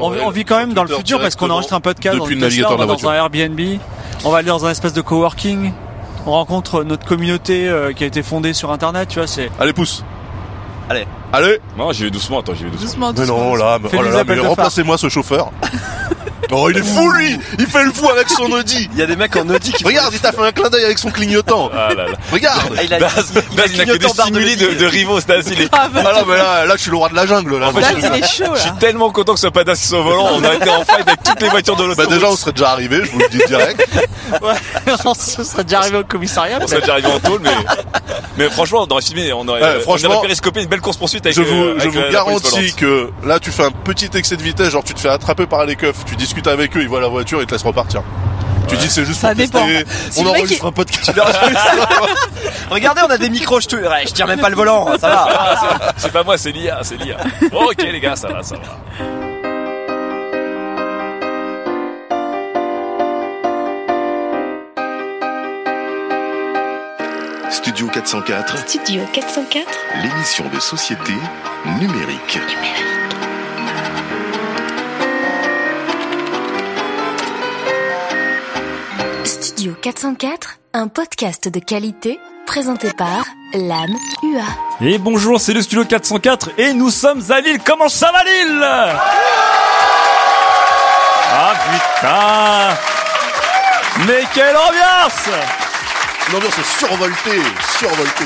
On, vit- on vit quand même dans le futur parce qu'on enregistre un podcast Depuis dans, le une Tesla, on va dans un Airbnb, on va aller dans un espèce de coworking, on rencontre notre communauté euh, qui a été fondée sur internet, tu vois, c'est Allez, pousse. Allez. Allez. Non, j'y vais doucement, attends, j'y vais doucement. Mais non, là, mais, oh là là, mais de remplacez-moi ce chauffeur. Oh, il est fou, lui Il fait le fou avec son Audi Il y a des mecs en Audi qui Regarde, il t'a fait un clin d'œil avec son clignotant Ah là là. Regarde Ah, il a, Daz, Daz, il a que des stimuli de, de rivaux, Daz, il est... Ah non, mais là, là, je suis le roi de la jungle, là. En fait, Bah, je, je suis tellement content que ce soit pas Daz qui soit au volant, on a été en fight avec toutes les voitures de l'auto. Bah déjà, on serait déjà arrivé, je vous le dis direct. on se serait déjà arrivé au commissariat. On serait déjà arrivé en tôle, mais, mais franchement, on aurait filmé, on aurait, Ouais, on franchement, aurait périscopé une belle course poursuite avec, Je vous, euh, je la- garantis que là, tu fais un petit excès de vitesse, genre tu te fais attraper par les keufs, tu discutes avec eux, ils voient la voiture, ils te laissent repartir. Tu dis c'est juste Ça pour dépend. tester, Si on enregistre un podcast. Regardez, on a des micros, je te, ouais, je tire même pas le volant, ça va. Ah, c'est- c'est pas moi, c'est l'IA, c'est l'IA. Bon, ok les gars, ça va, ça va. Studio 404, Studio 404 l'émission de société numérique. Studio 404, un podcast de qualité présenté par l'âme UA. Et bonjour, c'est le Studio 404 et nous sommes à Lille. Comment ça va Lille? Ah putain Mais quelle ambiance L'ambiance est survoltée, survoltée.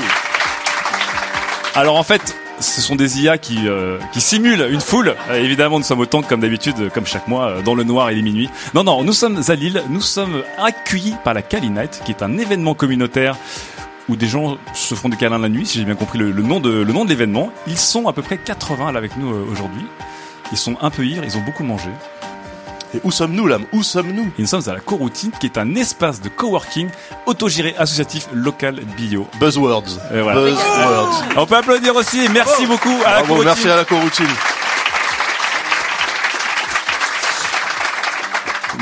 Alors en fait, ce sont des IA qui, euh, qui simulent une foule. Euh, évidemment, nous sommes au temple comme d'habitude, euh, comme chaque mois, dans le noir et les minuit. Non, non, nous sommes à Lille. Nous sommes accueillis par la Kali Night, qui est un événement communautaire où des gens se font des câlins la nuit, si j'ai bien compris le, nom de le nom de l'événement. Ils sont à peu près 80 là avec nous aujourd'hui. Ils sont un peu ivres, ils ont beaucoup mangé. Et où sommes-nous, l'âme Où sommes-nous? Et nous sommes à la Coroutine, qui est un espace de coworking autogéré associatif local bio. Buzzwords. Et voilà. Buzzwords. On peut applaudir aussi. Merci beaucoup à la Bravo, Coroutine. merci à la coroutine.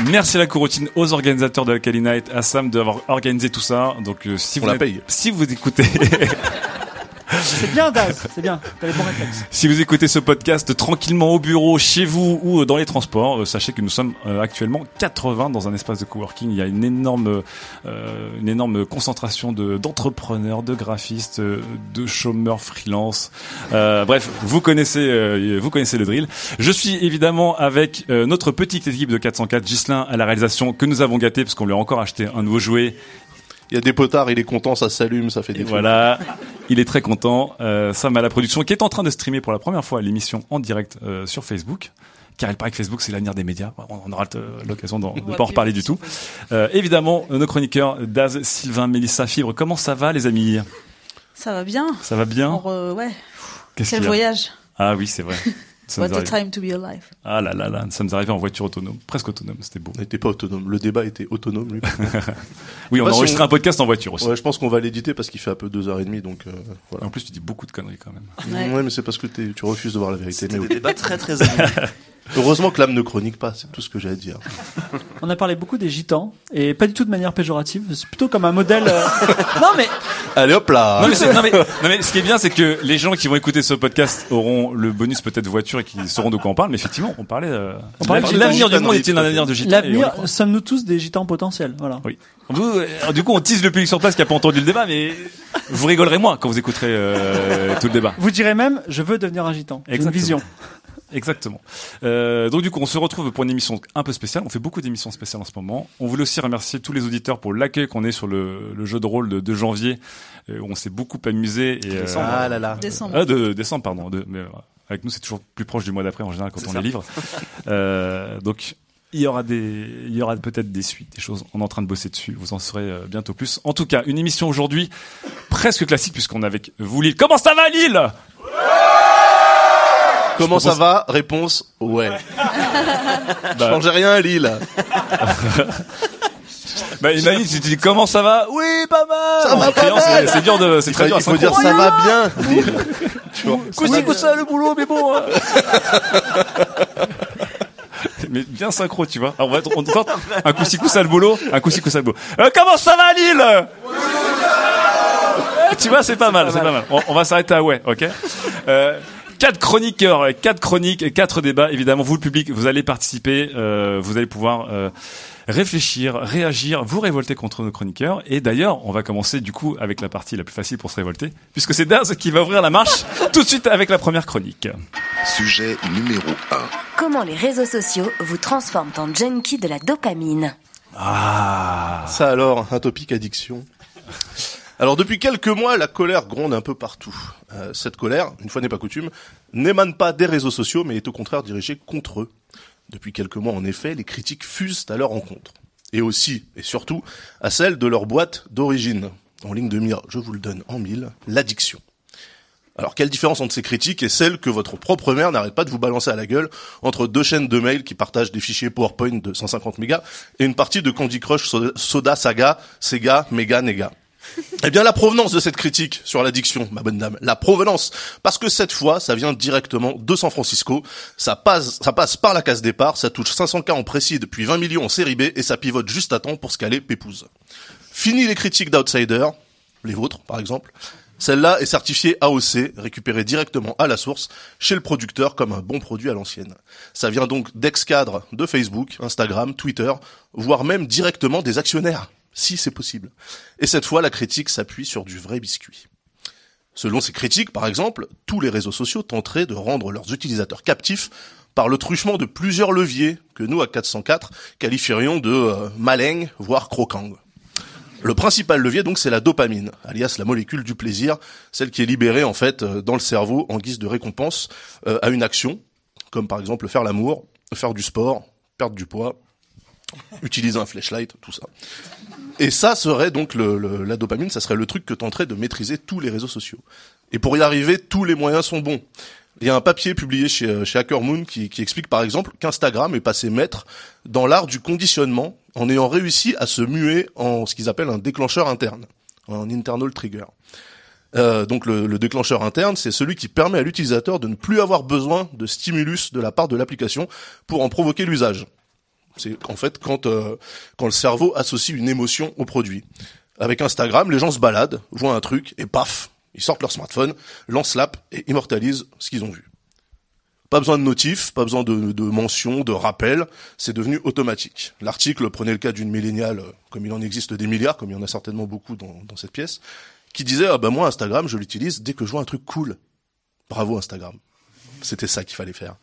Merci à la coroutine, aux organisateurs de la Cali Night, à Sam d'avoir organisé tout ça. Donc euh, si On vous la paye. si vous écoutez C'est bien Daz, c'est bien, t'as les bons réflexes. si vous écoutez ce podcast tranquillement au bureau, chez vous ou dans les transports, euh, sachez que nous sommes euh, actuellement 80 dans un espace de coworking. Il y a une énorme euh, une énorme concentration de d'entrepreneurs, de graphistes, euh, de chômeurs freelance. Euh, bref, vous connaissez euh, vous connaissez le drill. Je suis évidemment avec notre petite équipe de 404 Gislin à la réalisation que nous avons gâté parce qu'on lui a encore acheté un nouveau jouet. Il y a des potards, il est content, ça s'allume, ça fait des Et trucs. voilà, il est très content. Euh, Sam à la production, qui est en train de streamer pour la première fois l'émission en direct euh, sur Facebook. Car il paraît que Facebook c'est l'avenir des médias. On aura l'occasion de voit pas en reparler du tout. Euh, évidemment, nos chroniqueurs Daz, Sylvain, Mélissa, Fibre. Comment ça va les amis? Ça va bien. Ça va bien? On re- ouais. Qu'est-ce Quel voyage. Ah oui, c'est vrai. Nous What a arrivés- time to be alive. Ah là là là, nous sommes arrivés en voiture autonome, presque autonome, c'était beau. On n'était pas autonome. Le débat était autonome, lui. Oui, on a si enregistré on- un podcast en voiture aussi. Ouais, je pense qu'on va l'éditer parce qu'il fait un peu deux heures et demie, donc euh, voilà. En plus, tu dis beaucoup de conneries quand même. Ouais. Ouais, mais c'est parce que tu refuses de voir la vérité. C'était Mais des oui. débats très très animés. Heureusement que l'âme ne chronique pas, c'est tout ce que j'ai à dire. On a parlé beaucoup des gitans et pas du tout de manière péjorative. C'est plutôt comme un modèle. euh, non mais Allez hop là Non mais, c'est- non, mais, non, mais ce qui est bien, c'est que les gens qui vont écouter ce podcast auront le bonus peut-être voiture et qui sauront de quoi on parle. Mais effectivement, on parlait. Euh, On parlait l'avenir- de l'avenir du monde à un avenir de gitan. l'avenir, et on y sommes-nous tous des gitans potentiels Voilà. Oui. Vous, euh, du coup, on tease le public sur place qui a pas entendu le débat, mais vous rigolerez moins quand vous écouterez euh, tout le débat. Vous direz même, je veux devenir un gitan. J'ai une Exactement. vision. Exactement. Euh, donc du coup, on se retrouve pour une émission un peu spéciale. On fait beaucoup d'émissions spéciales en ce moment. On voulait aussi remercier tous les auditeurs pour l'accueil qu'on est sur le, le jeu de rôle de, de janvier. Euh, où on s'est beaucoup amusé. Et, euh, Ah là là. Décembre. Ah, de décembre, pardon. De, mais euh, avec nous, c'est toujours plus proche du mois d'après en général quand on ça. les livre. euh, donc, il y aura des, il y aura peut-être des suites, des choses. On est en train de bosser dessus. Vous en saurez euh, bientôt plus. En tout cas, une émission aujourd'hui presque classique puisqu'on est avec vous Lille. Comment ça va Lille? Comment Je ça va Réponse ouais. Bah, Changez rien à Lille. bah, imagine, tu dis comment ça va Oui, pas mal. Ça va pas mal. c'est- dur de, c'est très dur il faut dire ça va bien. Tu vois Coussi, ça, le boulot, mais bon. hein. mais bien synchro, tu vois. Alors, on va on tente un coussi ça le boulot, un coussi ça le boulot. Euh, comment ça va, Lille? Tu vois, c'est pas mal, c'est pas mal. On, on va s'arrêter à ouais, ok? Quatre chroniqueurs, quatre chroniques, et quatre débats. Évidemment, vous le public, vous allez participer, euh, vous allez pouvoir euh, réfléchir, réagir, vous révolter contre nos chroniqueurs. Et d'ailleurs, on va commencer du coup avec la partie la plus facile pour se révolter, puisque c'est Daz qui va ouvrir la marche tout de suite avec la première chronique. Sujet numéro 1. Comment les réseaux sociaux vous transforment en junkie de la dopamine? Ah. Ça alors, un topic addiction. Alors depuis quelques mois, la colère gronde un peu partout. Euh, cette colère, une fois n'est pas coutume, n'émane pas des réseaux sociaux, mais est au contraire dirigée contre eux. Depuis quelques mois, en effet, les critiques fusent à leur rencontre. Et aussi, et surtout, à celle de leur boîte d'origine. En ligne de mire, je vous le donne en mille, l'addiction. Alors, quelle différence entre ces critiques et celles que votre propre mère n'arrête pas de vous balancer à la gueule entre deux chaînes de mails qui partagent des fichiers PowerPoint de 150 mégas et une partie de Candy Crush Soda Saga, Sega, Mega, Nega? Eh bien, la provenance de cette critique sur l'addiction, ma bonne dame, la provenance, parce que cette fois, ça vient directement de San Francisco, ça passe, ça passe par la case départ, ça touche 500K en précis depuis 20 millions en série B et ça pivote juste à temps pour se caler pépouze. Fini les critiques d'outsiders, les vôtres par exemple. Celle-là est certifiée AOC, récupérée directement à la source chez le producteur comme un bon produit à l'ancienne. Ça vient donc d'ex-cadres de Facebook, Instagram, Twitter, voire même directement des actionnaires, si c'est possible. Et cette fois, la critique s'appuie sur du vrai biscuit. Selon ces critiques, par exemple, tous les réseaux sociaux tenteraient de rendre leurs utilisateurs captifs par le truchement de plusieurs leviers que nous, à 404, qualifierions de euh, voire croquants. Le principal levier, donc, c'est la dopamine, alias la molécule du plaisir, celle qui est libérée, en fait, euh, dans le cerveau en guise de récompense euh, à une action, comme par exemple faire l'amour, faire du sport, perdre du poids, utiliser un flashlight, tout ça. Et ça serait donc le, le- la dopamine, ça serait le truc que tenteraient de maîtriser tous les réseaux sociaux. Et pour y arriver, tous les moyens sont bons. Il y a un papier publié chez, euh, chez HackerMoon qui, qui explique par exemple qu'Instagram est passé maître dans l'art du conditionnement en ayant réussi à se muer en ce qu'ils appellent un déclencheur interne, un internal trigger. Euh, donc le, le déclencheur interne, c'est celui qui permet à l'utilisateur de ne plus avoir besoin de stimulus de la part de l'application pour en provoquer l'usage. C'est en fait quand euh, quand le cerveau associe une émotion au produit. Avec Instagram, les gens se baladent, voient un truc et paf, ils sortent leur smartphone, lancent l'app et immortalisent ce qu'ils ont vu. Pas besoin de notifs, pas besoin de, de mentions, de rappels, c'est devenu automatique. L'article prenait le cas d'une milléniale, euh, comme il en existe des milliards, comme il y en a certainement beaucoup dans, dans cette pièce, qui disait ah ben moi Instagram je l'utilise dès que je vois un truc cool. Bravo Instagram. C'était ça qu'il fallait faire.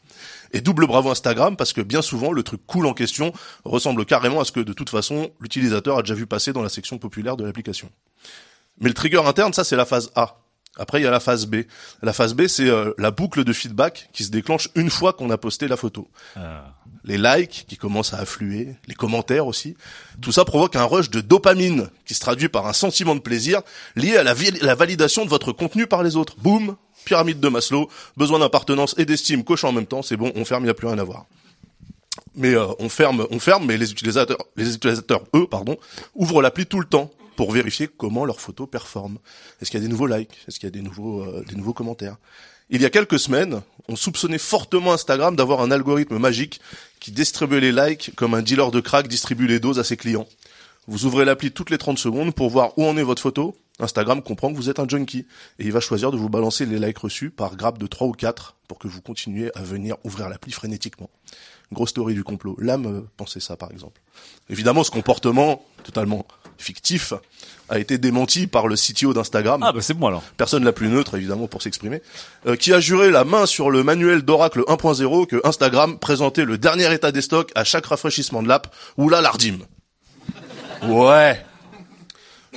Et double bravo Instagram parce que bien souvent le truc cool en question ressemble carrément à ce que de toute façon l'utilisateur a déjà vu passer dans la section populaire de l'application. Mais le trigger interne, ça c'est la phase A. Après il y a la phase B. La phase B c'est euh, la boucle de feedback qui se déclenche une fois qu'on a posté la photo. Les likes qui commencent à affluer, les commentaires aussi. Tout ça provoque un rush de dopamine qui se traduit par un sentiment de plaisir lié à la, la validation de votre contenu par les autres. Boum, pyramide de Maslow, besoin d'appartenance et d'estime cochant en même temps, c'est bon, on ferme, il n'y a plus rien à voir. Mais euh, on ferme, on ferme, mais les utilisateurs, les utilisateurs, eux, pardon, ouvrent l'appli tout le temps pour vérifier comment leurs photos performent. Est-ce qu'il y a des nouveaux likes? Est-ce qu'il y a des nouveaux, euh, des nouveaux commentaires? Il y a quelques semaines, on soupçonnait fortement Instagram d'avoir un algorithme magique qui distribuait les likes comme un dealer de crack distribue les doses à ses clients. Vous ouvrez l'appli toutes les 30 secondes pour voir où en est votre photo. Instagram comprend que vous êtes un junkie et il va choisir de vous balancer les likes reçus par grappe de 3 ou 4 pour que vous continuiez à venir ouvrir l'appli frénétiquement. Grosse théorie du complot. L'âme euh, pensait ça par exemple. Évidemment, ce comportement totalement fictif a été démenti par le CTO d'Instagram Ah bah c'est bon alors. personne la plus neutre évidemment pour s'exprimer, euh, qui a juré la main sur le manuel d'Oracle 1.0 que Instagram présentait le dernier état des stocks à chaque rafraîchissement de l'app. Oula l'ardim. Ouais.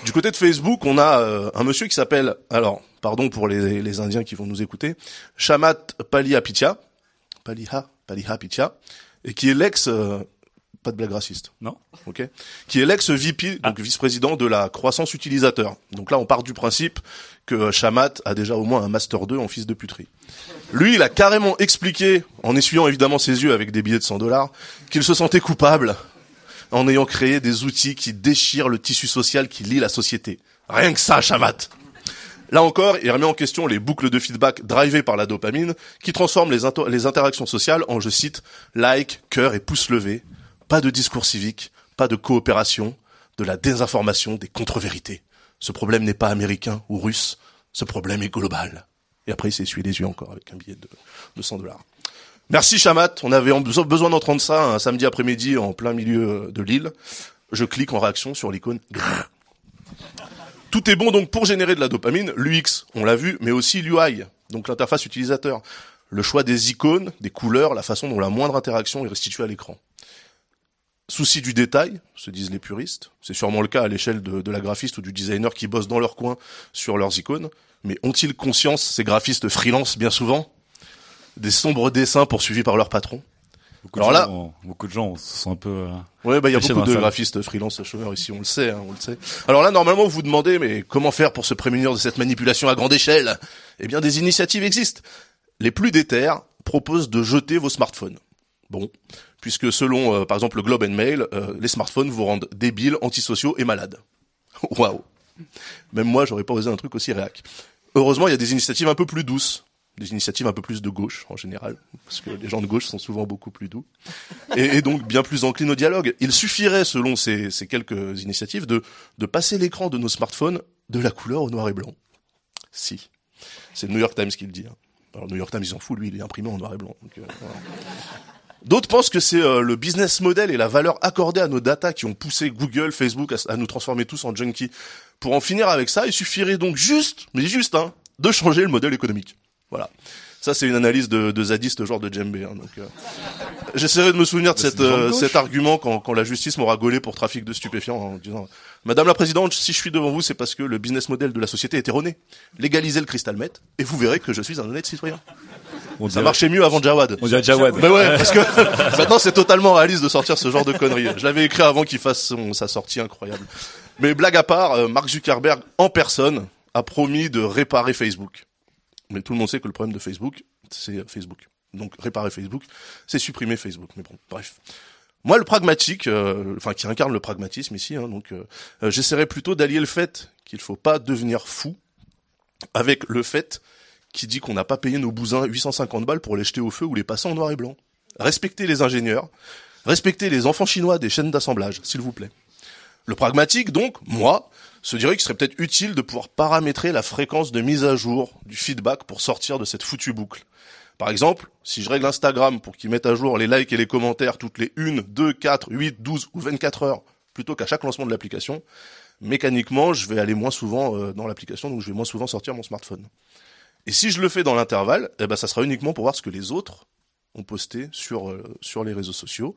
Du côté de Facebook, on a euh, un monsieur qui s'appelle, alors, pardon pour les, les Indiens qui vont nous écouter, Shamat Paliapitya, Paliha, Paliapitya, et qui est l'ex euh, pas de blague raciste. Non. Ok. Qui est l'ex-VP, donc vice-président de la croissance utilisateur. Donc là, on part du principe que Chamat a déjà au moins un master 2 en fils de puterie. Lui, il a carrément expliqué, en essuyant évidemment ses yeux avec des billets de 100 dollars, qu'il se sentait coupable en ayant créé des outils qui déchirent le tissu social qui lie la société. Rien que ça, Chamat. Là encore, il remet en question les boucles de feedback drivées par la dopamine qui transforment les, interactions sociales en, je cite, like, cœur et pouce levé. Pas de discours civique, pas de coopération, de la désinformation, des contre-vérités. Ce problème n'est pas américain ou russe, ce problème est global. Et après, il s'est essuyé les yeux encore avec un billet de, de 100 dollars. Merci Chamat, on avait besoin d'entendre ça un samedi après-midi en plein milieu de l'île. Je clique en réaction sur l'icône. Tout est bon donc pour générer de la dopamine, l'UX, on l'a vu, mais aussi l'UI, donc l'interface utilisateur. Le choix des icônes, des couleurs, la façon dont la moindre interaction est restituée à l'écran. Souci du détail, se disent les puristes. C'est sûrement le cas à l'échelle de, de la graphiste ou du designer qui bossent dans leur coin sur leurs icônes. Mais ont-ils conscience, ces graphistes freelance bien souvent, des sombres dessins poursuivis par leur patron Beaucoup Alors de là- gens, beaucoup de gens se sont un peu. euh, Ouais, bah il y a beaucoup de graphistes freelance chômeurs ici, on le sait, hein, on le sait. Alors là, normalement, vous vous demandez, mais comment faire pour se prémunir de cette manipulation à grande échelle? Eh bien, des initiatives existent. Les plus déterres proposent de jeter vos smartphones. Bon, puisque selon, euh, par exemple, le Globe and Mail, euh, les smartphones vous rendent débiles, antisociaux et malades. Waouh Même moi, j'aurais pas osé un truc aussi réac. Heureusement, il y a des initiatives un peu plus douces, des initiatives un peu plus de gauche en général, parce que les gens de gauche sont souvent beaucoup plus doux et, donc bien plus encline au dialogue. Il suffirait, selon ces, quelques initiatives, de, passer l'écran de nos smartphones de la couleur au noir et blanc. Si. C'est le New York Times qui le dit. hein. Alors, le New York Times, ils s'en foutent, lui, il est imprimé en noir et blanc. euh. D'autres pensent que c'est euh, le business model et la valeur accordée à nos datas qui ont poussé Google, Facebook à, à nous transformer tous en junkies. Pour en finir avec ça, il suffirait donc juste, mais juste, hein, de changer le modèle économique. Voilà. Ça, c'est une analyse de, de zadiste, genre de djembé. Hein, donc, euh, J'essaierai de me souvenir de Bah, cette, euh, cet argument quand, quand la justice m'aura gaulé pour trafic de stupéfiants en disant Madame la Présidente, si je suis devant vous, c'est parce que le business model de la société est erroné. Légalisez le cristal meth et vous verrez que je suis un honnête citoyen. on Ça dirait- marchait mieux avant Jawad. On dirait Jawad. Ben ouais, parce que maintenant c'est totalement réaliste de sortir ce genre de conneries. Je l'avais écrit avant qu'il fasse son- sa sortie incroyable. Mais blague à part, euh, Mark Zuckerberg en personne a promis de réparer Facebook. Mais tout le monde sait que le problème de Facebook, c'est Facebook. Donc réparer Facebook, c'est supprimer Facebook. Mais bon, bref. Moi, le pragmatique, euh, enfin qui incarne le pragmatisme ici, hein, donc euh, euh, j'essaierais plutôt d'allier le fait qu'il faut pas devenir fou avec le fait qui dit qu'on n'a pas payé nos bousins 850 balles pour les jeter au feu ou les passer en noir et blanc. Respectez les ingénieurs, respectez les enfants chinois des chaînes d'assemblage, s'il vous plaît. Le pragmatique, donc, moi, se dirait qu'il serait peut-être utile de pouvoir paramétrer la fréquence de mise à jour du feedback pour sortir de cette foutue boucle. Par exemple, si je règle Instagram pour qu'il mette à jour les likes et les commentaires toutes les 1, 2, 4, 8, 12 ou 24 heures, plutôt qu'à chaque lancement de l'application, mécaniquement, je vais aller moins souvent euh, dans l'application, donc je vais moins souvent sortir mon smartphone. Et si je le fais dans l'intervalle, eh ben ça sera uniquement pour voir ce que les autres ont posté sur euh, sur les réseaux sociaux.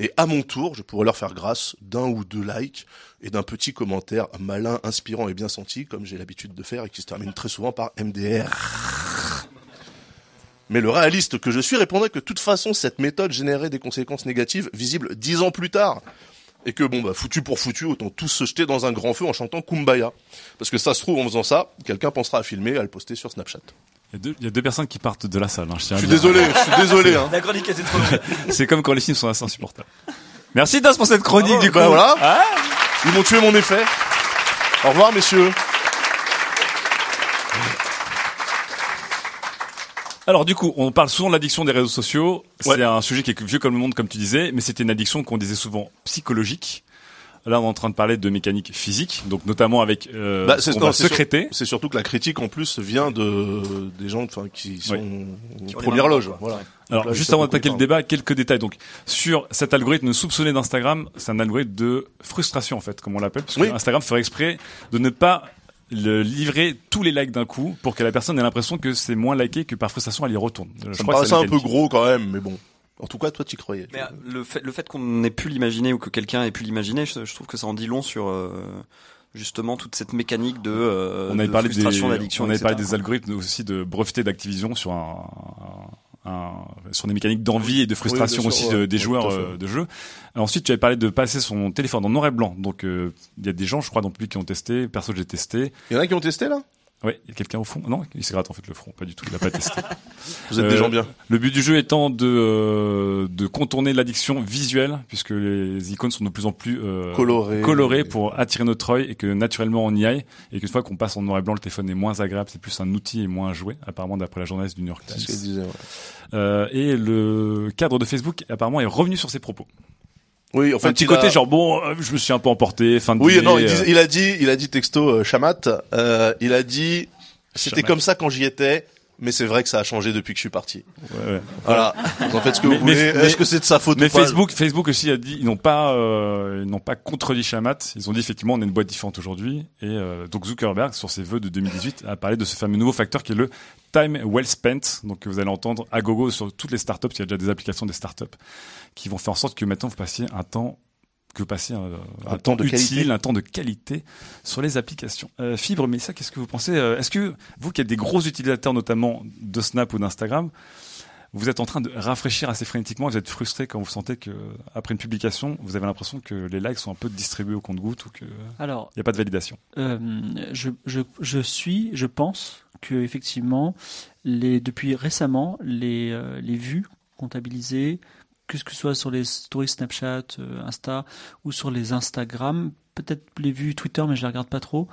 Et à mon tour, je pourrais leur faire grâce d'un ou deux likes et d'un petit commentaire malin, inspirant et bien senti, comme j'ai l'habitude de faire et qui se termine très souvent par MDR. Mais le réaliste que je suis répondrait que de toute façon, cette méthode générait des conséquences négatives visibles dix ans plus tard. Et que bon, bah, foutu pour foutu, autant tous se jeter dans un grand feu en chantant Kumbaya. Parce que ça se trouve, en faisant ça, quelqu'un pensera à filmer et à le poster sur Snapchat. Il y, a deux, il y a deux personnes qui partent de la salle. Hein, je tiens à Je suis désolé, je suis désolé, hein. La chronique était trop longue. C'est comme quand les films sont assez insupportables. Merci Das pour cette chronique du coup. Bah voilà. Ah Ils m'ont tué mon effet. Au revoir, messieurs. Alors du coup, on parle souvent de l'addiction des réseaux sociaux. C'est Ouais. un sujet qui est vieux comme le monde, comme tu disais, mais c'était une addiction qu'on disait souvent psychologique. Là, on est en train de parler de mécanique physique, donc notamment avec euh, Bah, ce c'est- non, va surtout que la critique, en plus, vient de des gens, enfin, qui sont loges. dedans, quoi. Voilà. Alors, Là, juste avant d'attaquer le débat, quelques détails. Donc, sur cet algorithme soupçonné d'Instagram, c'est un algorithme de frustration, en fait, comme on l'appelle, parce que Oui. Instagram ferait exprès de ne pas le livrer tous les likes d'un coup pour que la personne ait l'impression que c'est moins liké que par frustration elle y retourne. Je Ça me crois paraissait c'est un peu gros quand même, mais bon. En tout cas, toi, croyais. tu Mais vois. euh, le fait, le fait qu'on ait pu l'imaginer ou que quelqu'un ait pu l'imaginer, je, je trouve que ça en dit long sur euh, justement toute cette mécanique de, euh, on avait de parlé des, frustration, d'addiction, on avait etc. parlé des algorithmes aussi de breveté d'Activision sur un, un, sur des mécaniques d'envie et de frustration Oui, bien sûr, aussi de- des Ouais, joueurs euh, de jeu. Ensuite, tu avais parlé de passer son téléphone en noir et blanc. Donc, euh, il y a des gens, je crois, dans le public qui ont testé. Perso, j'ai testé. Il y en a qui ont testé là? Ouais, il y a quelqu'un au fond. Non, il se gratte en fait le front. Pas du tout. Il a pas testé. Vous êtes Euh, des gens bien. Le but du jeu étant de euh, de contourner l'addiction visuelle, puisque les icônes sont de plus en plus euh, Colorées. colorées pour attirer notre œil et que naturellement on y aille et qu'une fois qu'on passe en noir et blanc, le téléphone est moins agréable, c'est plus un outil et moins un jouet, apparemment d'après la journaliste du New York ce Times. ouais. Euh, et le cadre de Facebook apparemment est revenu sur ses propos. Oui, en fait, un petit il côté a- genre bon, euh, je me suis un peu emporté, fin de Oui, dîner, non, il, euh, il a dit, il a dit texto euh, Chamat. euh, il a dit, c'était comme ça quand j'y étais, mais c'est vrai que ça a changé depuis que je suis parti. ouais, ouais. Voilà. Vous en faites ce que Mais- vous voulez. Est-ce que c'est de sa faute Mais ou pas Facebook, Facebook aussi a dit, ils n'ont pas, euh, ils n'ont pas contredit Chamat. Ils ont dit effectivement, on est une boîte différente aujourd'hui. Et euh, donc Zuckerberg, sur ses vœux de 2018, a parlé de ce fameux nouveau facteur qui est le time well spent. Donc que vous allez entendre à gogo sur toutes les startups. Il y a déjà des applications des startups qui vont faire en sorte que maintenant vous passiez un temps que passiez un, Un un temps de utile, qualité. un temps de qualité sur les applications. Euh, Fibre, mais ça, qu'est-ce que vous pensez euh, Est-ce que vous qui êtes des gros utilisateurs notamment de Snap ou d'Instagram, vous êtes en train de rafraîchir assez frénétiquement, vous êtes frustré quand vous sentez que après une publication, vous avez l'impression que les likes sont un peu distribués au compte-goutte ou qu'il n'y Alors, a pas de validation? euh, je, je, je suis, je pense que effectivement, les, depuis récemment, les, euh, les vues comptabilisées, que ce soit sur les stories Snapchat, euh, Insta ou sur les Instagram, peut-être les vues Twitter, mais je les regarde pas trop.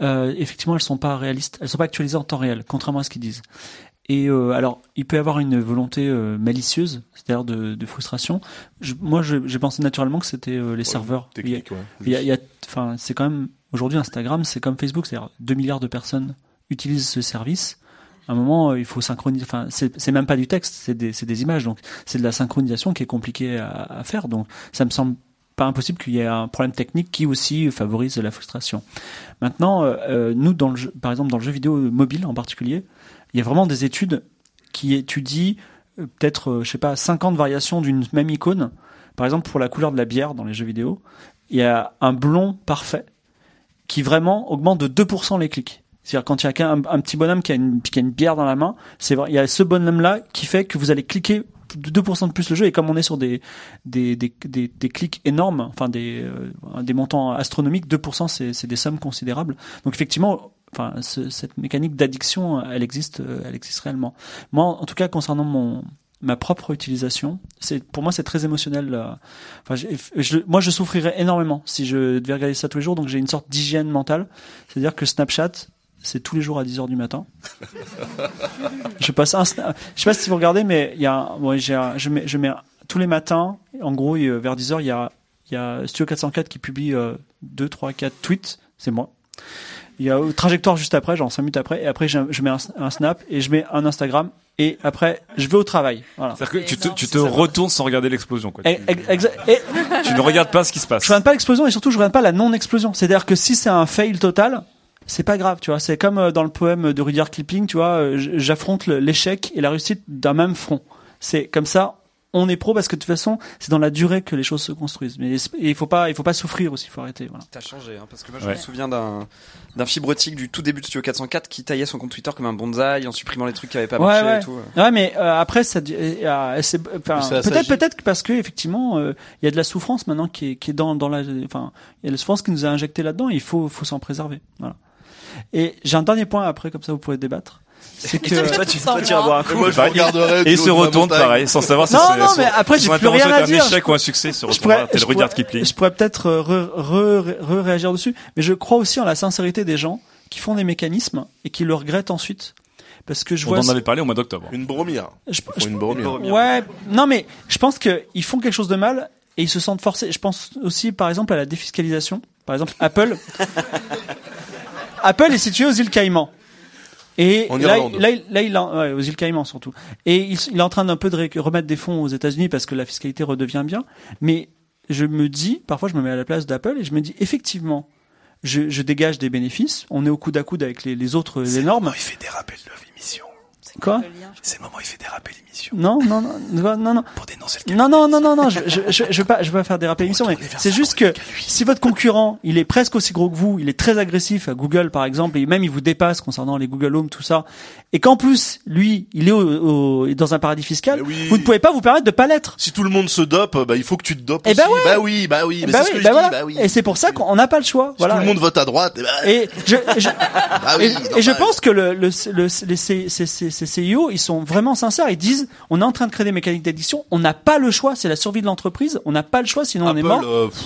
euh, effectivement, elles sont pas réalistes, elles sont pas actualisées en temps réel, contrairement à ce qu'ils disent. Et euh, alors, il peut y avoir une volonté euh, malicieuse, c'est-à-dire de, de frustration. Je- moi, j'ai pensé naturellement que c'était euh, les serveurs. Technique, ouais. il y a, il y a- enfin, c'est quand même aujourd'hui Instagram, c'est comme Facebook, c'est-à-dire 2 milliards de personnes utilisent ce service. À un moment, euh, il faut synchroniser. Enfin, c'est même pas du texte, c'est des, images, donc c'est de la synchronisation qui est compliquée à, faire. Donc, ça me semble pas impossible qu'il y ait un problème technique qui aussi favorise la frustration. Maintenant, euh, euh, nous, par exemple, dans le jeu vidéo mobile en particulier, il y a vraiment des études qui étudient peut-être, je sais pas, 50 variations d'une même icône. Par exemple, pour la couleur de la bière dans les jeux vidéo, il y a un blond parfait qui vraiment augmente de 2% les clics. C'est-à-dire quand il y a un petit bonhomme qui a, une, qui a une bière dans la main, c'est vrai, il y a ce bonhomme-là qui fait que vous allez cliquer de 2% de plus le jeu et comme on est sur des des, des, des, clics énormes, enfin des, euh, des montants astronomiques, 2% c'est c'est des sommes considérables. Donc effectivement, enfin ce- cette mécanique d'addiction, elle existe, euh, elle existe réellement. Moi, en tout cas, concernant mon ma propre utilisation, c'est pour moi c'est très émotionnel. euh, Enfin, je, moi, je souffrirais énormément si je devais regarder ça tous les jours. Donc, j'ai une sorte d'hygiène mentale. C'est-à-dire que Snapchat, c'est tous les jours à 10 heures du matin. je passe un, sna- je sais pas si vous regardez, mais il y a, j'ai, un- je mets, je mets un- tous les matins, en gros, il y a- vers 10 heures, il y a, il y a Studio 404 qui publie euh, 2, 3, 4 tweets. C'est moi. Il y a euh, Trajectoire juste après, genre 5 minutes après, et après je, je mets un, un snap et je mets un Instagram et après je vais au travail. Voilà. C'est-à-dire que tu te, tu te retournes sans regarder l'explosion. Quoi. Et- Tu, ex- exa- et tu ne regardes pas ce qui se passe. je regarde pas l'explosion et surtout je regarde pas la non-explosion. C'est-à-dire que si c'est un fail total, c'est pas grave, tu vois. C'est comme euh, dans le poème de Rudyard Kipling, tu vois, euh, j'affronte l'échec et la réussite d'un même front. C'est comme ça, on est pro parce que de toute façon, c'est dans la durée que les choses se construisent. Mais il faut pas, il faut pas souffrir aussi, il faut arrêter. Voilà. T'as changé, hein, parce que moi je Ouais. me souviens d'un d'un fibrotique du tout début de Studio 404 qui taillait son compte Twitter comme un bonsaï en supprimant les trucs qui avaient pas Ouais, marché ouais. et tout. Ouais, mais euh, après, ça, euh, c'est, enfin, peut-être, peut-être que parce que effectivement, euh, il y a de la souffrance maintenant qui est, qui est dans, dans la, enfin, il y a la souffrance qui nous a injecté là-dedans. Et il faut, faut s'en préserver. Voilà. Et j'ai un dernier point après, comme ça vous pourrez débattre. C'est que toi, tu, toi, tu vas boire un coup. Et moi, je Bah, regarderai. Et se retourne pareil, sans savoir si Non, c'est non, son- mais après, j'ai plus rien à dire. un échec ou un succès. Se je retournera je pourrais- Kipling. je pourrais peut-être euh, réagir dessus, mais je crois aussi en la sincérité des gens qui font des mécanismes et qui le regrettent ensuite. Parce que je On vois. en avait parlé au mois d'octobre. Une bromire. je- faut une bromire. Ouais, non mais je pense que ils font quelque chose de mal et ils se sentent forcés. Je pense aussi par exemple à la défiscalisation. Par exemple, Apple. Apple est situé aux îles Caïmans. Et En là, Irlande. là, là, il en- ouais, aux îles Caïmans surtout. Et il, il est en train d'un peu de remettre des fonds aux États-Unis parce que la fiscalité redevient bien. Mais je me dis, parfois, je me mets à la place d'Apple et je me dis, effectivement, je, je dégage des bénéfices. On est au coude à coude avec les, les autres énormes. Il fait des rappels de l'émission. Quoi? C'est le moment où il fait des rappels d'émission. Non, non, non, non, non, non. Pour des non, c'est le Non, non, non, non, non, je, je, je, je veux pas, je veux pas faire déraper l'émission, mais c'est juste que si votre concurrent, il est presque aussi gros que vous, il est très agressif à Google, par exemple, et même il vous dépasse concernant les Google Home, tout ça, et qu'en plus, lui, il est au, au- dans un paradis fiscal, oui. vous ne pouvez pas vous permettre de pas l'être. Si tout le monde se dope, bah il faut que tu te dopes Eh aussi. bah ouais. Bah oui, bah oui, Bah oui, bah dis, voilà. bah oui. Et c'est pour ça qu'on n'a pas le choix. Si voilà. tout le monde vote à droite, eh bah, Et je, je- bah oui, et, et je pense que le, le, le- les ces, ces, ces CIO, ils sont vraiment sincères. Ils disent, on est en train de créer des mécaniques d'addiction. On n'a pas le choix. C'est la survie de l'entreprise. On n'a pas le choix, sinon on est Apple, mort. euh, pff,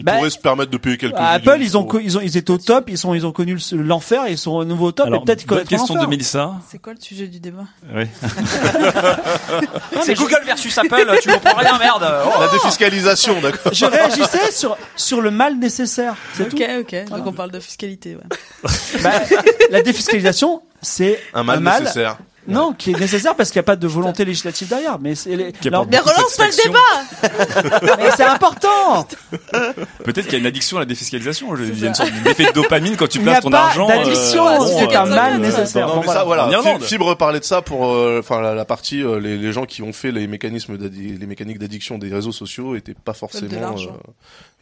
ils Bah, pourraient se permettre de payer quelques Apple, ils ont, pour- ils ont, ils étaient au top. Ils sont, ils ont connu le- l'enfer. Ils sont au nouveau au top. Alors, et peut-être qu'ils question de. Mélissa. C'est quoi le sujet du débat? Oui. C'est Google versus Apple, tu comprends rien, merde. Oh. La défiscalisation, d'accord. Je réagissais sur, sur le mal nécessaire. C'est Ok, tout. ok. Donc on parle de fiscalité. Ouais. Bah, la défiscalisation, c'est Un mal nécessaire. Non, qui est nécessaire parce qu'il n'y a pas de volonté législative derrière. Mais c'est les- alors- Mais relance pas le débat mais c'est important. Peut-être qu'il y a une addiction à la défiscalisation. Je- Il y a une sorte d'effet de dopamine quand tu Il n'y a places ton pas argent. d'addiction, euh, c'est un mal nécessaire. Non, mais ça, voilà. Fibre parlait de ça pour, euh, enfin, la, la partie, euh, les, les gens qui ont fait les mécanismes, les mécaniques d'addiction des réseaux sociaux étaient pas forcément, euh,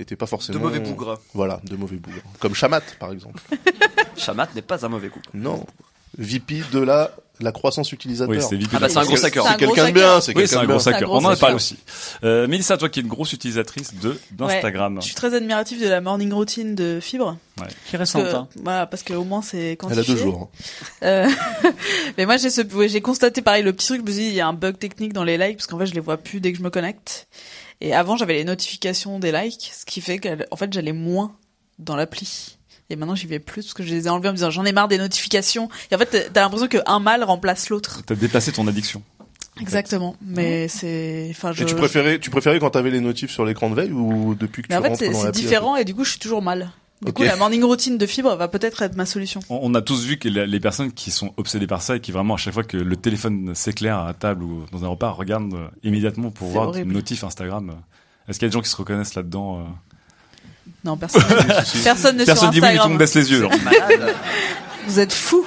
étaient pas forcément De mauvais bougres. Voilà, de mauvais bougres. Comme Chamat, par exemple. Chamat n'est pas un mauvais coup. Non. VP de la, la croissance utilisateur. Oui, c'est vite. Ah bah c'est un gros sacker. C'est un C'est quelqu'un de bien, c'est quelqu'un un de gros bien. C'est un gros On en parlé aussi. Euh, Mélissa, toi qui es une grosse utilisatrice de d'Instagram. Je suis très admirative de la morning routine de Fibre. Qui est récente. que, hein. voilà, parce qu'au moins c'est Elle quantifié. a deux jours. Euh, mais moi j'ai ce, ouais, j'ai constaté pareil le petit truc. Je me suis dit il y a un bug technique dans les likes parce qu'en fait je les vois plus dès que je me connecte. Et avant j'avais les notifications des likes, ce qui fait qu'en fait j'allais moins dans l'appli. Et maintenant j'y vais plus parce que je les ai enlevés en me disant j'en ai marre des notifications. Et en fait t'as l'impression qu'un mal remplace l'autre. T'as déplacé ton addiction. Exactement. Mais c'est, enfin je. Et tu préférais, tu préférais quand t'avais les notifs sur l'écran de veille ou depuis que Mais tu en fait rentres c'est, dans c'est l'appli différent et du coup je suis toujours mal. Du coup la morning routine de Fibre va peut-être être ma solution. On, a tous vu que les personnes qui sont obsédées par ça et qui vraiment à chaque fois que le téléphone s'éclaire à table ou dans un repas regardent euh, immédiatement pour C'est voir une notif Instagram. Est-ce qu'il y a des gens qui se reconnaissent là-dedans euh Non personne. personne n'est Personne sur dit oui, mais tout le monde baisse les yeux. Vous êtes fous.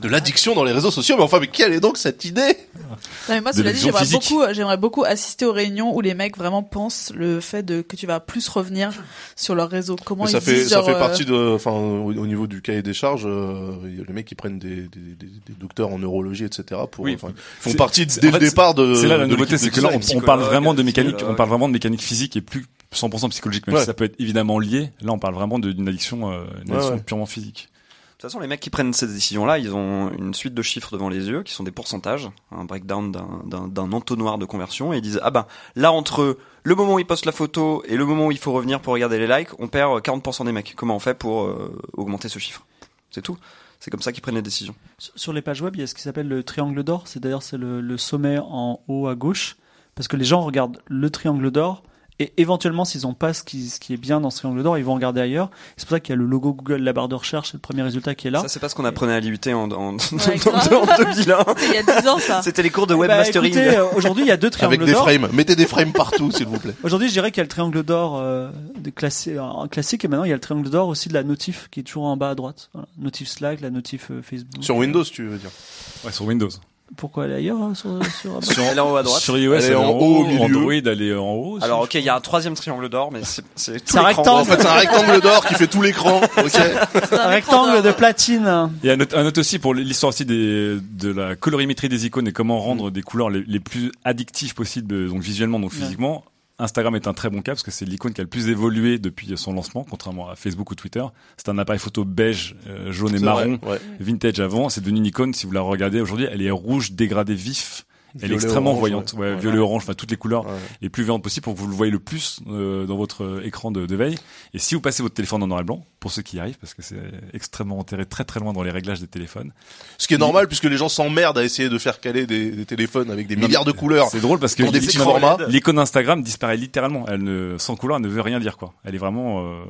De l'addiction dans les réseaux sociaux, mais enfin, mais quelle est donc cette idée Non mais moi De cela dit l'addiction j'aimerais physique. beaucoup j'aimerais beaucoup assister aux réunions où les mecs vraiment pensent le fait de que tu vas plus revenir sur leur réseau comment Mais ils ça fait, disent ça genre, fait euh, partie de, enfin, au, au niveau du cahier des charges, euh, il y a les mecs qui prennent des, des, des, des docteurs en neurologie, etc. pour, Oui. enfin, ils font partie dès le départ de. C'est là la de nouveauté, c'est que là, on, on parle vraiment de mécanique, on parle vraiment de mécanique physique et plus 100% psychologique, même Ouais. si ça peut être évidemment lié. Là, on parle vraiment d'une addiction, euh, une addiction ouais. purement physique. De toute façon, les mecs qui prennent ces décisions-là, ils ont une suite de chiffres devant les yeux, qui sont des pourcentages, un breakdown d'un- entonnoir de conversion, et ils disent ah ben là entre le moment où ils postent la photo et le moment où il faut revenir pour regarder les likes, on perd 40% des mecs. Comment on fait pour euh, augmenter ce chiffre? C'est tout. C'est comme ça qu'ils prennent les décisions. Sur- Sur les pages web, il y a ce qui s'appelle le triangle d'or. C'est d'ailleurs c'est le, le sommet en haut à gauche, parce que les gens regardent le triangle d'or et éventuellement s'ils n'ont pas ce qui, ce qui est bien dans ce triangle d'or, ils vont regarder ailleurs. C'est pour ça qu'il y a le logo Google, la barre de recherche, c'est le premier résultat qui est là. Ça, c'est pas ce qu'on apprenait à l'IUT en, en, Ouais, en grave. 2001. C'était il y a 10 ans ça. C'était les cours de Eh ben, webmastering. euh, aujourd'hui il y a deux Avec triangles des d'or. frames. Mettez des frames partout, s'il vous plaît. Aujourd'hui, je dirais qu'il y a le triangle d'or euh, classé, en classique, et maintenant il y a le triangle d'or aussi de la notif qui est toujours en bas à droite. Voilà. Notif Slack, la notif euh, Facebook. Sur Windows, tu veux dire? Ouais, sur Windows. Pourquoi aller ailleurs hein, sur, sur... Sur, Elle est en haut à droite. sur iOS, Elle est elle est en en haut, au haut, milieu. Android, elle est en haut. aussi, Alors ok, il y a un troisième triangle d'or, mais c'est c'est tout C'est un rectangle. En fait, c'est un rectangle d'or qui fait tout l'écran. Ok. C'est un rectangle de platine. Il y a un autre, un autre aussi pour l'histoire aussi des, de la colorimétrie des icônes et comment rendre des couleurs les, les plus addictives possibles, donc visuellement, donc physiquement. Instagram est un très bon cas parce que c'est l'icône qui a le plus évolué depuis son lancement, contrairement à Facebook ou Twitter. C'est un appareil photo beige, euh, jaune et marron, vrai, ouais. vintage avant. C'est devenu une icône. Si vous la regardez aujourd'hui, elle est rouge, dégradée vif. Elle est Violet, extrêmement orange, voyante, ouais, ouais. violet, orange, enfin toutes les couleurs Ouais. les plus violentes possibles pour que vous le voyez le plus euh, dans votre euh, écran de, de veille. Et si vous passez votre téléphone en noir et blanc, pour ceux qui y arrivent, parce que c'est extrêmement enterré très très loin dans les réglages des téléphones. Ce qui est normal puisque les gens s'emmerdent à essayer de faire caler des, des téléphones avec des milliards de couleurs. C'est drôle parce que Pour des l'icône- petits formats. L'icône Instagram disparaît littéralement. Elle ne, sans couleur, elle ne veut rien dire quoi. Elle est vraiment, euh,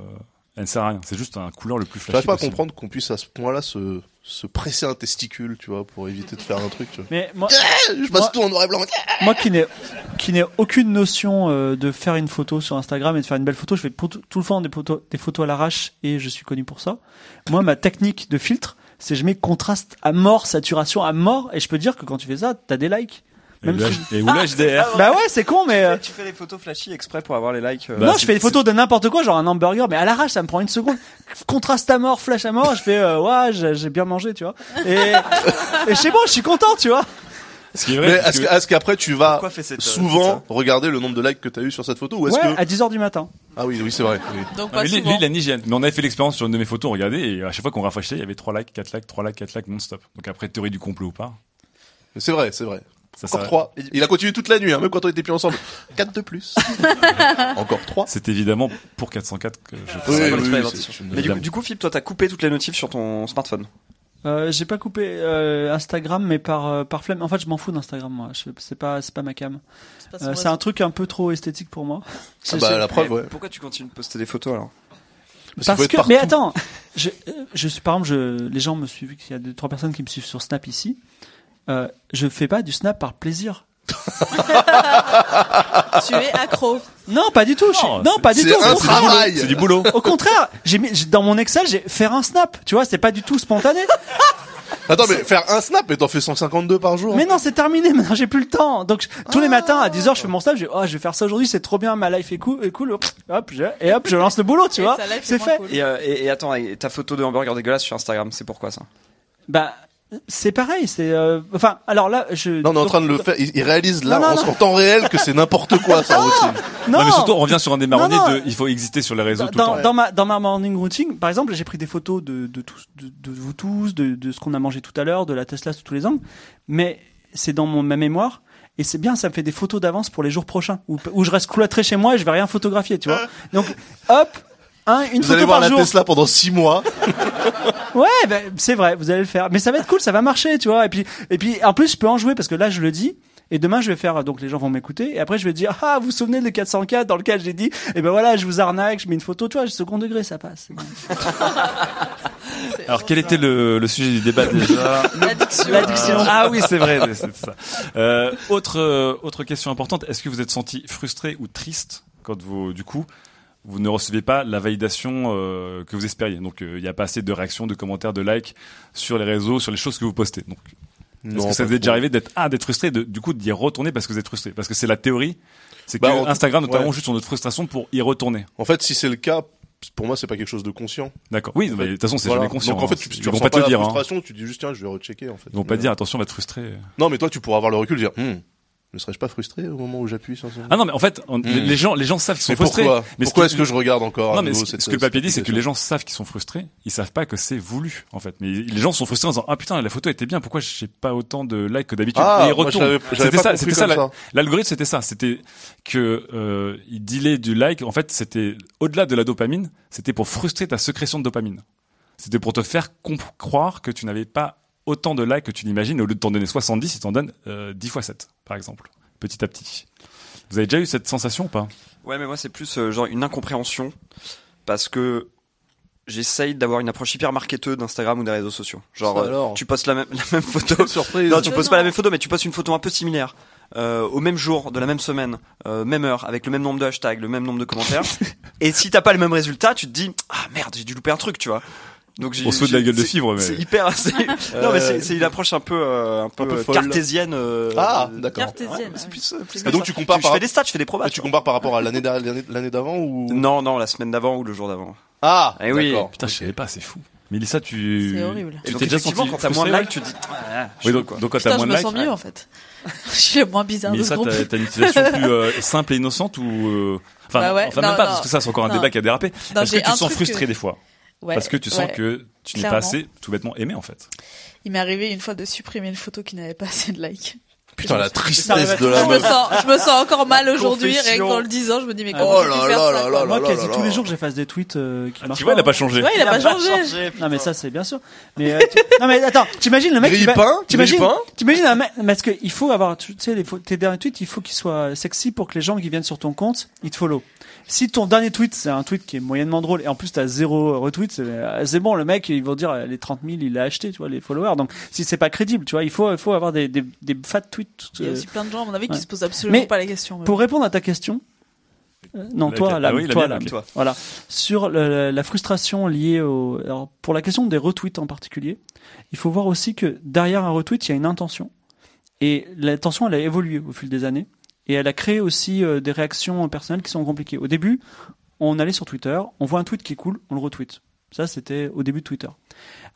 elle ne sert à rien. C'est juste un couleur le plus flashy. J'arrive pas à possible. comprendre qu'on puisse à ce point-là se, se presser un testicule, tu vois, pour éviter de faire un truc. Tu vois. Mais moi, Je passe Moi- tout en noir et blanc. moi qui n'ai qui n'ai aucune notion euh, de faire une photo sur Instagram et de faire une belle photo, je fais tout, tout le temps des photos, des photos à l'arrache et je suis connu pour ça. Moi, ma technique de filtre, c'est je mets contraste à mort, saturation à mort et je peux dire que quand tu fais ça, t'as des likes. Et Même si- et ou le HDR. Bah ouais, c'est con, mais. euh, Tu fais les photos flashy exprès pour avoir les likes. euh, Bah, non, c'est- je fais des photos de n'importe quoi, genre un hamburger, mais à l'arrache, ça me prend une seconde. Contraste à mort, flash à mort, je fais, euh, ouais, j'ai bien mangé, tu vois. Et, et c'est bon, je suis content, tu vois. Ce qui est vrai. Mais parce est-ce que- qu'après tu vas euh, souvent regarder le nombre de likes que t'as eu sur cette photo ou est-ce Ouais, que à 10h du matin. ah oui oui c'est vrai. oui. Donc Ah, pas mais lui, il a. Mais on avait fait l'expérience sur une de mes photos, regardez, et à chaque fois qu'on rafraîchissait, il y avait 3 likes, 4 likes, 3 likes, 4 likes non-stop. Donc après, théorie du complot ou pas. C'est vrai c'est vrai. Ça, Encore ça- trois. Il a continué toute la nuit hein, même quand on était plus ensemble. Quatre de plus. Encore trois. C'est évidemment pour 404 que je fais Oui, Mais du coup, du coup, Philippe, toi, t'as coupé toutes les notifs sur ton smartphone. Euh, j'ai pas coupé euh, Instagram, mais par euh, par flemme. En fait, je m'en fous d'Instagram, moi. Je- C'est pas c'est pas ma cam. C'est Euh, c'est un truc un peu trop esthétique pour moi. Ah bah la preuve ouais. Pourquoi tu continues de poster des photos alors? Parce que, mais attends, je, je suis par exemple, je, les gens me suivent, il y a deux, trois personnes qui me suivent sur Snap ici. Euh, je fais pas du Snap par plaisir. Tu es accro. Non, pas du tout. je Non, non, pas du C'est tout. au un contraire. travail. C'est du boulot. Au contraire, j'ai mis j'ai- dans mon Excel, j'ai faire un Snap. Tu vois, c'est pas du tout spontané. Attends mais faire un snap et t'en fais 152 par jour. Mais non, c'est terminé. Maintenant, j'ai plus le temps. Donc, je- tous les matins à 10h, je fais mon Snap. Je dis, oh, je vais faire ça aujourd'hui. C'est trop bien. Ma life est cool. Est cool. Hop, je- et hop, je lance le boulot. Tu Et vois, sa life est c'est moins fait. cool. et, euh, et, et attends, et ta photo de hamburger dégueulasse sur Instagram, c'est pourquoi ça? Bah, c'est pareil. C'est, euh, enfin, alors là, je. Non, on est en train de le faire. Il, il réalise là Non, non, en, non. en temps réel que c'est n'importe quoi sa routine. Non, Non, mais surtout, on revient sur un des marronniers Non, non. de, il faut exister sur les réseaux dans, tout le temps. dans, dans ma dans ma morning routine, par exemple, j'ai pris des photos de de, tous, de, de vous tous, de, de ce qu'on a mangé tout à l'heure, de la Tesla sous tous les angles, mais c'est dans mon ma mémoire. Et c'est bien, ça me fait des photos d'avance pour les jours prochains, où, où je reste cloîtré chez moi et je vais rien photographier, tu vois. Donc, hop, un, une Vous allez voir par la jour. Tesla pendant 6 mois. Ouais, ben, c'est vrai, vous allez le faire. Mais ça va être cool, ça va marcher, tu vois. Et puis, et puis, en plus, je peux en jouer parce que là, je le dis. Et demain, je vais faire, donc les gens vont m'écouter. Et après, je vais dire, ah, vous vous souvenez de 404 dans lequel j'ai dit, et ben voilà, je vous arnaque, je mets une photo, tu vois, second degré, ça passe. Alors, quel était le, le sujet du débat déjà L'addiction. L'addiction. Ah oui, c'est vrai, c'est ça. Euh, autre euh, autre question importante, est-ce que vous êtes senti frustré ou triste quand vous du coup vous ne recevez pas la validation euh, que vous espériez Donc euh, il n'y a pas assez de réactions, de commentaires, de likes sur les réseaux, sur les choses que vous postez. Donc est-ce que ça vous est déjà arrivé d'être ah d'être frustré, de, du coup d'y retourner parce que vous êtes frustré? Parce que c'est la théorie, c'est que Bah, en- Instagram notamment ouais. juste sur notre frustration pour y retourner. En fait, si c'est le cas, pour moi, c'est pas quelque chose de conscient. D'accord. Oui, de toute façon c'est Voilà. jamais conscient. Donc en fait, hein. tu, tu ils vont pas te la dire. Hein. frustration, tu dis juste tiens, je vais rechecker en fait. Ils vont pas te dire attention, on va te frustrer. Non, mais toi, tu pourras avoir le recul, dire, Hum, ne serais-je pas frustré au moment où j'appuie sur ce Ah non, mais en fait, on- Hmm. les gens, les gens savent qu'ils sont Mais frustrés. pourquoi Mais Pourquoi est-ce que je regarde encore Non, mais ce, cette- ce que le papier dit, c'est que les gens savent qu'ils sont frustrés. Ils savent pas que c'est voulu, en fait. Mais les gens sont frustrés en disant, ah putain, la photo était bien, pourquoi j'ai pas autant de likes que d'habitude? Ah, Et ils retournent. C'était ça, c'était ça, l'algorithme, c'était ça. C'était que, euh, il dilait du like. En fait, c'était au-delà de la dopamine. C'était pour frustrer ta sécrétion de dopamine. C'était pour te faire croire que tu n'avais pas autant de likes que tu l'imagines. Au lieu de t'en donner 70, il t'en donne, euh, 10 fois 7, par exemple. Petit à petit. Vous avez déjà eu cette sensation ou pas? Ouais, mais moi c'est plus euh, genre une incompréhension parce que j'essaye d'avoir une approche hyper marketeuse d'Instagram ou des réseaux sociaux. Genre, euh, tu postes la même, la même photo. Surprise. Non, tu Mais postes non. pas la même photo, mais tu postes une photo un peu similaire. Euh, au même jour, de la même semaine, euh, même heure, avec le même nombre de hashtags, le même nombre de commentaires. et si t'as pas le même résultat, tu te dis ah merde, j'ai dû louper un truc, tu vois. Donc j'ai- On se fout de la gueule de fibre, mais- C'est hyper. c'est- non mais c'est une approche un peu euh, un peu, peu euh, folle. cartésienne. euh, Ah, euh, d'accord. Cartésienne. c'est plus, euh, plus donc ça. tu compares je par fais des stats, je fais des probas. Ah, tu compares par rapport à l'année l'année d'avant ou? Non, non, la semaine d'avant ou le jour d'avant. Ah, Eh oui. Putain, je savais pas, c'est fou. Mélissa, tu. C'est horrible. Tu t'es déjà senti quand t'as moins de likes, tu te dis. ah, Oui, chaud, donc, quoi. donc quand t'as je moins me de sens likes. mieux en fait. je suis moins bizarre Mais groupe. t'as une utilisation plus euh, simple et innocente ou euh, enfin, Bah ouais, enfin non, même pas non. parce que ça c'est encore un Non. débat qui a dérapé. Est-ce que tu te un sens frustré que- des fois Ouais, parce que tu sens ouais. que tu n'es pas assez tout bêtement aimé en fait. Il m'est arrivé une fois de supprimer une photo qui n'avait pas assez de likes. Putain, la tristesse de la Je me sens, je me sens encore mal aujourd'hui, rien qu'en le disant, je me dis mais Ah, comment oh là faire là Moi, là quasi là tous là. les jours, je fasse des tweets euh, qui marchent Tu vois, il a pas changé. Ouais, il a pas changé. Non mais ça c'est bien sûr. Mais euh, tu- non mais attends, t'imagines le mec t'imagines, t'imagines un mec parce que il faut avoir, tu sais, les, tes derniers tweets, il faut qu'ils soient sexy pour que les gens qui viennent sur ton compte, ils te follow. Si ton dernier tweet c'est un tweet qui est moyennement drôle et en plus t'as zéro retweet, c'est, euh, bon, le mec ils vont dire euh, les 30 000 il l'a acheté, tu vois, les followers. Donc si c'est pas crédible, tu vois, il faut, il faut avoir des, des, des fat tweets. Il y a euh, aussi plein de gens, à mon avis, qui se posent absolument Mais pas la question. ouais. Pour répondre à ta question, euh, non, La- toi, ah oui, la toi, mienne, ok. Toi. voilà, sur le- la frustration liée au, alors, pour la question des retweets en particulier, il faut voir aussi que derrière un retweet, il y a une intention. Et l'attention, elle a évolué au fil des années. Et elle a créé aussi euh, des réactions personnelles qui sont compliquées. Au début, on allait sur Twitter, on voit un tweet qui est cool, on le retweet. Ça, c'était au début de Twitter.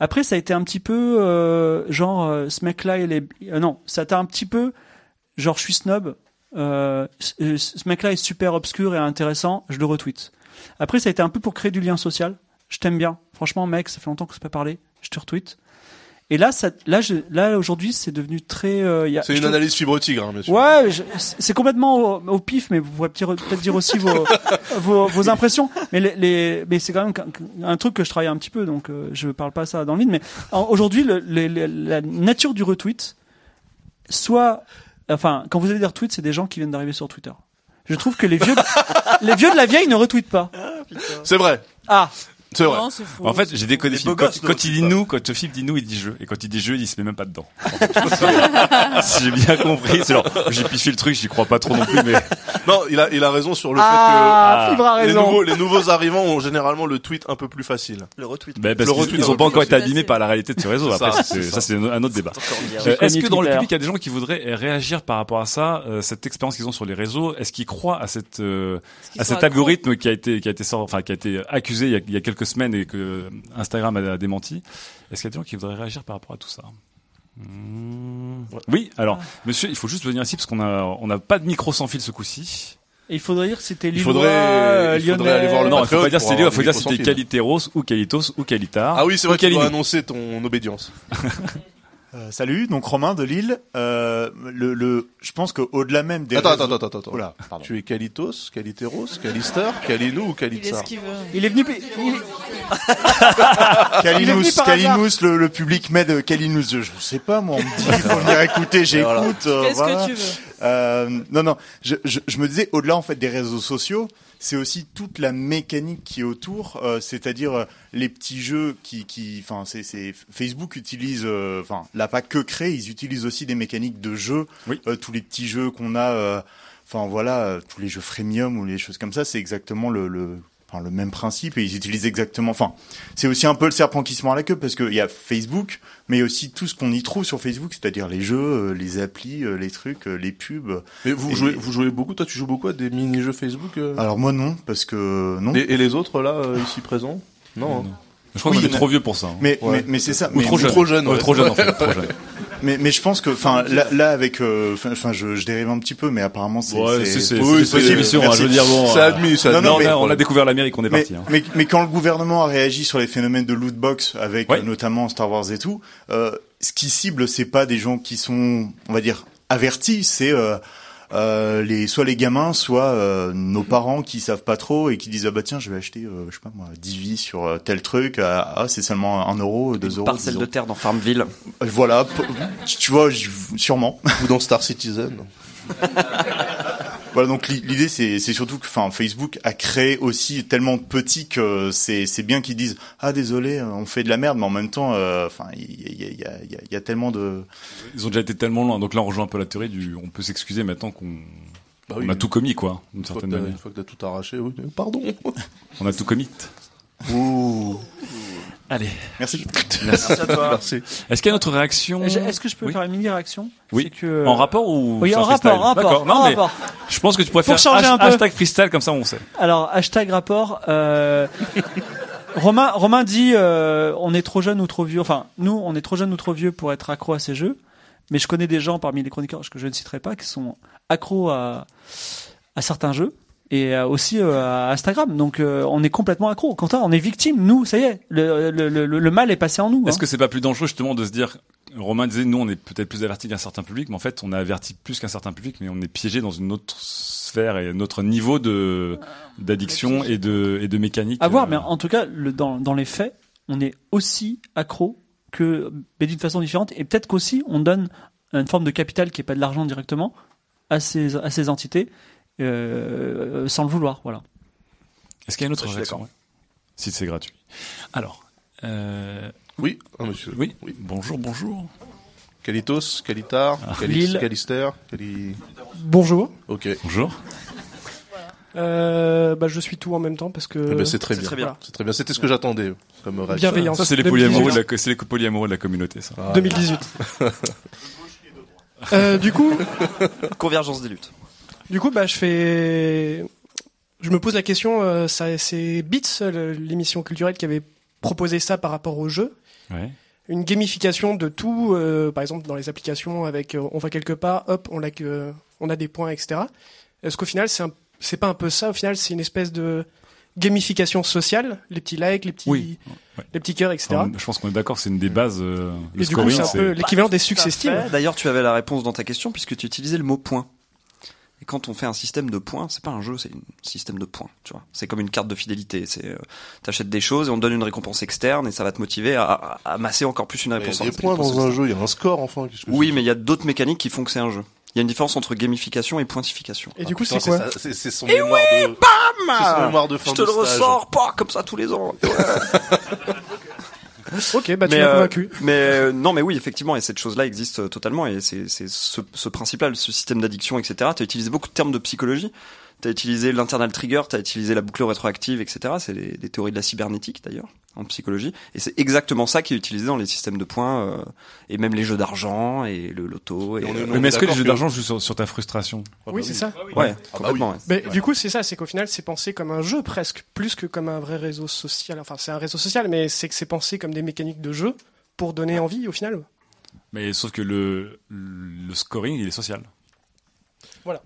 Après, ça a été un petit peu euh, genre euh, ce mec-là, il est euh, non, ça a été un petit peu genre je suis snob. Euh, ce mec-là est super obscur et intéressant, je le retweet. Après, ça a été un peu pour créer du lien social. Je t'aime bien, franchement, mec, ça fait longtemps qu'on s'est pas parlé. Je te retweet. Et là, ça, là, je, là aujourd'hui, c'est devenu très. euh, il y a- C'est une trouve- analyse fibre tigre, hein, bien sûr. Ouais, je- c'est complètement au, au pif, mais vous pourrez peut-être dire aussi vos, vos, vos impressions. Mais, les, les- mais c'est quand même un truc que je travaille un petit peu, donc euh, je parle pas ça dans le vide. Mais aujourd'hui, le- les- les- la nature du retweet, soit, enfin, quand vous avez des retweets, c'est des gens qui viennent d'arriver sur Twitter. Je trouve que les vieux, les vieux de la vieille ne retweetent pas. C'est vrai. Ah, C'est vrai. Non, c'est faux. En fait, j'ai déconné. Quand, gosses, quand il dit nous, quand Philippe dit nous, il dit je. Et quand il dit je, il se met même pas dedans. si j'ai bien compris, c'est genre, j'ai piffé le truc, j'y crois pas trop non plus, mais Non, il a, il a raison sur le ah, fait que les nouveaux, les nouveaux arrivants ont généralement le tweet un peu plus facile. Le retweet. bah, parce Le qu'ils retweet, ils ont pas encore été abîmés par la réalité de ce réseau. Après, ça, c'est- c'est ça, c'est un autre débat. Euh, Est-ce que dans le public, il y a des gens qui voudraient réagir par rapport à ça, euh, cette expérience qu'ils ont sur les réseaux? Est-ce qu'ils croient à cette euh, à cet algorithme qui a été qui a été sort- enfin qui a été accusé il y a, il y a quelques semaines et que Instagram a, a démenti Est-ce qu'il y a des gens qui voudraient réagir par rapport à tout ça? Hmm. Oui, alors, monsieur, il faut juste venir ici parce qu'on a on n'a pas de micro sans fil ce coup-ci. Et il faudrait dire que c'était Il Lillois, faudrait- euh, il faudrait aller voir le non, il faut pas dire c'était il faut dire c'était. Caliteros ou Calitos ou Calitar. Ah oui, c'est vrai tu dois annoncer ton obédience. Euh, salut, donc Romain de Lille. Euh, le, le, je pense qu'au-delà même des Attends, réseaux- attends, attends, attends, attends. Oula. Tu es Calitos, Caliteros, Calister, Calinou ou Il est Calitza. Il est venu. il- Il est venu Kalinous, par hasard. Kalinous, le, le public m'aide. Kalinous, je, je sais pas, moi, on me dit, il faut venir écouter, j'écoute. voilà. euh, voilà. que tu veux. Euh, non, non, je, je, je me disais, au-delà en fait des réseaux sociaux, c'est aussi toute la mécanique qui est autour, euh, c'est-à-dire euh, les petits jeux qui, qui, enfin, c'est, c'est Facebook utilise, euh, enfin, l'a pas que créé, ils utilisent aussi des mécaniques de jeux, Oui. Euh, tous les petits jeux qu'on a, euh, enfin voilà, tous les jeux freemium ou les choses comme ça, c'est exactement le, le Enfin, le même principe et ils utilisent exactement. Enfin, c'est aussi un peu le serpent qui se mord la queue parce qu'il y a Facebook, mais aussi tout ce qu'on y trouve sur Facebook, c'est-à-dire les jeux, euh, les applis, euh, les trucs, euh, les pubs. Mais vous Et- jouez, vous jouez beaucoup, toi tu joues beaucoup à des mini-jeux Facebook euh Alors moi non, parce que non. et, et les autres là, ici présents? Non. hein. Je crois Oui, qu'on est mais- trop vieux pour ça. hein. Mais, Ouais. mais mais c'est ça. Ou mais, trop jeune. trop jeune, Ouais, ouais. trop jeune en fait. Trop jeune. Mais mais je pense que, enfin là, là avec, euh, enfin je, je dérive un petit peu, mais apparemment c'est. Ouais, c'est- c'est c'est Oui, c'est c'est- possible. Je veux dire bon. C'est euh, admis, c'est non, admis. Non, mais- on a- on a découvert l'Amérique, on est Mais, parti. hein. mais, mais quand le gouvernement a réagi sur les phénomènes de lootbox avec Ouais. euh, notamment Star Wars et tout, euh, ce qui cible c'est pas des gens qui sont, on va dire, avertis, c'est euh, euh, les soit les gamins, soit euh, nos parents qui savent pas trop et qui disent ah bah tiens je vais acheter euh, je sais pas moi 10 vies sur euh, tel truc ah, ah, c'est seulement 1 euro 2 Une euros parcelle 10 de euros. terre dans Farmville. Euh, voilà tu vois sûrement Ou dans Star Citizen. Voilà, donc l'i- l'idée c'est c'est surtout que enfin Facebook a créé aussi tellement petit que c'est c'est bien qu'ils disent ah désolé euh, on fait de la merde mais en même temps euh, enfin il y a, il y, a, il y, a, il y a- il y a tellement de Ils ont déjà été tellement loin. Donc là, on rejoint un peu la théorie du. On peut s'excuser maintenant qu'on Bah on a tout commis, quoi, d'une Une fois que certaine manière. une fois que t'as tout arraché, oui. Pardon. On a tout commis. Ouh. Allez. merci Merci à toi. Merci. Est-ce qu'il y a une autre réaction Est-ce que je peux Oui. faire une mini réaction Oui. C'est que En rapport ou Oui, en freestyle rapport, en rapport, D'accord. Non, en mais rapport. je pense que tu pourrais Pour faire changer un peu. hashtag freestyle comme ça, on sait. Alors hashtag rapport. Euh, Romain, Romain dit euh, on est trop jeune ou trop vieux. Enfin, nous, on est trop jeune ou trop vieux pour être accro à ces jeux. Mais je connais des gens parmi les chroniqueurs que je ne citerai pas qui sont accros à, à certains jeux et euh, aussi euh, à Instagram. Donc euh, on est complètement accro. Contraire, on est victime. Nous, ça y est, le, le, le, le mal est passé en nous. Est-ce hein. que c'est pas plus dangereux justement de se dire Romain disait nous on est peut-être plus avertis qu'un certain public, mais en fait on est averti plus qu'un certain public, mais on est piégé dans une autre sphère et notre niveau de d'addiction et de et de mécanique. À voir, mais en tout cas, le, dans, dans les faits, on est aussi accro que, mais d'une façon différente. Et peut-être qu'aussi, on donne une forme de capital qui est pas de l'argent directement à ces, à ces entités, euh, sans le vouloir. Voilà. Est-ce qu'il y a une autre réaction d'accord. Si c'est gratuit? Alors. Euh, Oui, ah, monsieur. oui. Bonjour, bonjour. Calitos, Calitar, Calis, Lille. Calister, Cali. Bonjour. Ok. Bonjour. Euh, bah, je suis tout en même temps parce que. Eh ben, c'est très bien. très bien. C'est très bien. C'était ce que j'attendais comme réaction. Bienveillance. Ça c'est les 2018. polyamoureux de la c'est les polyamoureux de la communauté ça. Ah, 2018. Euh, du coup, Convergence des luttes. Du coup, bah, je fais, je me pose la question. euh, ça, c'est Beats, le- l'émission culturelle, qui avait proposé ça par rapport au jeu. Ouais. Une gamification de tout, euh, par exemple dans les applications, avec euh, on va quelque part, hop, on a que, on a des points, etc. Est-ce qu'au final, c'est un- c'est pas un peu ça Au final, c'est une espèce de gamification sociale, les petits likes, les petits, Oui. Ouais. les petits cœurs, etc. Enfin, je pense qu'on est d'accord, c'est une des bases. euh, le Et du coup, c'est un peu c'est l'équivalent des à success. D'ailleurs, tu avais la réponse dans ta question puisque tu utilisais le mot point. Et quand on fait un système de points, c'est pas un jeu, c'est un système de points, tu vois. C'est comme une carte de fidélité. C'est, euh, t'achètes des choses et on te donne une récompense externe et ça va te motiver à, à, à masser encore plus une Il y a des points dans un jeu, il y a un score enfin. que Oui, mais il y a d'autres mécaniques qui font que c'est un jeu. Il y a une différence entre gamification et pointification. Et du coup, Putain, c'est quoi C'est c'est son Et mémoire oui, de. bam C'est son mémoire de fin Je te de le stage. ressors pas comme ça tous les ans. Ok, bah tu m'as euh, convaincu. mais euh, non, mais oui, effectivement, et cette chose-là existe euh, totalement, et c'est c'est ce, ce principe-là, ce système d'addiction, etc. T'as utilisé beaucoup de termes de psychologie. T'as utilisé l'internal trigger, t'as utilisé la boucle rétroactive, etc. C'est les, les théories de la cybernétique d'ailleurs en psychologie, et c'est exactement ça qui est utilisé dans les systèmes de points euh, et même les jeux d'argent et le loto. Et, Et on est- euh, on Mais est-ce que les jeux que- d'argent jouent sur, sur ta frustration Oui, c'est ça. ouais, Ah bah complètement. ouais. Mais du coup, c'est ça, c'est qu'au final, c'est pensé comme un jeu presque, plus que comme un vrai réseau social. Enfin, c'est un réseau social, mais c'est que c'est pensé comme des mécaniques de jeu pour donner envie au final. Mais sauf que le, le scoring, il est social.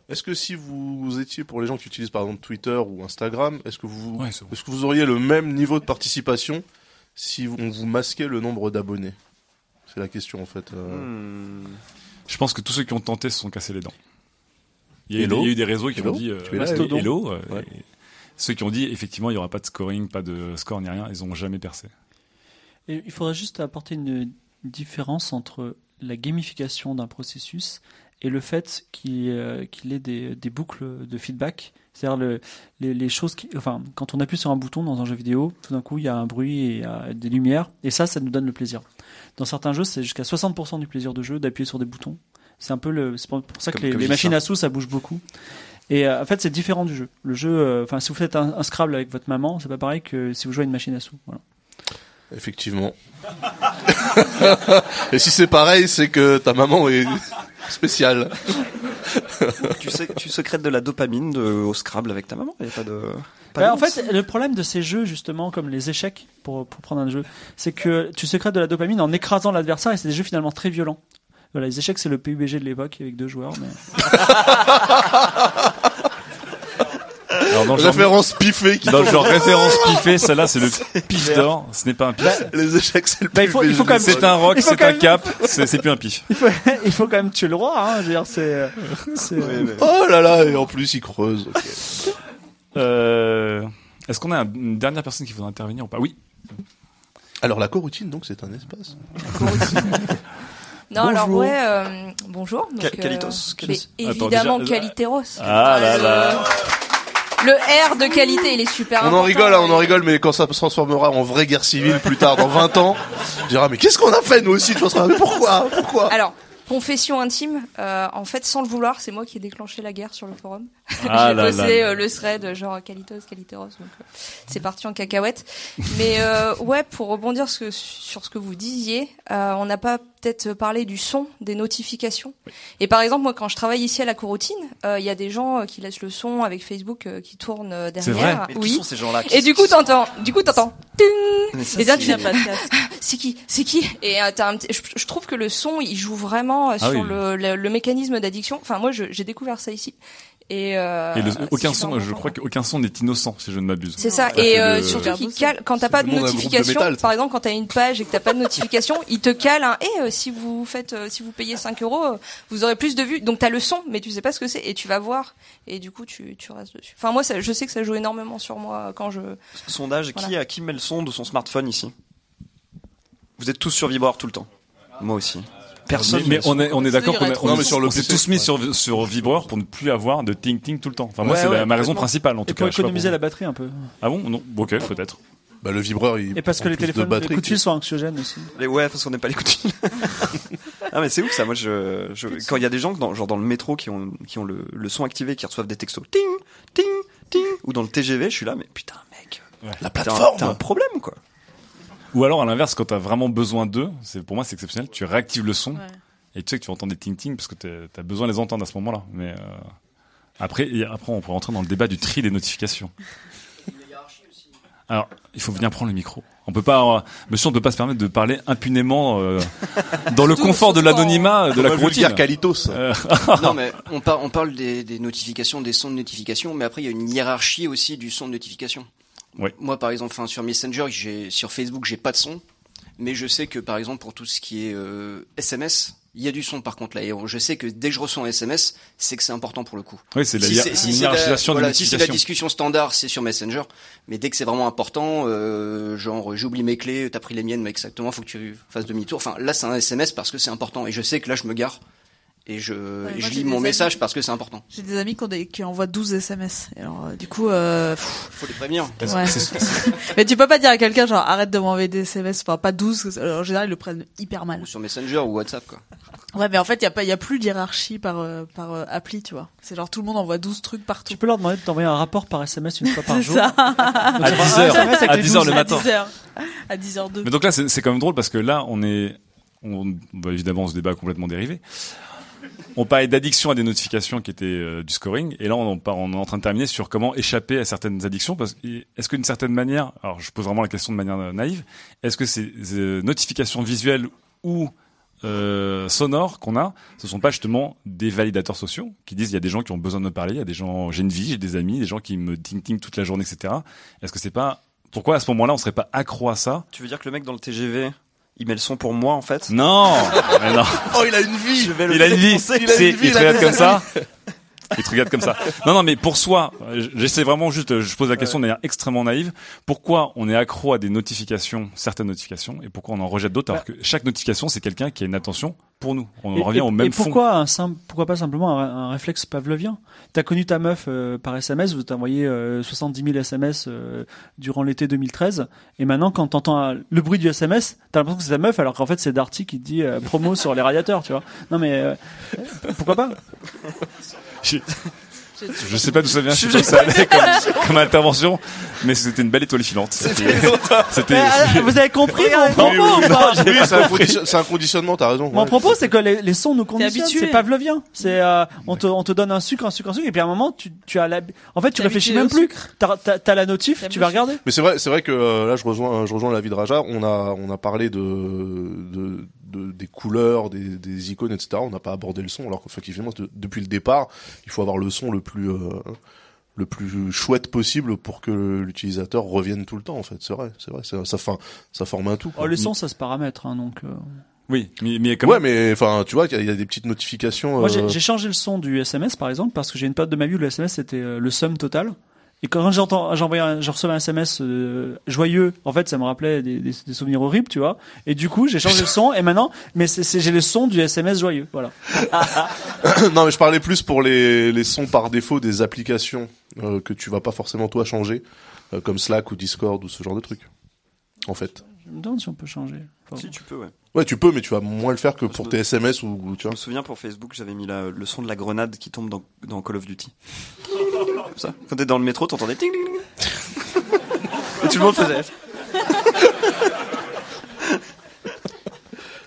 Est-ce que si vous étiez pour les gens qui utilisent par exemple Twitter ou Instagram, est-ce que vous Ouais, c'est bon. est-ce que vous auriez le même niveau de participation si on vous masquait le nombre d'abonnés? C'est la question en fait. euh. Hmm. Je pense que tous ceux qui ont tenté se sont cassés les dents. Il y a, eu, des- il y a eu des réseaux qui Hello ont dit euh, Tu es là, ouais, Stodon Hello, euh, Ouais. ceux qui ont dit effectivement il y aura pas de scoring, pas de score ni rien, ils ont jamais percé. Et il faudrait juste apporter une différence entre la gamification d'un processus et le fait qu'il euh, qu'il ait des, des boucles de feedback. C'est-à-dire le, les, les choses qui, enfin, quand on appuie sur un bouton dans un jeu vidéo, tout d'un coup il y a un bruit et il y a des lumières, et ça, ça nous donne le plaisir. Dans certains jeux, c'est jusqu'à 60% du plaisir de jeu d'appuyer sur des boutons. C'est un peu le, c'est pour ça que Comme- les, comme machines ça. à sous, ça bouge beaucoup. Et euh, en fait, c'est différent du jeu. Le jeu, euh, enfin, si vous faites un, un Scrabble avec votre maman, c'est pas pareil que si vous jouez à une machine à sous. Voilà. Effectivement. Et si c'est pareil, c'est que ta maman est spéciale. tu sais, tu secrètes de la dopamine de, au Scrabble avec ta maman. Il y a pas de. pas de en fait, le problème de ces jeux, justement, comme les échecs, pour, pour prendre un jeu, c'est que tu secrètes de la dopamine en écrasant l'adversaire et c'est des jeux finalement très violents. Voilà, les échecs, c'est le PUBG de l'époque avec deux joueurs. Mais... Alors dans le genre, Référence piffée qui dans le genre référence piffée, celle-là c'est le pif d'or, ce n'est pas un pif. Les échecs, c'est le Bah, il faut- il faut quand même- C'est un rock, c'est un cap, c'est plus un pif. il, faut, il faut quand même tuer le roi. Hein, je veux dire, c'est. Oh là là, et en plus il creuse. Euh, Est-ce qu'on a un- une dernière personne qui voudrait intervenir ou pas? Oui. Alors la coroutine, donc, c'est un espace. Non, alors Bonjour. ouais, euh, bonjour. Donc, Quel- Qualitos, euh, Qualitos. mais Attends, évidemment, déjà- Qualiteros. Ah là là. Le R de qualité, il est super On en rigole, hein, on en rigole, mais quand ça se transformera en vraie guerre civile plus tard, dans 20 ans, on dira, mais qu'est-ce qu'on a fait nous aussi Tu vois, mais pourquoi Pourquoi? Alors, confession intime, euh, en fait, sans le vouloir, c'est moi qui ai déclenché la guerre sur le forum. Ah J'ai là euh, le thread genre Qualitos, Qualiteros, donc euh, c'est parti en cacahuète. Mais euh, ouais, pour rebondir ce que- sur ce que vous disiez, euh, on n'a pas peut-être parlé du son, des notifications. Et par exemple, moi, quand je travaille ici à la coroutine, euh, il y a des gens qui laissent le son avec Facebook euh, qui tourne C'est derrière. vrai Mais qui Oui. sont ces gens-là? Qui- Et du coup, t'entends, du coup, t'entends, ting Mais ça, Et là, c'est- tu viens pas. C'est qui C'est qui? Et euh, t'as un petit- je, je trouve que le son, il joue vraiment Ah sur oui. le, le, le mécanisme d'addiction. Enfin, moi, je- j'ai découvert ça ici. Et, euh, Et le- c'est aucun son, je crois qu'aucun son n'est innocent, si je ne m'abuse. C'est ça. Et euh, surtout qu'il cale quand t'as pas de notification. par exemple, quand t'as une page et que t'as pas de notification, il te cale un. Et si vous faites, euh, si vous payez 5 euros, euh, vous aurez plus de vues. Donc t'as le son, mais tu sais pas ce que c'est et tu vas voir. Et du coup, tu, tu restes dessus. Enfin, moi, ça, je sais que ça joue énormément sur moi quand je. Sondage, qui, a, qui met le son de son smartphone ici? Vous êtes tous sur vibreur tout le temps. Moi aussi. Personne. Mais, mais on est, on est d'accord qu'on est- on, mais sur le on s'est tous mis ouais. sur, sur vibreur pour ne plus avoir de ting ting tout le temps. Enfin, moi, Ouais, c'est ouais, ma raison principale, en tout Et pour cas. pas économiser la batterie un peu. Ah bon? Non. Ok, peut-être. Bah le vibreur, il Et parce que les plus de téléphones, les batterie coups de fil sont anxiogènes aussi. Les- ouais, parce qu'on n'est pas les coups de fil. ah mais c'est ouf ça. Moi, je, je quand il y a des gens dans, genre dans le métro qui ont qui ont le, le son activé, qui reçoivent des textos, ting, ting, ting, ou dans le TGV, je suis là, mais putain, mec, La plateforme t'as un problème quoi. Ou alors, à l'inverse, quand t'as vraiment besoin d'eux, c'est, pour moi, c'est exceptionnel, tu réactives le son. Ouais. et tu sais que tu vas entendre des ting ting parce que t'as besoin de les entendre à ce moment-là. Mais euh, après, et après, on pourrait rentrer dans le débat du tri des notifications. Alors, il faut venir prendre le micro. On peut pas, euh, monsieur, on ne peut pas se permettre de parler impunément euh, dans le confort de l'anonymat de la vulgaire Kalitos. Euh, non mais on, par- on parle des, des notifications, des sons de notification, mais après il y a une hiérarchie aussi du son de notification. Oui. Moi par exemple, enfin sur Messenger, j'ai sur Facebook, j'ai pas de son, mais je sais que par exemple pour tout ce qui est euh, SMS, il y a du son par contre là. Et je sais que dès que je reçois un SMS, c'est que c'est important pour le coup. Oui, c'est la Si la- voilà, si discussion standard, c'est sur Messenger. Mais dès que c'est vraiment important, euh, genre j'oublie mes clés, t'as pris les miennes, mais exactement, faut que tu fasses demi-tour. Enfin là, c'est un SMS parce que c'est important et je sais que là je me gare et je, et lis mon amis- message parce que c'est important. J'ai des amis qui, ont des- qui envoient 12 SMS. Et alors, euh, du coup, euh, pff, Faut les prévenir. ouais. mais tu peux pas dire à quelqu'un genre arrête de m'envoyer des SMS, enfin pas 12, parce que, euh, en général ils le prennent hyper mal. Ou sur Messenger ou WhatsApp quoi. Ouais, mais en fait, il y a pas, il y a plus d'hiérarchie par euh, par euh, appli, tu vois. C'est genre tout le monde envoie 12 trucs partout. Tu peux leur demander de t'envoyer un rapport par SMS une fois par jour. ça. À fera 10 un heures. SMS avec À les 10 heures 12. le matin. À 10 heures. À 10h02. Mais donc là, c'est c'est quand même drôle parce que là, on est, on, bah, évidemment, ce débat a complètement dérivé. On parlait d'addiction à des notifications qui étaient euh, du scoring, et là, on, est en train de terminer sur comment échapper à certaines addictions. Est-ce qu'une certaine manière, alors je pose vraiment la question de manière euh, naïve, est-ce que ces notifications visuelles ou euh, sonores qu'on a, ce sont pas justement des validateurs sociaux qui disent il y a des gens qui ont besoin de me parler, il y a des gens, j'ai une vie, j'ai des amis, des gens qui me ting ting toute la journée, etc. Est-ce que c'est pas pourquoi à ce moment-là on serait pas accro à ça? Tu veux dire que le mec dans le TGV, il met le son pour moi en fait Non, mais non. Oh, il a une vie. Je vais le Il a une vie. Il a une vie, il te il regarde des comme ça. Te regarde comme ça. Non, non, mais pour soi, euh, j'essaie vraiment juste, euh, je pose la question de manière extrêmement naïve. Pourquoi on est accro à des notifications, certaines notifications, et pourquoi on en rejette d'autres, alors que chaque notification, c'est quelqu'un qui a une attention pour nous. On Et- revient et- au même et fond. pourquoi un simple, pourquoi pas simplement un, un réflexe pavlovien? T'as connu ta meuf euh, par SMS, vous t'as envoyé euh, 70 000 SMS euh, durant l'été 2013, et maintenant quand t'entends un- le bruit du SMS, t'as l'impression que c'est ta meuf, alors qu'en fait c'est Darty qui te dit euh, promo sur les radiateurs, tu vois. Non mais euh, pourquoi pas? Je, je sais pas d'où ça vient, je sais pas ça allait comme, comme intervention, mais c'était une belle étoile filante. C'était, euh, Vous avez compris mon Oui, propos oui, ou pas oui, c'est un, conditionnement, t'as raison. Mon Ouais. propos, c'est que les, les sons nous conditionnent. C'est pavlovien. C'est euh, on te on te donne un sucre, un sucre, un sucre, et puis à un moment tu tu as la. En fait, tu réfléchis même plus. T'as t'as- t'as la notif, tu vas regarder. Mais c'est vrai, c'est vrai que euh, là, je rejoins, je rejoins l'avis de Raja. On a, on a parlé de, de, de- des couleurs, des, des icônes, etc. On n'a pas abordé le son, alors qu'effectivement, de- depuis le départ, il faut avoir le son le plus, euh, le plus chouette possible pour que l'utilisateur revienne tout le temps. En fait, c'est vrai, c'est vrai. Ça, ça, fin- ça forme un tout. Oh, quoi. les sons, ça se paramètre, hein, donc. euh. oui, mais, mais quand Ouais, même, mais enfin, tu vois, il y, a- il y a des petites notifications. Moi, j'ai euh, changé le son du SMS, par exemple, parce que j'ai une période de ma vie où le SMS c'était euh, le sum total. Et quand j'entends, j'envoyais, un- je recevais un SMS euh, joyeux, en fait, ça me rappelait des, des, des souvenirs horribles, tu vois. Et du coup, j'ai changé le son, et maintenant, mais c'est, c'est- j'ai le son du SMS joyeux, voilà. non, mais je parlais plus pour les, les sons par défaut des applications euh, que tu vas pas forcément toi changer, euh, comme Slack ou Discord ou ce genre de trucs. En fait. Je me demande si on peut changer. Enfin, Si tu peux, ouais. Ouais, tu peux, mais tu vas moins le faire que pour me- tes SMS ou, ou tu Je vois. me souviens pour Facebook, j'avais mis la- le son de la grenade qui tombe dans, dans Call of Duty. Comme ça. Quand t'es dans le métro, t'entendais ting ting. Et tout le monde faisait.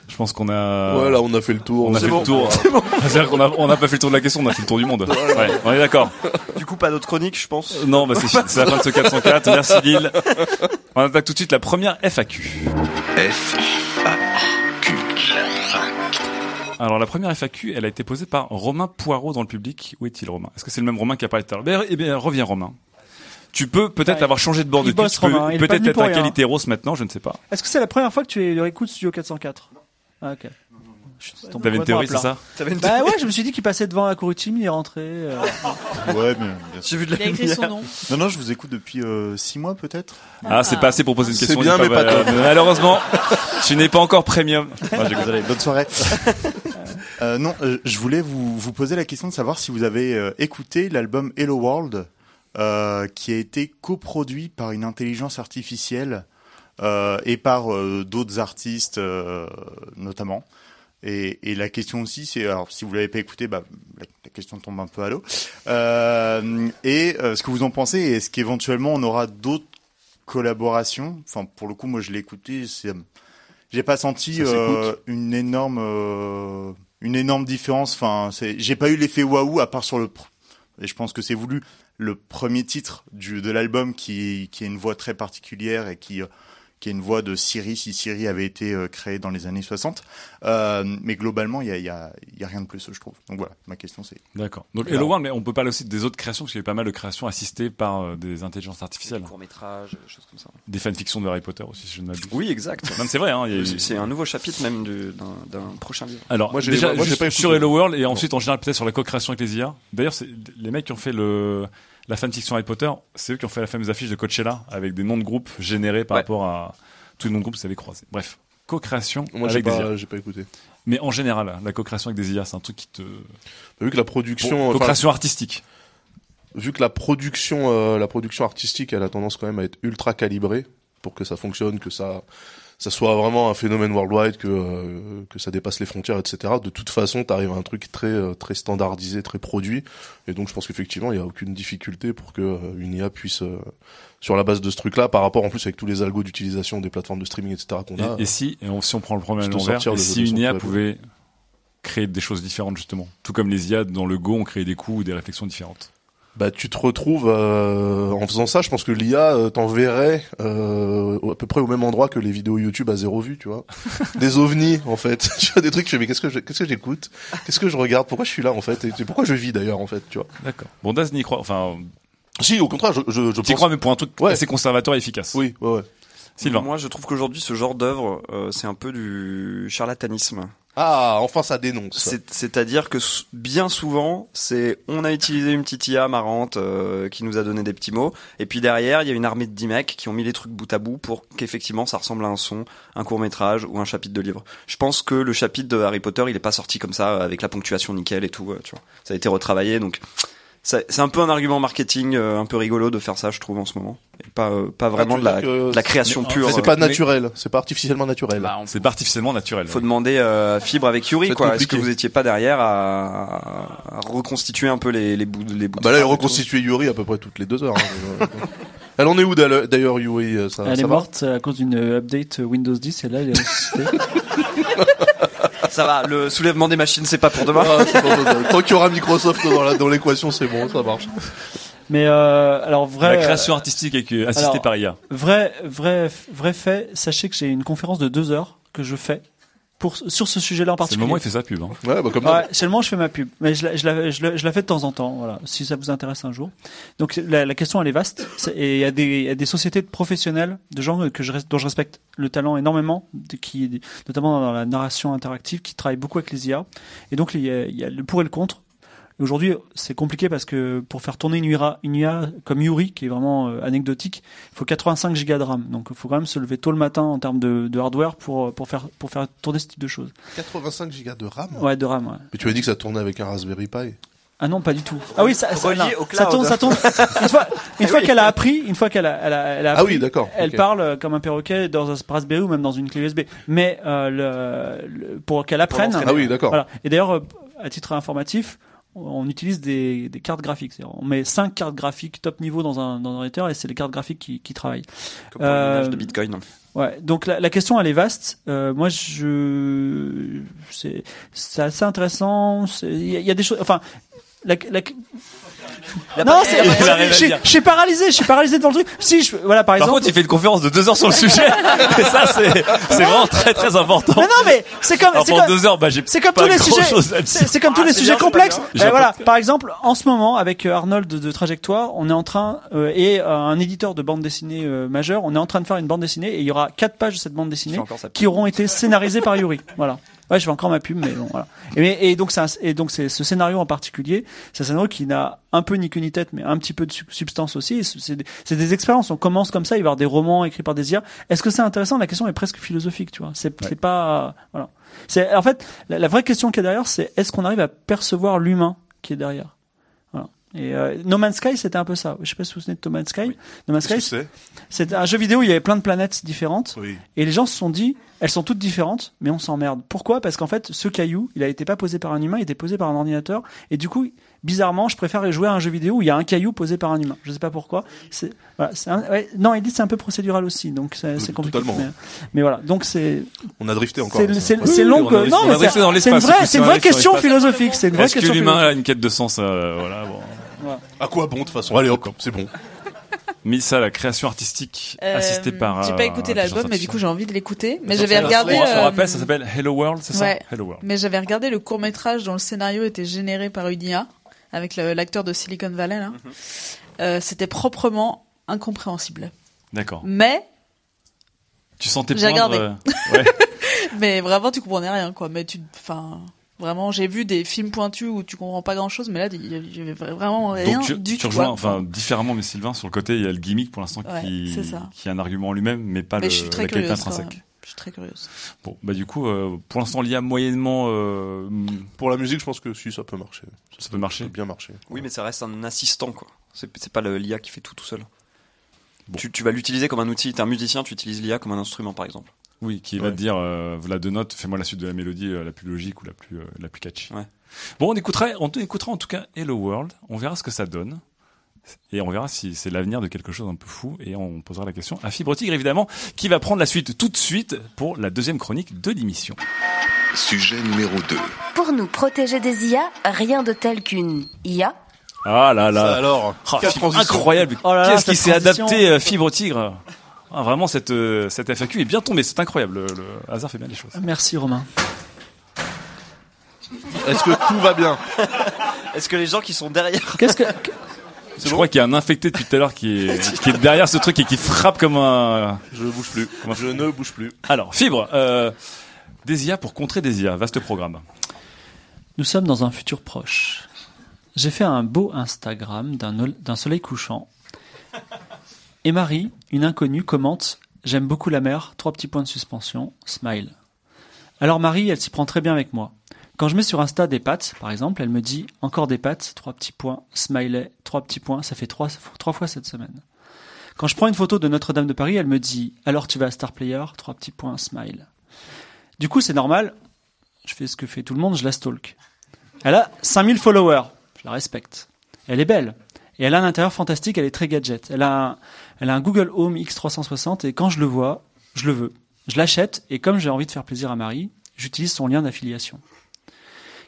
je pense qu'on a. Ouais, là, on a fait le tour. on a C'est fait bon. le tour. C'est-à-dire qu'on a, on n'a pas fait le tour de la question, on a fait le tour du monde. Ouais, on est d'accord. Du coup, pas d'autres chroniques, je pense. Euh, Non, bah c'est, c'est la fin de ce 404. Merci Lille. On attaque tout de suite la première FAQ. F Alors la première FAQ, elle a été posée par Romain Poirot dans le public. Où est-il Romain? Est-ce que c'est le même Romain qui a parlé tout à l'heure? Eh bien, reviens Romain. Tu peux peut-être Ouais. avoir changé de bord depuis. bosse, tu Romain, peut-être être un qualité maintenant, je ne sais pas. Est-ce que c'est la première fois que tu es- écoutes Studio 404 Ah, ok. T'avais une théorie, c'est ça T'avais une Bah ouais, je me suis dit qu'il passait devant la Courutime, il est rentré. euh, Ouais, mais bien sûr. J'ai vu de la Il a écrit son nom. Non, non, je vous écoute depuis euh, six mois peut-être. Ah, c'est pas assez pour poser une C'est question. bien, dis mais pas bah, Malheureusement, tu n'es pas encore premium. Ah, j'ai- Désolé, bonne soirée. Euh, non, euh, je voulais vous, vous poser la question de savoir si vous avez euh, écouté l'album Hello World, euh, qui a été coproduit par une intelligence artificielle euh, et par euh, d'autres artistes euh, notamment. Et, et la question aussi, c'est alors si vous l'avez pas écouté, bah, la, la question tombe un peu à l'eau. Euh, et euh, ce que vous en pensez, et est-ce qu'éventuellement on aura d'autres collaborations? Enfin, pour le coup, moi je l'ai écouté, j'ai pas senti euh, une énorme une énorme différence. Enfin, j'ai pas eu l'effet waouh à part sur le. Et je pense que c'est voulu le premier titre du de l'album qui qui a une voix très particulière et qui qui a une voix de Siri si Siri avait été euh, créé dans les années 60. Euh, mais globalement, il y a, y, a, il y a rien de plus, je trouve. Donc voilà, ma question c'est. D'accord. Donc Hello World, mais on peut parler aussi des autres créations, parce qu'il y a eu pas mal de créations assistées par euh, des intelligences artificielles. Court métrage, des choses comme ça. Des fanfictions de Harry Potter aussi, si je ne m'abuse. Oui, exact. Non, c'est vrai, hein, eu- C'est- un nouveau chapitre même du- d'un d'un prochain livre. Alors, Moi, j'ai- déjà, moi, j'ai juste sur Hello World et ensuite en général peut-être sur la co-création avec les IA. D'ailleurs, c'est les mecs qui ont fait le la fanfiction Harry Potter, c'est eux qui ont fait la fameuse affiche de Coachella avec des noms de groupes générés par Ouais. rapport à tous les noms de groupes que vous avez croisés. Bref, co-création Moi, avec des IA. pas, j'ai pas écouté. Mais en général, la co-création avec des IA, c'est un truc qui te Vu que la production, Bon, co-création artistique. vu que la production, euh, la production artistique, elle a tendance quand même à être ultra calibrée pour que ça fonctionne, que ça, ça soit vraiment un phénomène worldwide, que euh, que ça dépasse les frontières, etc. De toute façon, t'arrives à un truc très euh, très standardisé, très produit, et donc je pense qu'effectivement, il y a aucune difficulté pour que euh, une IA puisse, euh, sur la base de ce truc-là, par rapport en plus avec tous les algos d'utilisation des plateformes de streaming, etc. qu'on a. Et, et si, et on- si on prend le problème à l'envers, et si une IA pouvait créer des choses différentes justement, tout comme les IA dans le Go ont créé des coups ou des réflexions différentes. Bah, tu te retrouves euh, en faisant ça. Je pense que l'IA euh, t'enverrait euh, à peu près au même endroit que les vidéos YouTube à zéro vue, tu vois. Des ovnis, en fait. tu vois des trucs. Je fais mais qu'est-ce que je- qu'est-ce que j'écoute? Qu'est-ce que je regarde? Pourquoi je suis là, en fait? Et pourquoi je vis d'ailleurs, en fait, tu vois? D'accord. Bon, Daz n'y croit. Enfin, si, au contraire, je, je, je pense. crois, mais pour un truc Ouais. assez conservateur et efficace. Oui, ouais, ouais. Sylvain. Moi, je trouve qu'aujourd'hui, ce genre d'œuvre, euh, c'est un peu du charlatanisme. Ah, enfin, ça dénonce. C'est- C'est-à-dire que bien souvent, c'est on a utilisé une petite IA marrante euh, qui nous a donné des petits mots, et puis derrière, il y a une armée de 10 mecs qui ont mis les trucs bout à bout pour qu'effectivement ça ressemble à un son, un court métrage ou un chapitre de livre. Je pense que le chapitre de Harry Potter, il est pas sorti comme ça avec la ponctuation nickel et tout, euh, tu vois. Ça a été retravaillé, donc c'est un peu un argument marketing euh, un peu rigolo de faire ça, je trouve en ce moment, et pas euh, pas vraiment Ah, tu de la, de la création mais- pure. C'est euh, pas naturel. C'est pas artificiellement naturel. Bah, on- C'est pas artificiellement naturel. faut demander euh, Fibre avec Yuri, C'est quoi. Est-ce que vous étiez pas derrière à, à reconstituer un peu les, les bouts, les bouts Ah bah de là, il reconstitue Yuri à peu près toutes les deux heures. hein. Elle en est où d'ailleurs Yuri euh, ça, Elle ça est va morte à cause d'une update Windows 10 et là elle est ressuscitée. Ça va, le soulèvement des machines, c'est pas pour demain. Ah, c'est pas mal. Tant qu'il y aura Microsoft dans la- dans l'équation, c'est bon, ça marche. Mais euh, alors vrai. La création artistique avec, assistée alors, par IA. Vrai, vrai, vrai fait. Sachez que j'ai une conférence de deux heures que je fais pour sur ce sujet-là en C'est le particulier. moment où il fait sa pub. Hein. Ouais, bah comme Ouais, c'est le moment où je fais ma pub, mais je la, je la, je la, je la fais de temps en temps, voilà, si ça vous intéresse un jour. Donc la, la question elle est vaste, et il y a des, il y a des sociétés de professionnels, de gens que je, dont je respecte le talent énormément, de, qui, notamment dans la narration interactive, qui travaillent beaucoup avec les IA. Et donc il y a, il y a le pour et le contre. Et Aujourd'hui, c'est compliqué parce que pour faire tourner une IA, une IA comme Yuri, qui est vraiment euh, anecdotique, il faut 85 gigas de RAM. Donc il faut quand même se lever tôt le matin en termes de, de hardware pour, pour, faire, pour faire tourner ce type de choses. 85 gigas de RAM. Ouais, de RAM, ouais. Mais tu as dit que ça tournait avec un Raspberry Pi. Ah non, pas du tout. Ah oui, ça, tourne, ça tourne. Une fois, une fois qu'elle a appris, une fois qu'elle a, elle a, elle a Ah appris, oui, d'accord, Elle parle euh, comme un perroquet dans un Raspberry ou même dans une clé USB. Mais euh, le, le- pour qu'elle apprenne. Ah oui, d'accord. Voilà. Et d'ailleurs, euh, à titre informatif, on utilise des, des cartes graphiques. On met cinq cartes graphiques top niveau dans un dans un ordinateur et c'est les cartes graphiques qui, qui travaillent. Comme pour Euh, de Bitcoin. Ouais, donc la, la question elle est vaste. Euh, moi, je c'est c'est assez intéressant. Il y, y a des choses. Enfin, la, la... non, c'est. Je suis- paralysé. Je suis paralysé devant le truc. Si, je, voilà, par Par exemple. contre, il fait une conférence de deux heures sur le sujet. Et ça, c'est c'est vraiment très très important. mais non, mais c'est comme. C'est comme- deux heures, bah, j'ai C'est comme tous les sujets. C'est comme tous Ah, les sujets complexes. Euh, voilà. Par exemple, en ce moment, avec euh, Arnold de, de Trajectoire, on est en train euh, et euh, un éditeur de bande dessinée euh, majeur, on est en train de faire une bande dessinée et il y aura quatre pages de cette bande dessinée qui auront été scénarisées par Yuri. Voilà. Ouais, je fais encore ma pub, mais bon, voilà. Et, et donc, c'est un- et donc, c'est ce scénario en particulier, c'est un scénario qui n'a un peu ni queue ni tête, mais un petit peu de sub- substance aussi. C'est- des, des expériences. On commence comme ça, il va y avoir des romans écrits par des IA. Est-ce que c'est intéressant? La question est presque philosophique, tu vois. C'est c'est pas, voilà. C'est en fait la, la vraie question qui est derrière, c'est est-ce qu'on arrive à percevoir l'humain qui est derrière? Et euh, No Man's Sky, c'était un peu ça. Je sais pas si vous vous souvenez de No Man's Sky. No Man's Sky, c'est? un jeu vidéo où il y avait plein de planètes différentes. Oui. Et les gens se sont dit, elles sont toutes différentes, mais on s'emmerde. Pourquoi? Parce qu'en fait, ce caillou, il a été pas posé par un humain, il a été posé par un ordinateur. Et du coup, bizarrement, je préfère jouer à un jeu vidéo où il y a un caillou posé par un humain. Je sais pas pourquoi. C'est, voilà, un- ouais, non, c'est un peu procédural aussi, donc c'est, compliqué. totalement. Mais, mais voilà, donc c'est. On a drifté encore. C'est, long que, non, c'est, une vraie, une vraie question philosophique. C'est une vraie Est-ce que question. l'humain a une quête de sens euh, Voilà, bon. À quoi bon de toute façon Allez hop, c'est bon. Missa, la création artistique Euh, assistée par. J'ai euh, pas écouté l'album, mais du coup j'ai envie de l'écouter. Mais j'avais regardé. On euh, rappelle, ça s'appelle Hello World, c'est ça ouais. Hello World. Mais j'avais regardé le court métrage dont le scénario était généré par une IA avec le- l'acteur de Silicon Valley là. Mhm. Euh, C'était proprement incompréhensible. D'accord. Mais Tu sentais J'ai poindre, regardé. euh, ouais. mais vraiment tu comprenais rien quoi. Mais tu, enfin. Vraiment, j'ai vu des films pointus où tu comprends pas grand chose, mais là, il y avait vraiment rien Donc tu, du tu tout. rejoins, quoi. enfin différemment, mais Sylvain sur le côté, il y a le gimmick pour l'instant Ouais, qui, est un argument en lui-même, mais pas mais le, je suis très la qualité intrinsèque. Je suis très curieuse. Bon, bah du coup, euh, pour l'instant, l'IA moyennement, euh, Pour la musique, je pense que si ça peut marcher. ça peut marcher. Ça peut bien marcher. Oui, mais ça reste un assistant, quoi. C'est pas l'IA qui fait tout tout seul. Tu, tu vas l'utiliser comme un outil. T'es un musicien, tu utilises l'IA comme un instrument, par exemple. Oui, qui va Ouais. te dire, euh, voilà deux notes, fais-moi la suite de la mélodie euh, la plus logique ou la plus, euh, la plus catchy. Ouais. Bon, on écoutera, on écoutera en tout cas Hello World. On verra ce que ça donne. Et on verra si c'est l'avenir de quelque chose un peu fou. Et on posera la question à Fibre Tigre, évidemment, qui va prendre la suite tout de suite pour la deuxième chronique de l'émission. Sujet numéro 2. Pour nous protéger des IA, rien de tel qu'une IA. Ah là là. Ça alors, transition. incroyable. Oh là là, Qu'est-ce qui s'est adapté, euh, Fibre Tigre? Ah, Vraiment, cette, euh, cette FAQ est bien tombée. C'est incroyable. Le, le hasard fait bien les choses. Merci Romain. Est-ce que tout va bien Est-ce que les gens qui sont derrière Qu'est-ce que Je crois qu'il y a un infecté depuis tout à l'heure qui est, qui est derrière ce truc et qui frappe comme un. Je bouge plus. Je ne bouge plus. Alors, Fibre, euh, des IA pour contrer des IA, vaste programme. Nous sommes dans un futur proche. J'ai fait un beau Instagram d'un soleil couchant. Et Marie, une inconnue, commente J'aime beaucoup la mer, trois petits points de suspension, smile. Alors Marie, elle s'y prend très bien avec moi. Quand je mets sur Insta des pâtes, par exemple, elle me dit encore des pâtes, trois petits points, smiley, trois petits points, ça fait trois, trois fois cette semaine. Quand je prends une photo de Notre-Dame de Paris, elle me dit alors tu vas à Star Player, trois petits points, smile. Du coup, c'est normal, je fais ce que fait tout le monde, je la stalk. Elle a 5000 followers, je la respecte. Elle est belle. Et elle a un intérieur fantastique, elle est très gadget. Elle a elle a un Google Home X360 et quand je le vois, je le veux. Je l'achète et comme j'ai envie de faire plaisir à Marie, j'utilise son lien d'affiliation.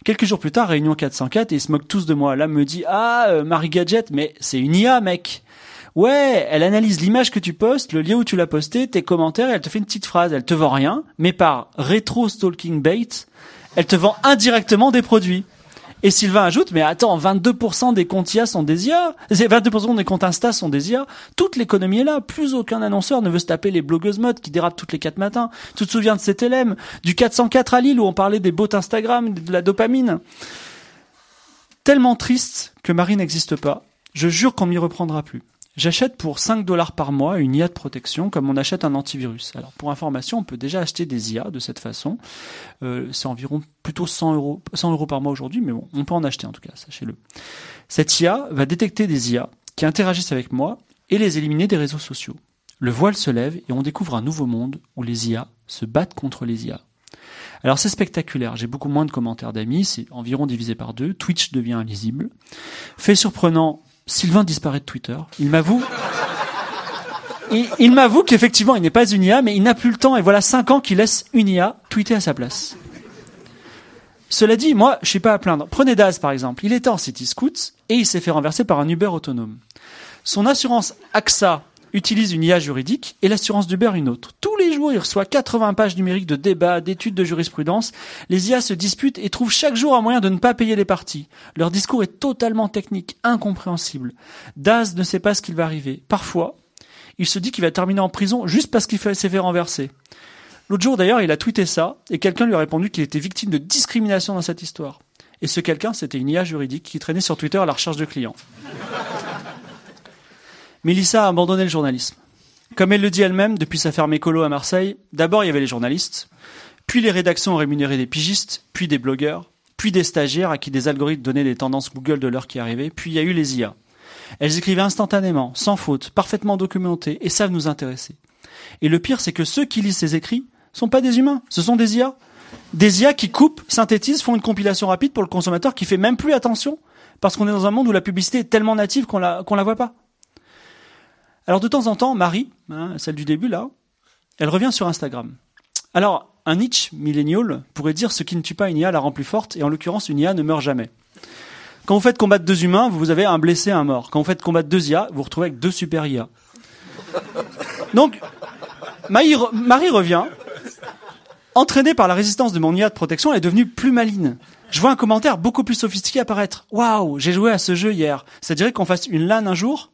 Quelques jours plus tard, réunion 404 et ils se moquent tous de moi. Là, me dit "Ah, euh, Marie Gadget, mais c'est une IA, mec." Ouais, elle analyse l'image que tu postes, le lien où tu l'as posté, tes commentaires et elle te fait une petite phrase. Elle te vend rien, mais par rétro stalking bait, elle te vend indirectement des produits. Et Sylvain ajoute, mais attends, 22% des comptes IA sont des IA. C'est 22% des comptes Insta sont des IA. Toute l'économie est là. Plus aucun annonceur ne veut se taper les blogueuses mode qui dérapent toutes les quatre matins. Tu te souviens de cet élève du 404 à Lille où on parlait des bots Instagram, de la dopamine? Tellement triste que Marie n'existe pas. Je jure qu'on m'y reprendra plus. J'achète pour 5 dollars par mois une IA de protection comme on achète un antivirus. Alors pour information, on peut déjà acheter des IA de cette façon. Euh, c'est environ plutôt 100 euros, 100 euros par mois aujourd'hui, mais bon, on peut en acheter en tout cas, sachez-le. Cette IA va détecter des IA qui interagissent avec moi et les éliminer des réseaux sociaux. Le voile se lève et on découvre un nouveau monde où les IA se battent contre les IA. Alors c'est spectaculaire, j'ai beaucoup moins de commentaires d'amis, c'est environ divisé par deux, Twitch devient illisible. Fait surprenant, Sylvain disparaît de Twitter. Il m'avoue... Il, m'avoue qu'effectivement il n'est pas une IA, mais il n'a plus le temps et voilà 5 ans qu'il laisse une IA tweeter à sa place. Cela dit, moi, je suis pas à plaindre. Prenez Daz, par exemple. Il était en City Scoot et il s'est fait renverser par un Uber autonome. Son assurance AXA utilise une IA juridique et l'assurance d'Uber une autre. Les jours, il reçoit 80 pages numériques de débats, d'études de jurisprudence. Les IA se disputent et trouvent chaque jour un moyen de ne pas payer les parties. Leur discours est totalement technique, incompréhensible. Daz ne sait pas ce qu'il va arriver. Parfois, il se dit qu'il va terminer en prison juste parce qu'il s'est fait renverser. L'autre jour d'ailleurs, il a tweeté ça, et quelqu'un lui a répondu qu'il était victime de discrimination dans cette histoire. Et ce quelqu'un, c'était une IA juridique qui traînait sur Twitter à la recherche de clients. Mélissa a abandonné le journalisme. Comme elle le dit elle-même, depuis sa ferme écolo à Marseille, d'abord il y avait les journalistes, puis les rédactions ont rémunéré des pigistes, puis des blogueurs, puis des stagiaires à qui des algorithmes donnaient des tendances Google de l'heure qui arrivait, puis il y a eu les IA. Elles écrivaient instantanément, sans faute, parfaitement documentées, et savent nous intéresser. Et le pire, c'est que ceux qui lisent ces écrits sont pas des humains, ce sont des IA. Des IA qui coupent, synthétisent, font une compilation rapide pour le consommateur qui fait même plus attention. parce qu'on est dans un monde où la publicité est tellement native qu'on la qu'on la voit pas. Alors de temps en temps, Marie, hein, celle du début là, elle revient sur Instagram. Alors un niche millénial pourrait dire ce qui ne tue pas une IA la rend plus forte, et en l'occurrence une IA ne meurt jamais. Quand vous faites combattre deux humains, vous avez un blessé, un mort. Quand vous faites combattre deux IA, vous vous retrouvez avec deux super IA. Donc, Marie, revient, entraînée par la résistance de mon IA de protection, elle est devenue plus maligne. Je vois un commentaire beaucoup plus sophistiqué apparaître. Waouh, j'ai joué à ce jeu hier. Ça dirait qu'on fasse une LAN un jour,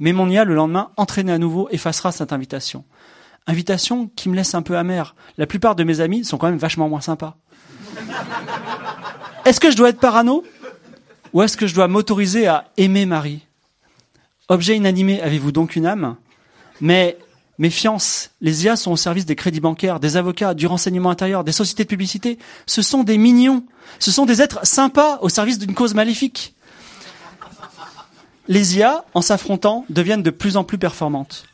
mais mon IA le lendemain, entraîné à nouveau, effacera cette invitation. Invitation qui me laisse un peu amer. La plupart de mes amis sont quand même vachement moins sympas. Est-ce que je dois être parano? Ou est-ce que je dois m'autoriser à aimer Marie? Objet inanimé, avez-vous donc une âme? Mais méfiance, les IA sont au service des crédits bancaires, des avocats, du renseignement intérieur, des sociétés de publicité. Ce sont des mignons. Ce sont des êtres sympas au service d'une cause maléfique. Les IA, en s'affrontant, deviennent de plus en plus performantes.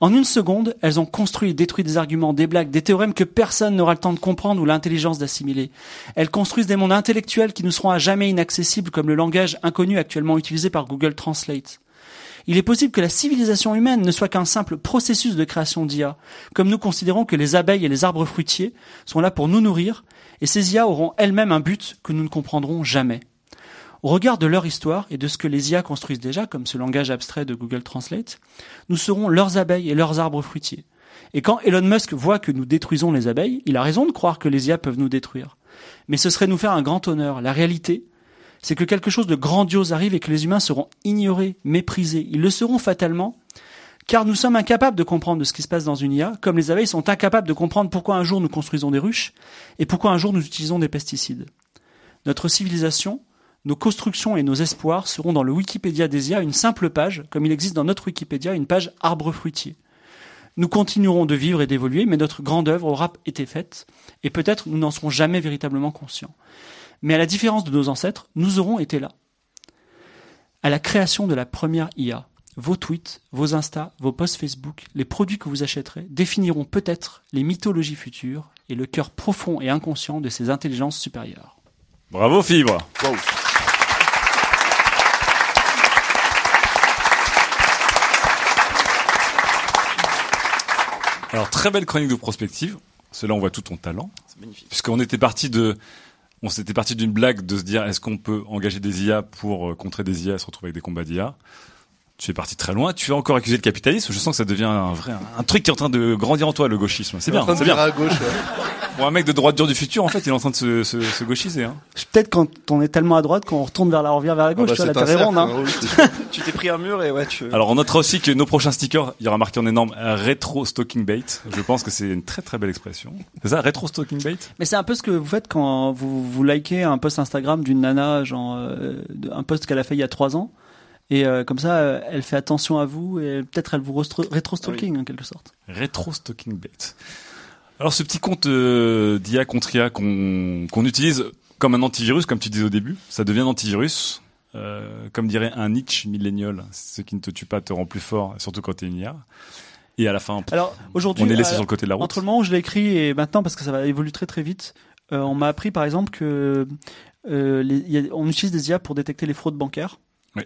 En une seconde, elles ont construit et détruit des arguments, des blagues, des théorèmes que personne n'aura le temps de comprendre ou l'intelligence d'assimiler. Elles construisent des mondes intellectuels qui nous seront à jamais inaccessibles comme le langage inconnu actuellement utilisé par Google Translate. Il est possible que la civilisation humaine ne soit qu'un simple processus de création d'IA, comme nous considérons que les abeilles et les arbres fruitiers sont là pour nous nourrir, et ces IA auront elles-mêmes un but que nous ne comprendrons jamais. Au regard de leur histoire et de ce que les IA construisent déjà, comme ce langage abstrait de Google Translate, nous serons leurs abeilles et leurs arbres fruitiers. Et quand Elon Musk voit que nous détruisons les abeilles, il a raison de croire que les IA peuvent nous détruire. Mais ce serait nous faire un grand honneur. La réalité, c'est que quelque chose de grandiose arrive et que les humains seront ignorés, méprisés. Ils le seront fatalement, car nous sommes incapables de comprendre ce qui se passe dans une IA, comme les abeilles sont incapables de comprendre pourquoi un jour nous construisons des ruches et pourquoi un jour nous utilisons des pesticides. Notre civilisation, nos constructions et nos espoirs seront dans le Wikipédia des IA une simple page, comme il existe dans notre Wikipédia une page arbre fruitier. Nous continuerons de vivre et d'évoluer, mais notre grande œuvre aura été faite, et peut-être nous n'en serons jamais véritablement conscients. Mais à la différence de nos ancêtres, nous aurons été là. À la création de la première IA, vos tweets, vos Insta, vos posts Facebook, les produits que vous achèterez définiront peut-être les mythologies futures et le cœur profond et inconscient de ces intelligences supérieures. Bravo Fibre. Alors très belle chronique de prospective. Cela on voit tout ton talent. C'est magnifique. Puisqu'on était parti de, on s'était parti d'une blague de se dire est-ce qu'on peut engager des IA pour euh, contrer des IA et se retrouver avec des combats d'IA. Tu es parti très loin. Tu as encore accusé le capitalisme. Je sens que ça devient un vrai, un truc qui est en train de grandir en toi, le gauchisme. C'est Il est en bien, train de c'est bien. à gauche, ouais. Pour un mec de droite dure du futur, en fait, il est en train de se, se, se gauchiser. Hein. Peut-être quand on est tellement à droite qu'on retourne vers la, on revient vers la gauche, bah, tu vois, la terre ronde, hein. hein. Tu t'es pris un mur et ouais, tu. Alors on notera aussi que nos prochains stickers, il y aura marqué en énorme rétro stalking bait. Je pense que c'est une très très belle expression. C'est ça, rétro stalking bait? Mais c'est un peu ce que vous faites quand vous, vous likez un post Instagram d'une nana, genre euh, de- un post qu'elle a fait il y a trois ans, et euh, comme ça, euh, elle fait attention à vous et peut-être elle vous rétro-stalking en quelque sorte. Rétro stalking bait. Alors ce petit compte euh, d'IA contre IA qu'on utilise comme un antivirus, comme tu disais au début, ça devient un antivirus. Euh, comme dirait un niche millénial, ce qui ne te tue pas te rend plus fort, surtout quand t'es une IA. Et à la fin, Alors aujourd'hui, on est laissé sur le côté de la route. Entre le moment où je l'ai écrit et maintenant, parce que ça va évoluer très très vite, on m'a appris par exemple que les- il y a- on utilise des IA pour détecter les fraudes bancaires. Oui.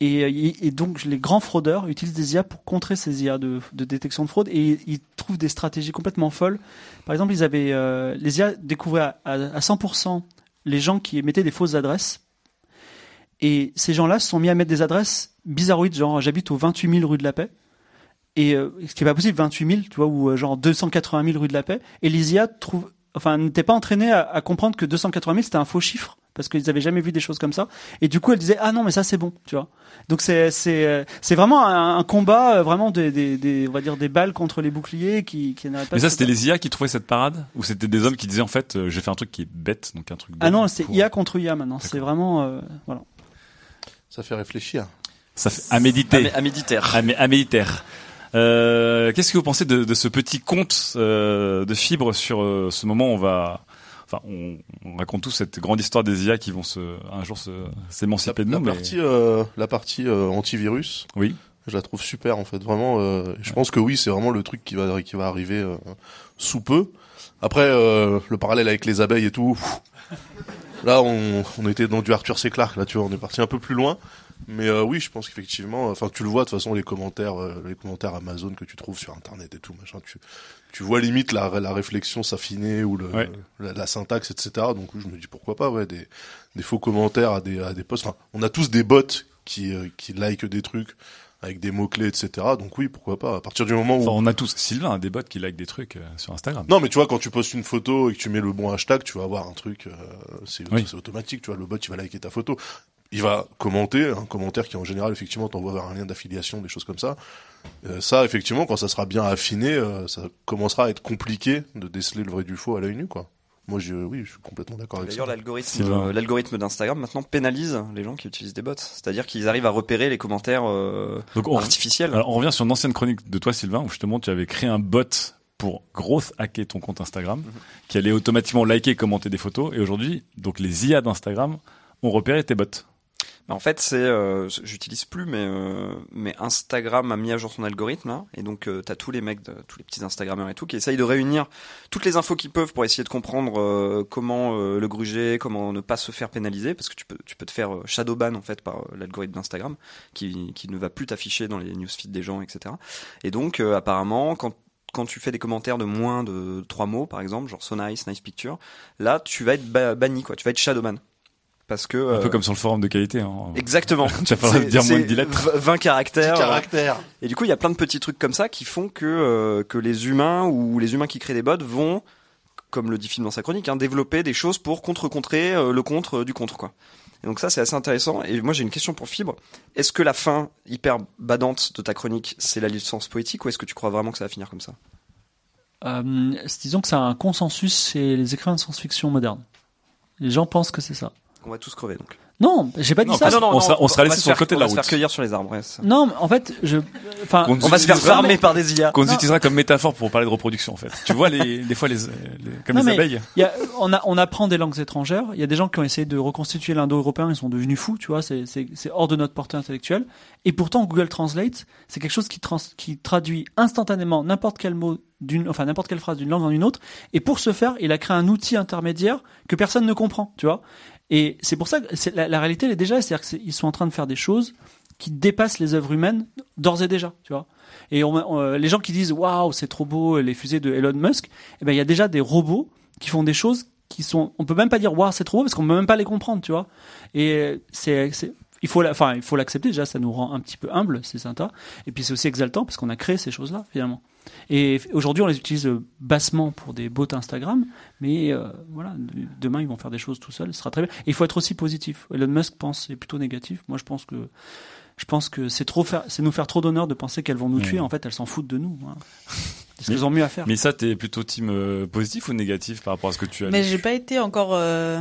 Et, euh, et donc les grands fraudeurs utilisent des IA pour contrer ces IA de, détection de fraude et ils trouvent des stratégies complètement folles. Par exemple, ils avaient euh, les IA découvraient à, à, à 100% les gens qui émettaient des fausses adresses. Et ces gens-là se sont mis à mettre des adresses bizarroïdes, genre j'habite au 28 000 rue de la Paix. Et euh, ce qui est pas possible, 28 000, tu vois, ou euh, genre 280 000 rue de la Paix. Et les IA trouvent, enfin, n'étaient pas entraînés à comprendre que 280 000 c'était un faux chiffre parce qu'ils avaient jamais vu des choses comme ça. Et du coup, elles disaient ah non mais ça c'est bon, tu vois. Donc c'est c'est euh, c'est vraiment un, un combat, euh, vraiment des, des des on va dire des balles contre les boucliers qui qui n'arrêtent pas. Mais ça, c'était les IA qui trouvaient cette parade Ou c'était des hommes qui disaient en fait, euh, j'ai fait un truc qui est bête, donc un truc Ah non, c'est pour- IA contre IA maintenant. C'est vraiment euh, voilà. Ça fait réfléchir. Ça fait à méditer. À, à méditer. À, mé- à méditer. Euh, Qu'est-ce que vous pensez de, de ce petit conte euh, de fibres sur euh, ce moment où on va, enfin, on, on raconte tous cette grande histoire des IA qui vont se, un jour se, s'émanciper de La nous. mais- partie, euh, la partie euh, antivirus. Oui. Je la trouve super en fait, vraiment. euh, je pense que oui, c'est vraiment le truc qui va qui va arriver euh, sous peu. Après, euh, le parallèle avec les abeilles et tout. pff, Là, on, on était dans du Arthur C. Clarke. Là, tu vois, on est parti un peu plus loin. Mais euh, oui, je pense qu'effectivement, enfin, tu le vois de toute façon les commentaires, euh, les commentaires Amazon que tu trouves sur Internet et tout, machin. Tu, tu vois limite la, la réflexion s'affiner ou le, Ouais. la, la syntaxe, etc. Donc je me dis pourquoi pas, ouais, des, des faux commentaires à des, à des posts. Enfin, on a tous des bots qui, euh, qui like des trucs avec des mots clés, etc. Donc oui, pourquoi pas. À partir du moment où Enfin, on a tous. Sylvain a des bots qui like des trucs euh, sur Instagram. non, mais tu vois, quand tu postes une photo et que tu mets le bon hashtag, tu vas avoir un truc, euh, c'est Oui. c'est automatique, tu vois, le bot, il va liker ta photo. Il va commenter, un commentaire qui en général, effectivement, t'envoie vers un lien d'affiliation, des choses comme ça. Euh, ça, effectivement, quand ça sera bien affiné, euh, ça commencera à être compliqué de déceler le vrai du faux à l'œil nu, quoi. Moi, je, oui, je suis complètement d'accord avec ça. D'ailleurs, l'algorithme, euh, l'algorithme d'Instagram maintenant pénalise les gens qui utilisent des bots. C'est-à-dire qu'ils arrivent à repérer les commentaires euh, Donc, on, artificiels. alors, on revient sur une ancienne chronique de toi, Sylvain, où justement tu avais créé un bot pour grosse hacker ton compte Instagram, qui allait automatiquement liker et commenter des photos. Et aujourd'hui, donc les IA d'Instagram ont repéré tes bots. En fait, c'est, euh, j'utilise plus, mais euh, mais Instagram a mis à jour son algorithme là, et donc euh, t'as tous les mecs, de, tous les petits Instagrammeurs et tout, qui essayent de réunir toutes les infos qu'ils peuvent pour essayer de comprendre euh, comment le gruger, comment ne pas se faire pénaliser, parce que tu peux tu peux te faire euh, shadowban en fait par l'algorithme d'Instagram, qui qui ne va plus t'afficher dans les newsfeeds des gens, etc. Et donc apparemment quand quand tu fais des commentaires de moins de trois mots, par exemple, genre so nice, nice picture, là, tu vas être ba- banni, quoi. Tu vas être shadowban. Parce que, Un peu euh, comme sur le forum de qualité. Hein. Exactement. tu vas falloir dire moins de c'est 10 lettres. v- 20 caractères. Et du coup, il y a plein de petits trucs comme ça qui font que, euh, que les humains ou les humains qui créent des bots vont, comme le dit Film dans sa chronique, hein, développer des choses pour contre-contrer euh, le contre euh, du contre, quoi. Et donc ça, c'est assez intéressant. Et moi, j'ai une question pour Fibre. Est-ce que la fin hyper badante de ta chronique, c'est la licence poétique ou est-ce que tu crois vraiment que ça va finir comme ça? Euh, disons que c'est un consensus chez les écrivains de science-fiction modernes. Les gens pensent que c'est ça. On va tous crever, donc. Non, j'ai pas dit Non, ça. Non, non, on sera- on laissé sur le côté de on la va se faire route. cueillir sur les arbres, ouais, ça. Non, mais en fait, je, enfin, Qu'on On va se faire farmer par des IA. Qu'on Non. utilisera comme métaphore pour parler de reproduction, en fait. Tu vois, les, des fois, les, les- comme Non, les abeilles. il y a, on, a, on apprend des langues étrangères. Il y a des gens qui ont essayé de reconstituer l'indo-européen, ils sont devenus fous, tu vois, c'est, c'est, c'est hors de notre portée intellectuelle. Et pourtant, Google Translate, c'est quelque chose qui, trans, qui traduit instantanément n'importe quel mot d'une, enfin n'importe quelle phrase d'une langue en une autre. Et pour ce faire, il a créé un outil intermédiaire que personne ne comprend, tu vois. Et c'est pour ça que la, réalité, elle est déjà, c'est-à-dire qu'ils sont en train de faire des choses qui dépassent les œuvres humaines d'ores et déjà, tu vois. Et euh, les gens qui disent waouh, c'est trop beau les fusées de Elon Musk, eh ben il y a déjà des robots qui font des choses qui sont, on peut même pas dire waouh, c'est trop beau parce qu'on peut même pas les comprendre, tu vois. Et c'est, il faut, enfin, il faut l'accepter déjà, ça nous rend un petit peu humble, c'est sympa. Et puis c'est aussi exaltant parce qu'on a créé ces choses-là finalement. Et aujourd'hui, on les utilise euh, bassement pour des bots Instagram, mais euh, voilà, de- demain ils vont faire des choses tout seuls, ce sera très bien. Et il faut être aussi positif. Elon Musk pense c'est plutôt négatif. Moi, je pense que je pense que c'est trop faire, c'est nous faire trop d'honneur de penser qu'elles vont nous tuer. En fait, elles s'en foutent de nous. hein. Parce qu'elles ont mieux à faire. Mais ça, t'es plutôt team euh, positif ou négatif par rapport à ce que tu as Mais j'ai pas été encore euh,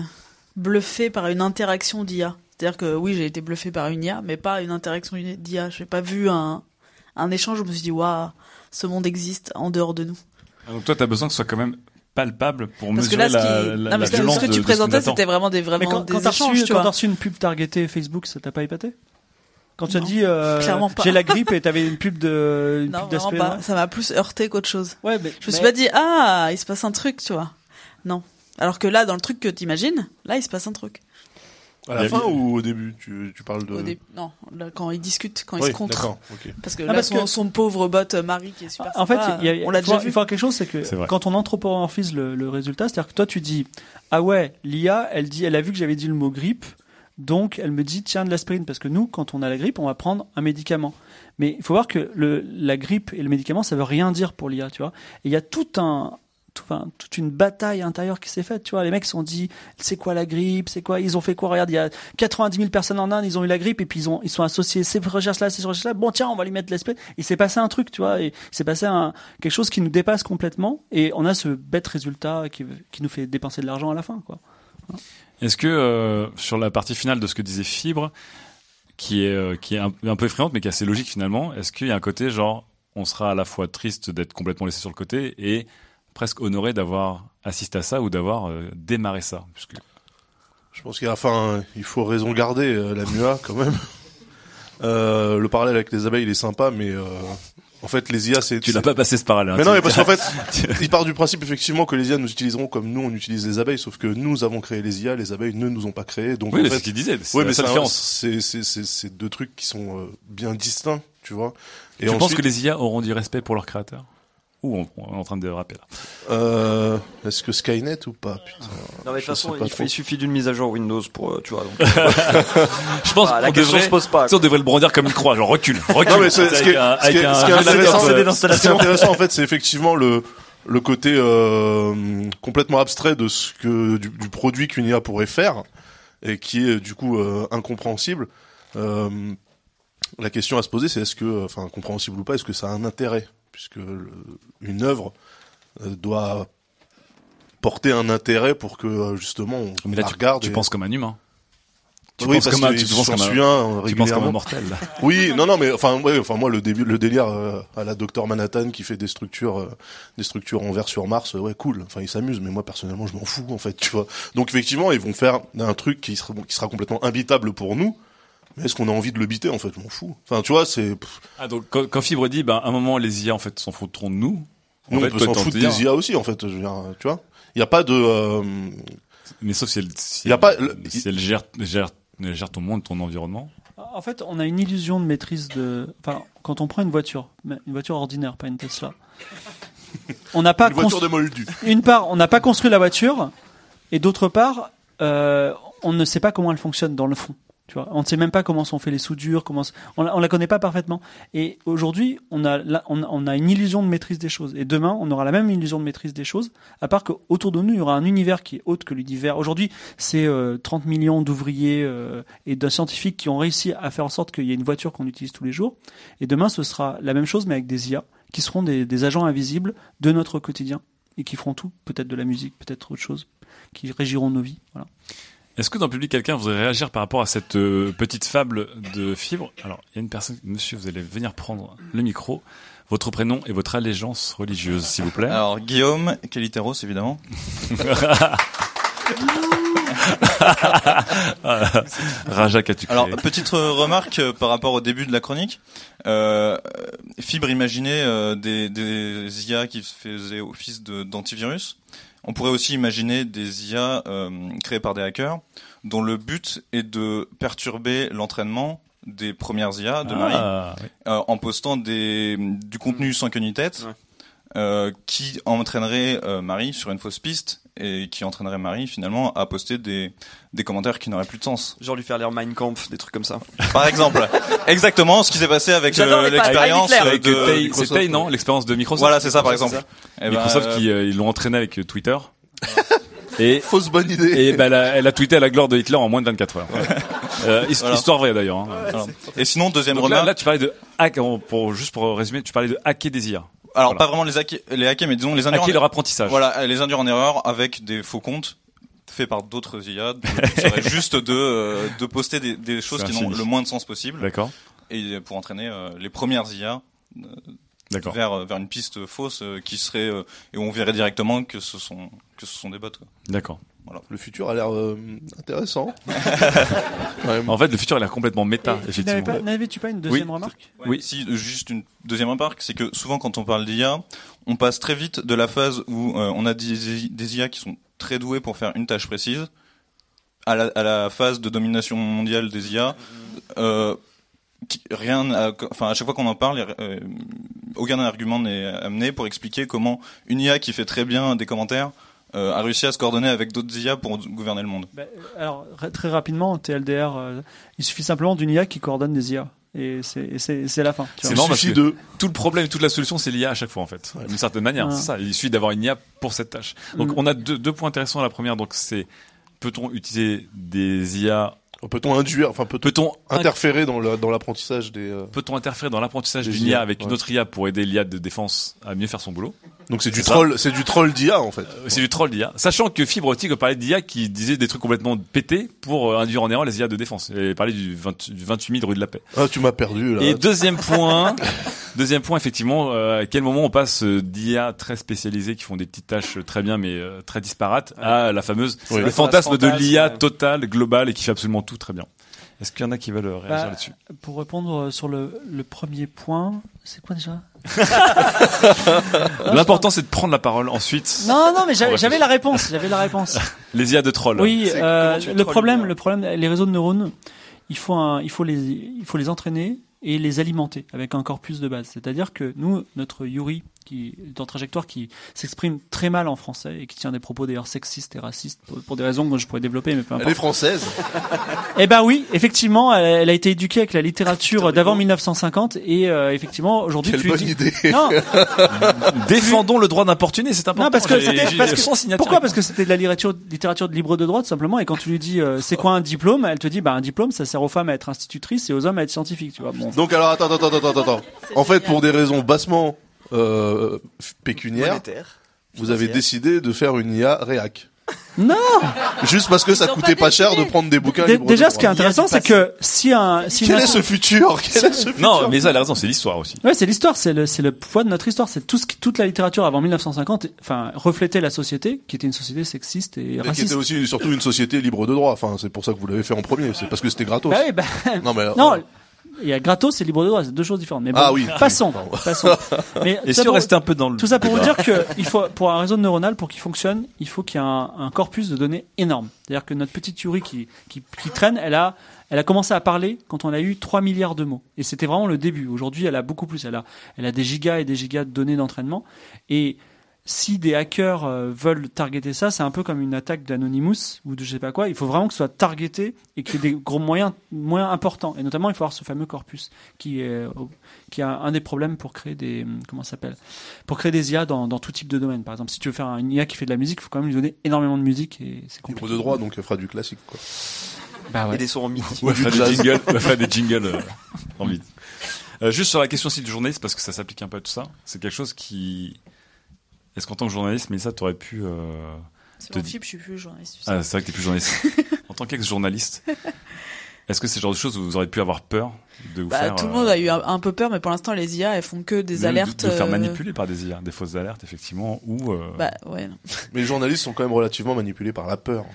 bluffé par une interaction d'IA. C'est-à-dire que oui, j'ai été bluffé par une IA, mais pas une interaction d'IA. J'ai pas vu un, un échange où je me suis dit, waouh, ce monde existe en dehors de nous. Ah, Donc toi, t'as besoin que ce soit quand même palpable pour Parce que mesurer là, ce qui... la, la, non, la parce que violence ce que tu de présentais, c'était vraiment des, Mais vraiment quand, des quand échanges, reçu, tu quand t'as reçu une pub targetée Facebook, ça t'a pas épaté? Quand tu as dit euh, j'ai la grippe et t'avais une pub de une Non, pub vraiment pas. Ça m'a plus heurté qu'autre chose. Ouais, mais Je me suis mais- pas dit, ah, il se passe un truc, tu vois. Non. Alors que là, dans le truc que t'imagines, là, il se passe un truc. À la Il fin ou au début tu, tu parles de. Au dé- Non, là, quand ils discutent, quand ils Oui, se contre. Parce que Ah, là, parce son, que- son pauvre bot euh, Marie qui est super En fait, sympa, il y a, il on l'a faut, déjà il vu. faut voir quelque chose, c'est que quand on anthropomorphise le, le résultat, c'est-à-dire que toi tu dis ah ouais, l'IA, elle dit, elle a vu que j'avais dit le mot grippe, donc elle me dit tiens de l'aspirine parce que nous, quand on a la grippe, on va prendre un médicament. Mais il faut voir que le, la grippe et le médicament, ça veut rien dire pour l'IA, tu vois. Et il y a tout un toute une bataille intérieure qui s'est faite, tu vois. Les mecs se sont dit, c'est quoi la grippe, c'est quoi, ils ont fait quoi, regarde, il y a 90 000 personnes en Inde, ils ont eu la grippe, et puis ils ont, ils sont associés ces recherches-là, ces recherches-là, bon, tiens, on va lui mettre l'espèce. Il s'est passé un truc, tu vois, et il s'est passé quelque chose qui nous dépasse complètement, et on a ce bête résultat qui, nous fait dépenser de l'argent à la fin, quoi. Est-ce que euh, sur la partie finale de ce que disait Fibre, qui est euh, qui est un, un peu effrayante mais qui est assez logique finalement, est-ce qu'il y a un côté genre on sera à la fois triste d'être complètement laissé sur le côté et presque honoré d'avoir assisté à ça ou d'avoir euh, démarré ça puisque Je pense qu'à la fin, il faut raison garder euh, la MUA quand même. Euh, le parallèle avec les abeilles, il est sympa, mais euh, En fait, les IA, c'est Tu l'as pas passé ce parallèle. Mais hein, non, tu- mais parce qu'en fait, il part du principe effectivement que les IA nous utiliseront comme nous on utilise les abeilles, sauf que nous avons créé les IA, les abeilles ne nous ont pas créés. Donc Oui, en mais fait, c'est ce qu'il disait, la mais c'est un- différence. C'est c'est c'est c'est deux trucs qui sont euh, bien distincts, tu vois. tu penses que les IA auront du respect pour leurs créateurs? Ou on, on est en train de déraper là Euh, est-ce que Skynet ou pas Putain. Non mais de toute façon, il, suffit d'une mise à jour Windows pour, euh, tu vois. Donc, Je pense Ah, la qu'on question devrait, se pose pas. on devrait le brandir comme une croix, genre recule, recule. Non mais c'est- ce qui est, ce qui intéressant, en fait, c'est effectivement le le côté euh, complètement abstrait de ce que du, du produit qu'une IA pourrait faire et qui est du coup euh, incompréhensible. Euh, la question à se poser, c'est est-ce que, enfin, compréhensible ou pas, est-ce que ça a un intérêt? Puisque une œuvre euh, doit porter un intérêt pour que euh, justement on Mais là, la tu, regarde. tu et- penses comme un humain. Tu oui, penses parce comme un, que tu penses comme un, tu penses comme un mortel. Oui, non, non, mais enfin, ouais, enfin moi le début, le délire euh, à la Docteur Manhattan qui fait des structures, euh, des structures en verre sur Mars, euh, ouais, cool. Enfin, il s'amuse, mais moi personnellement, je m'en fous en fait, tu vois. Donc effectivement, ils vont faire un truc qui sera, qui sera complètement imbitable pour nous. Mais est-ce qu'on a envie de le biter en fait? Je m'en fous. Enfin, tu vois, c'est. Ah, donc quand, quand Fibre dit, ben, à un moment, les IA en fait s'en foutront de nous. En Nous, fait, on peut s'en foutre des IA aussi en fait. Je veux dire, tu vois. Il y a pas de. euh, Mais sauf si elle, si Il y a pas- si elle gère, gère, gère ton monde, ton environnement. En fait, on a une illusion de maîtrise de. Enfin, quand on prend une voiture, une voiture ordinaire, pas une Tesla. On n'a pas Une voiture constru- de moldu. Une part, on n'a pas construit la voiture, et d'autre part, euh, on ne sait pas comment elle fonctionne dans le fond. Tu vois, on ne sait même pas comment sont faits les soudures, comment on, on la connaît pas parfaitement. Et aujourd'hui, on a on a une illusion de maîtrise des choses. Et demain, on aura la même illusion de maîtrise des choses, à part qu'autour de nous, il y aura un univers qui est autre que l'univers. Aujourd'hui, c'est euh, 30 millions d'ouvriers euh, et de scientifiques qui ont réussi à faire en sorte qu'il y ait une voiture qu'on utilise tous les jours. Et demain, ce sera la même chose, mais avec des IA, qui seront des, des agents invisibles de notre quotidien et qui feront tout, peut-être de la musique, peut-être autre chose, qui régiront nos vies. Voilà. Est-ce que dans le public, quelqu'un voudrait réagir par rapport à cette euh, petite fable de Fibre? Alors, il y a une personne, monsieur, vous allez venir prendre le micro, votre prénom et votre allégeance religieuse, s'il vous plaît. Alors Guillaume, Caliteros évidemment. Raja Alors petite remarque euh, par rapport au début de la chronique. Euh, Fibre imaginait euh, des, des IA qui faisaient office d'antivirus. On pourrait aussi imaginer des IA euh, créées par des hackers dont le but est de perturber l'entraînement des premières IA de Ah, Marie oui. euh, en postant des, du contenu sans queue ni tête euh, qui entraînerait euh, Marie sur une fausse piste et qui entraînerait Marie finalement à poster des, des commentaires qui n'auraient plus de sens. genre lui faire lire Mein Kampf, des trucs comme ça. Par exemple, exactement ce qui s'est passé avec euh, l'expérience. Avec de Tay- c'est Microsoft. Tay, non L'expérience de Microsoft. Voilà, c'est ça par exemple. Eh ben, Microsoft euh, qui euh, ils l'ont entraîné avec euh, Twitter. Et Fausse bonne idée. Et ben, elle, a, elle a tweeté à la gloire de Hitler en moins de 24 heures. Euh, Voilà. Histoire vraie d'ailleurs. hein. Et sinon deuxième Donc là, remarque. là, tu parlais de hack, pour, juste pour résumer, tu parlais de hacker des IA. Alors Voilà. pas vraiment les hacker, les hacker, mais disons les induire Hacker en- leur apprentissage. Voilà, les induire en erreur avec des faux comptes faits par d'autres IA. Donc, il serait juste de euh, de poster des, des choses qui n'ont le moins de sens possible. D'accord. Et pour entraîner euh, les premières IA euh, vers vers une piste fausse euh, qui serait euh, et on verrait directement que ce sont que ce sont des bots. D'accord. Voilà. Le futur a l'air euh, intéressant. En fait, le futur a l'air complètement méta, Et effectivement. pas- N'avais-tu pas une deuxième remarque? Oui. Si euh, juste une deuxième remarque, c'est que souvent quand on parle d'IA, on passe très vite de la phase où euh, on a des, des IA qui sont très doués pour faire une tâche précise à la, à la phase de domination mondiale des IA. Euh, rien, enfin à chaque fois qu'on en parle, euh, aucun argument n'est amené pour expliquer comment une IA qui fait très bien des commentaires euh, a réussi à se coordonner avec d'autres IA pour gouverner le monde. Bah, Alors, r- très rapidement, TLDR, euh, il suffit simplement d'une IA qui coordonne des IA. Et c'est- et c'est c'est la fin. tu C'est vois. marrant parce que tout le problème, toute la solution, c'est l'IA à chaque fois en fait, d'une certaine manière. Ouais. C'est ça. Il suffit d'avoir une IA pour cette tâche. Donc Mm. on a deux, deux points intéressants. La première, donc c'est peut-on utiliser des IA Peut-on induire, enfin peut-on Peut-on interférer dans le- dans l'apprentissage des euh, Peut-on interférer dans l'apprentissage d'une IA, avec une autre IA pour aider l'IA de défense à mieux faire son boulot? Donc c'est du troll, c'est du troll d'IA en fait. Euh, C'est du troll d'IA. Sachant que Fibre Optique parlait d'IA qui disait des trucs complètement pétés pour euh, induire en erreur les IA de défense. Et parlait du, 20 du 28 000 rue de la paix. Ah, tu m'as perdu là. Et deuxième point, deuxième point effectivement, euh, à quel moment on passe euh, d'IA très spécialisées qui font des petites tâches très bien mais euh, très disparates à la fameuse Oui. le fantasme de l'IA ouais. totale, globale et qui fait absolument tout très bien. Est-ce qu'il y en a qui veulent euh, réagir Bah, là-dessus? Pour répondre sur le, le premier point, c'est quoi déjà? L'important c'est de prendre la parole ensuite. Non, non, mais j'avais la réponse. J'avais la réponse. Les IA de troll. Oui, euh, le problème, le problème, les réseaux de neurones, il faut un, il faut les, il faut les entraîner et les alimenter avec un corpus de base. C'est-à-dire que nous, notre Yuri, qui est en trajectoire, qui s'exprime très mal en français et qui tient des propos d'ailleurs sexistes et racistes pour, pour des raisons que je pourrais développer, mais peu importe. Elle est française. Eh ben oui, effectivement, elle, elle a été éduquée avec la littérature d'avant 1950 et euh, effectivement aujourd'hui Quelle tu lui bonne dis- idée. Non, Défendons le droit d'importuner, c'est important. non, parce que c'était j'ai parce que- sans signature. pourquoi? Parce que c'était de la littérature littérature de libre de droit tout simplement et quand tu lui dis euh, c'est quoi un diplôme? Elle te dit bah un diplôme ça sert aux femmes à être institutrices et aux hommes à être scientifiques tu vois bon Donc alors attends attends attends attends attends. En fait pour des raisons bassement euh, pécuniaires, Monétaire. vous avez décidé de faire une IA réac. non Juste parce que ça coûtait pas cher de prendre des bouquins Dé- libres déjà ce qui est intéressant c'est que si un si Quel est ce futur? Quel est ce futur? Non, mais ça, elle a raison, c'est l'histoire aussi. Ouais, c'est l'histoire, c'est le, c'est le poids de notre histoire, c'est tout ce qui, toute la littérature avant 1950, enfin, reflétait la société, qui était une société sexiste et Mais qui raciste. était aussi surtout une société libre de droit. Enfin, c'est pour ça que vous l'avez fait en premier. C'est parce que c'était gratos. Bah oui, bah, Non mais non, il y a gratos et libre de droit, c'est deux choses différentes. Mais bon, Ah oui. passons, passons. Mais Et tout ça si on pour- restait un peu dans le Tout ça pour vous dire que il faut, pour un réseau neuronal, pour qu'il fonctionne, il faut qu'il y ait un, un corpus de données énorme. C'est-à-dire que notre petite Yuri qui, qui, qui traîne, elle a, elle a commencé à parler quand on a eu 3 milliards de mots. Et c'était vraiment le début. Aujourd'hui, elle a beaucoup plus. Elle a, elle a des gigas et des gigas de données d'entraînement. Et si des hackers euh, veulent targeter ça, c'est un peu comme une attaque d'Anonymous ou de je sais pas quoi. Il faut vraiment que ce soit targeté et qu'il y ait des gros moyens, moyens importants. Et notamment, il faut avoir ce fameux corpus qui est, euh, qui a un des problèmes pour créer des, hum, comment s'appelle, pour créer des IA dans, dans tout type de domaine. Par exemple, si tu veux faire une IA qui fait de la musique, il faut quand même lui donner énormément de musique et c'est compliqué. libre de droit, donc elle fera du classique. Quoi. Bah ouais. Et des sons en midi. Ouais, faire des jingles, faire des jingles euh, en. Euh, juste sur la question aussi du journaliste, parce que ça s'applique un peu à tout ça, c'est quelque chose qui... Est-ce qu'en tant que journaliste, mais ça, t'aurais pu... Euh, C'est te mon di- flip, je suis plus journaliste. Ah, c'est vrai que t'es plus journaliste. en tant qu'ex-journaliste, est-ce que c'est le genre de choses où vous auriez pu avoir peur de vous Bah, faire... tout le euh, monde a eu un, un peu peur, mais pour l'instant, les IA, elles font que des de- alertes. De, faire euh, manipuler par des IA, des fausses alertes, effectivement, ou... euh, Bah, ouais. non. Mais les journalistes sont quand même relativement manipulés par la peur.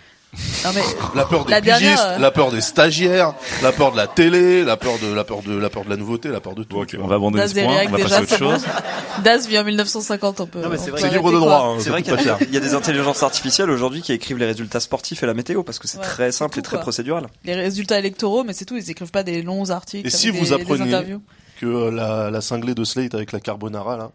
Non, mais La peur des La pigistes, dernière, euh, la peur des stagiaires, la peur de la télé, la peur de la peur de la peur de la nouveauté, la peur de tout. Bon, on va abandonner Das ce point, on va passer à autre chose. Das vit en 1950, on peut. C'est C'est libre de droit. hein, C'est vrai qu'il y, y a des intelligences artificielles aujourd'hui qui écrivent les résultats sportifs et la météo parce que c'est Ouais, très simple et très quoi. procédural. Les résultats électoraux, mais c'est tout, ils écrivent pas des longs articles. Et si avec vous apprenez que euh, la, la cinglée de Slate avec la carbonara là,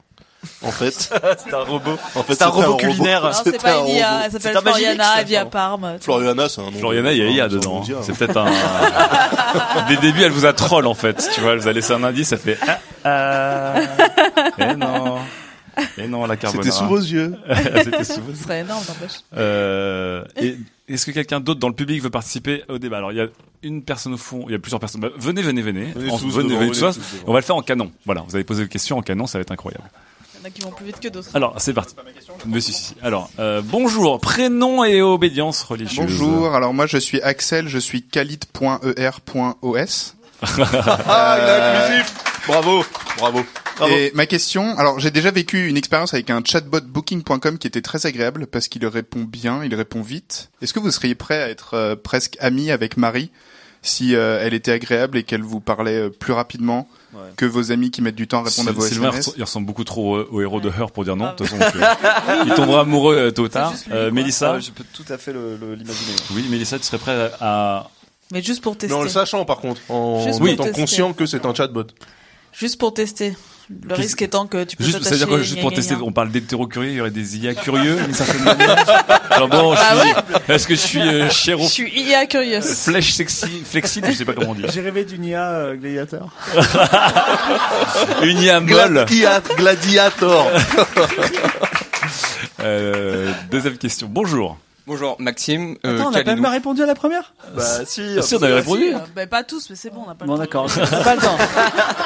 en fait, c'est un robot. en fait C'est un robot culinaire. Non, c'est C'était pas un une IA, elle s'appelle Floriana, elle vit à. Parme. Floriana, c'est un nom. Floriana, il y a IA dedans. C'est peut-être un. Dès le début, elle vous a troll en fait. Tu vois, elle vous a laissé un indice, ça fait. Ah, ah. Et non. Et non, la carbonara. C'était sous vos yeux. C'était sous vos Ce serait énorme, n'empêche. Euh, est-ce que quelqu'un d'autre dans le public veut participer au débat? Alors il y a une personne au fond, il y a plusieurs personnes. Bah, venez, venez, venez. Venez En- tous venez, devant, venez. On va le faire en canon. Voilà, vous avez posé des questions en canon, ça va être incroyable. Il y en a qui vont plus vite que d'autres. Alors c'est parti. Mais si, si, si. Alors euh, bonjour, prénom et obédience religieuse. Bonjour, alors moi je suis Axel, je suis calit.er.os. Ah, il est inclusif. Bravo, bravo. Bravo. Et ma question, alors j'ai déjà vécu une expérience avec un chatbot booking.com qui était très agréable parce qu'il répond bien, il répond vite. Est-ce que vous seriez prêt à être euh, presque ami avec Marie si euh, elle était agréable et qu'elle vous parlait euh, plus rapidement Ouais. que vos amis qui mettent du temps à répondre à vos Sylvain, SMS il ressemble beaucoup trop au, au héros de Her pour dire non. Ah. De toute façon, donc, euh, il tombera amoureux euh, tôt ou tard. Euh. Mélissa, Ah, je peux tout à fait l'imaginer. oui, Mélissa, tu serais prêt à Mais juste pour Mais tester. en le sachant par contre, en étant tester. conscient que c'est un chatbot. Juste pour tester. Le Qu'est-ce- risque étant que tu peux Juste, t'attacher. c'est-à-dire que juste pour gna, tester, gna. on parle d'hétéro curieux, il y aurait des IA curieux d'une certaine manière. Alors bon, je Ah suis, est-ce que je suis euh, chéro, Je suis IA curieuse. flèche sexy, flexible, je sais pas comment on dit. J'ai rêvé d'une IA euh, gladiateur. Une IA molle. Gladia- Gladiator. Euh, deuxième question. Bonjour. Bonjour Maxime. euh, Attends, on n'a pas même répondu à la première Bah si. Ah, si, on avait répondu. Si, euh, bah, pas tous, mais c'est bon, on n'a pas Bon le temps. d'accord, c'est pas le temps.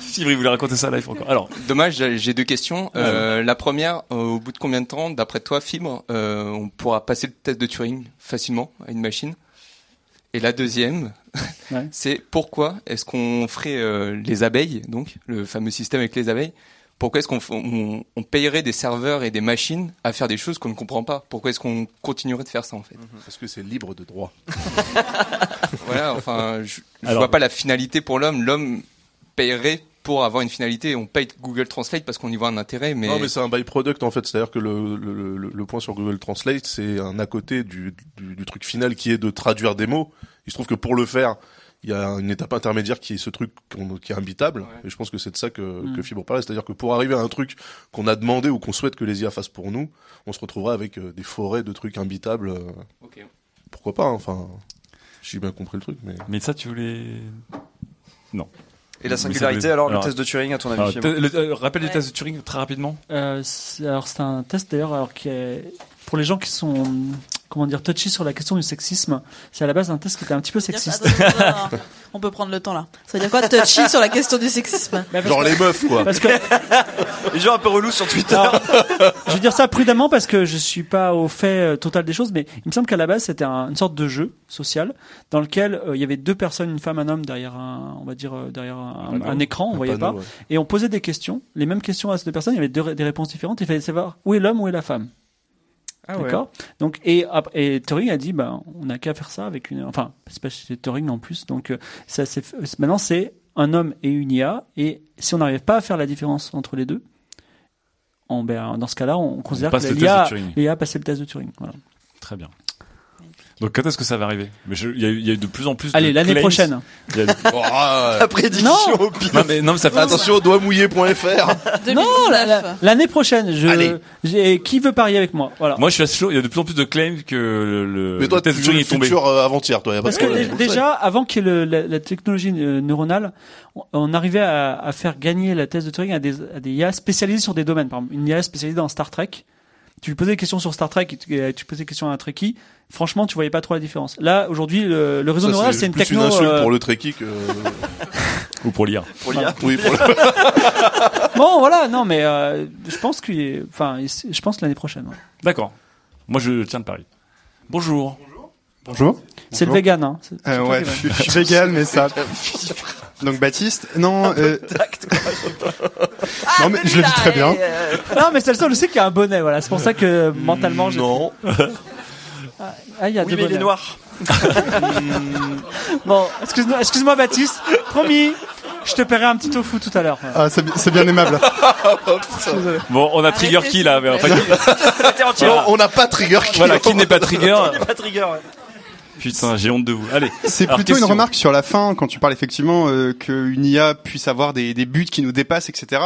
Si vous voulez raconter ça live encore. Alors, Dommage, j'ai deux questions. Euh, la première, euh, au bout de combien de temps, d'après toi, Fibre, euh, on pourra passer le test de Turing facilement à une machine? Et la deuxième, Ouais. c'est pourquoi est-ce qu'on ferait euh, les abeilles, donc le fameux système avec les abeilles, Pourquoi est-ce qu'on on, on payerait des serveurs et des machines à faire des choses qu'on ne comprend pas? Pourquoi est-ce qu'on continuerait de faire ça en fait? Parce que c'est libre de droit. Voilà, enfin, je, Alors- vois pas la finalité pour l'homme. L'homme payerait pour avoir une finalité. On paye Google Translate parce qu'on y voit un intérêt, mais, Non, mais c'est un byproduct en fait. C'est-à-dire que le, le, le, le point sur Google Translate, c'est un à côté du, du, du truc final qui est de traduire des mots. Il se trouve que pour le faire, il y a une étape intermédiaire qui est ce truc qui est imbitable. Et je pense que c'est de ça que, Mm. que Fibre parlait. C'est-à-dire que pour arriver à un truc qu'on a demandé ou qu'on souhaite que les IA fassent pour nous, on se retrouvera avec euh, des forêts de trucs imbitables. euh. Pourquoi pas hein, Enfin, j'ai bien compris le truc, mais. Mais ça, tu voulais. Non. Et la singularité, alors, le test de Turing, à ton avis, alors, le- euh, Rappelle Ouais. les tests de Turing très rapidement. Euh, c'est- alors c'est un test d'ailleurs alors qui est pour les gens qui sont comment dire touchy sur la question du sexisme. C'est à la base un test qui était un petit peu sexiste. Attends, attends. On peut prendre le temps là. Ça veut dire quoi touchy sur la question du sexisme? Genre les meufs, quoi. Parce que Les gens un peu relous sur Twitter. Alors, je vais dire ça prudemment parce que je suis pas au fait euh, total des choses, mais il me semble qu'à la base c'était un- une sorte de jeu social dans lequel euh, il y avait deux personnes, une femme, un homme derrière un, on va dire euh, derrière un, Un un panneau. écran, on voyait panneau, pas, ouais. et on posait des questions, les mêmes questions à ces deux personnes, il y avait deux, des réponses différentes, il fallait savoir où est l'homme, où est la femme. Ah ouais. D'accord. Donc et et Turing a dit ben on n'a qu'à faire ça avec une enfin c'est pas c'est Turing en plus donc euh, ça c'est f- maintenant c'est un homme et une IA et si on n'arrive pas à faire la différence entre les deux on, ben, dans ce cas-là on considère passe que l'IA a passé le test de Turing voilà. Très bien. Donc quand est-ce que ça va arriver? Mais je- il y, a eu- il y a eu de plus en plus. Allez, de l'année prochaine. Il y a- Oh, ah, La prédiction Non. au pire. non mais non mais ça fait Attention, doigtmouillé.fr. non la- la- l'année prochaine je Allez. qui veut parier avec moi? Voilà Moi, je suis assez chaud. Il y a de plus en plus de claims que le, le, Mais toi, de Turing le est tombé. euh, avant-hier, toi. y a pas Parce de que problème. déjà, avant qu'il y ait le- la, la technologie euh, neuronale, on, on arrivait à, à faire gagner la thèse de Turing à des, à des IA spécialisés sur des domaines. Par exemple, une IA spécialisée dans Star Trek. Tu lui posais des questions sur Star Trek et tu, et tu posais des questions à un Trekkie. Franchement, tu voyais pas trop la différence. Là, aujourd'hui, le, le réseau Ça, neuronal, c'est une techno. une insulte euh, pour le trekkie que. Ou pour lire. Pour l'IA. oui, pour le. Bon, voilà, non, mais euh, je pense qu'il, est- enfin, je pense l'année prochaine. ouais. D'accord. Moi, je tiens de Paris. Bonjour. Bonjour. C'est le vegan, hein. Euh, ouais, qui je, vegan. suis- je suis vegan, mais ça. Donc Baptiste, non, euh, non mais je le vis très bien. Non, mais c'est le seul aussi qui a un bonnet, voilà. C'est pour ça que mentalement, j'ai. Non. Ah, il y a Oui, deux mais il est bonnets. noir. Bon, excuse-moi, excuse-moi Baptiste. Promis, je te paierai un petit tofu tout à l'heure. Ah, c'est bi- c'est bien aimable. Désolé. Bon, on a Trigger qui là mais en fait, Non, on n'a pas trigger. qui- Voilà, qui n'est pas Trigger Pas trigger, ouais. Putain, j'ai honte de vous. Allez. C'est plutôt une remarque sur la fin, quand tu parles effectivement euh, qu'une IA puisse avoir des, des buts qui nous dépassent, etc.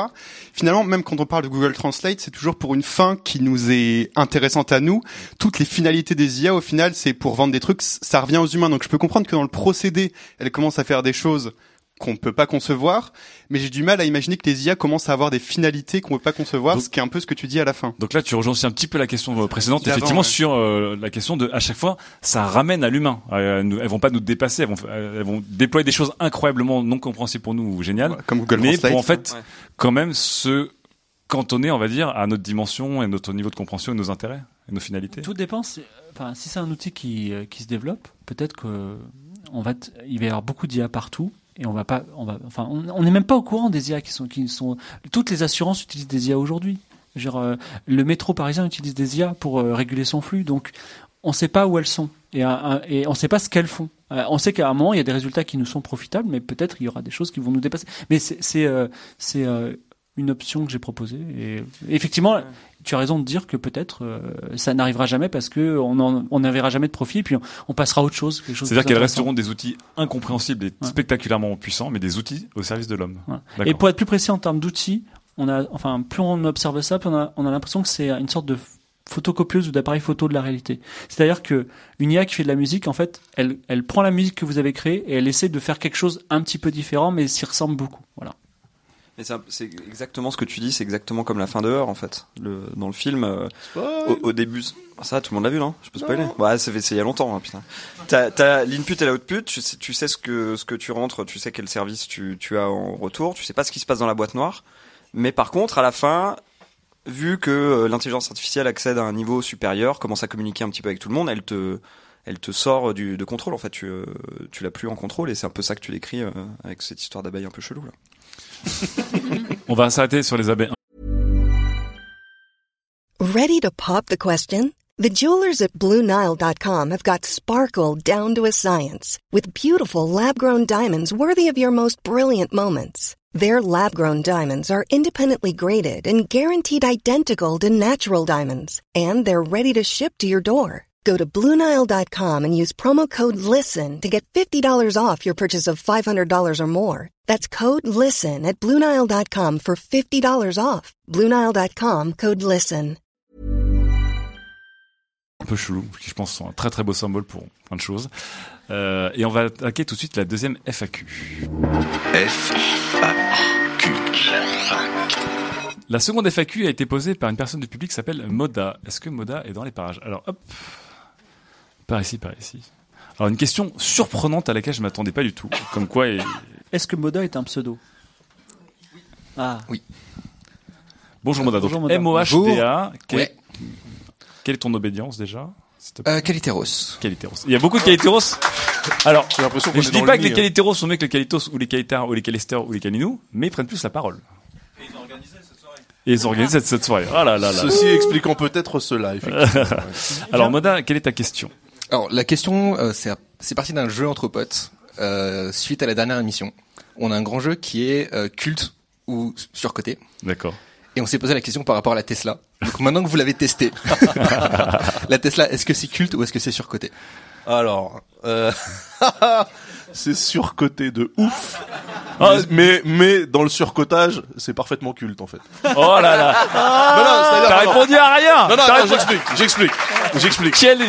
Finalement, même quand on parle de Google Translate, c'est toujours pour une fin qui nous est intéressante à nous. Toutes les finalités des IA, au final, c'est pour vendre des trucs, ça revient aux humains. Donc je peux comprendre que dans le procédé, elle commence à faire des choses qu'on ne peut pas concevoir, mais j'ai du mal à imaginer que les IA commencent à avoir des finalités qu'on ne peut pas concevoir, Donc- ce qui est un peu ce que tu dis à la fin. Donc là, tu rejoins aussi un petit peu la question précédente, effectivement, ouais. sur euh, la question de, à chaque fois, ça ramène à l'humain. Euh, elles vont pas nous dépasser, elles vont, euh, elles vont déployer des choses incroyablement non compréhensibles pour nous ou géniales, Voilà, Comme Google mais Translate. pour en fait, Ouais. quand même se cantonner, on va dire, à notre dimension et notre niveau de compréhension et nos intérêts et nos finalités. Tout dépend. si- Enfin, si c'est un outil qui, euh, qui se développe, peut-être que on va, t- il va y avoir beaucoup d'IA partout et on va pas, on va, enfin, on n'est même pas au courant des IA qui sont, qui sont. Toutes les assurances utilisent des IA aujourd'hui. Euh, le métro parisien utilise des IA pour euh, réguler son flux, donc on ne sait pas où elles sont et, et on ne sait pas ce qu'elles font. Euh, on sait qu'à un moment il y a des résultats qui nous sont profitables, mais peut-être il y aura des choses qui vont nous dépasser. Mais c'est c'est une option que j'ai proposée et effectivement tu as raison de dire que peut-être euh, ça n'arrivera jamais parce que on en- on n'en verra jamais de profit et puis on, on passera à autre chose. C'est-à-dire qu'elles resteront des outils incompréhensibles et spectaculairement puissants, mais des outils au service de l'homme. Et pour être plus précis en termes d'outils, on a, enfin, plus on observe ça, plus on a, on a l'impression que c'est une sorte de photocopieuse ou d'appareil photo de la réalité. C'est-à-dire que une IA qui fait de la musique, en fait, elle, elle prend la musique que vous avez créée et elle essaie de faire quelque chose un petit peu différent, mais s'y ressemble beaucoup. Voilà. Mais c'est exactement ce que tu dis, c'est exactement comme la fin de Heure en fait. Le, dans le film, euh, au, au début, Ah, ça tout le monde l'a vu non Je peux spoiler Ouais, c'est c'est il y a longtemps, hein, putain. T'as t'as l'input et l'output, tu sais, tu sais ce que ce que tu rentres, tu sais quel service tu, tu as en retour, tu sais pas ce qui se passe dans la boîte noire. Mais par contre, à la fin, vu que euh, l'intelligence artificielle accède à un niveau supérieur, commence à communiquer un petit peu avec tout le monde, elle te elle te sort du, de contrôle en fait, tu, euh, tu l'as plus en contrôle et c'est un peu ça que tu décris euh, avec cette histoire d'abeille un peu chelou là. On va s'arrêter sur les abeilles. Ready to pop the question? The jewelers at BlueNile.com have got sparkle down to a science with beautiful lab-grown diamonds worthy of your most brilliant moments. Their lab-grown diamonds are independently graded and guaranteed identical to natural diamonds, and they're ready to ship to your door. Go to BlueNile.com and use promo code LISTEN to get $50 off your purchase of $500 or more. That's code LISTEN at BlueNile.com for $50 off. BlueNile.com code LISTEN. un peu chelou, qui je pense sont un très très beau symbole pour plein de choses. Euh, et on va attaquer tout de suite la deuxième FAQ. La seconde FAQ a été posée par une personne du public qui s'appelle Moda. Est-ce que Moda est dans les parages? Alors hop, par ici, par ici. Alors une question surprenante à laquelle je m'attendais pas du tout. Comme quoi, et- Est-ce que Moda est un pseudo? Ah. Oui. bonjour Moda. Bonjour, Moda. M-O-H-D-A. Quelle, Ouais. quelle est ton obédience déjà plaît? Euh. Qualiteros. Il y a beaucoup de Qualiteros. Alors, J'ai l'impression je dis pas que les. Qualiteros sont mieux que les Qualitos ou les Qualitars ou les Calisters ou les Calinous, mais ils prennent plus la parole. Et ils organisent cette, cette soirée. Ah là là là. Ceci expliquant peut-être cela, effectivement. Alors Moda, quelle est ta question? Alors la question, euh, c'est c'est parti d'un jeu entre potes euh, suite à la dernière émission. On a un grand jeu qui est euh, culte ou surcoté. D'accord. Et on s'est posé la question par rapport à la Tesla. Donc maintenant que vous l'avez testé, la Tesla, est-ce que c'est culte ou est-ce que c'est surcoté? Alors, euh, c'est surcoté de ouf. Ah, mais, mais dans le surcotage, c'est parfaitement culte en fait. Oh là là Non, non, T'as non, non. répondu à rien Non, non, T'as non, j'explique, j'explique, j'explique. Quelle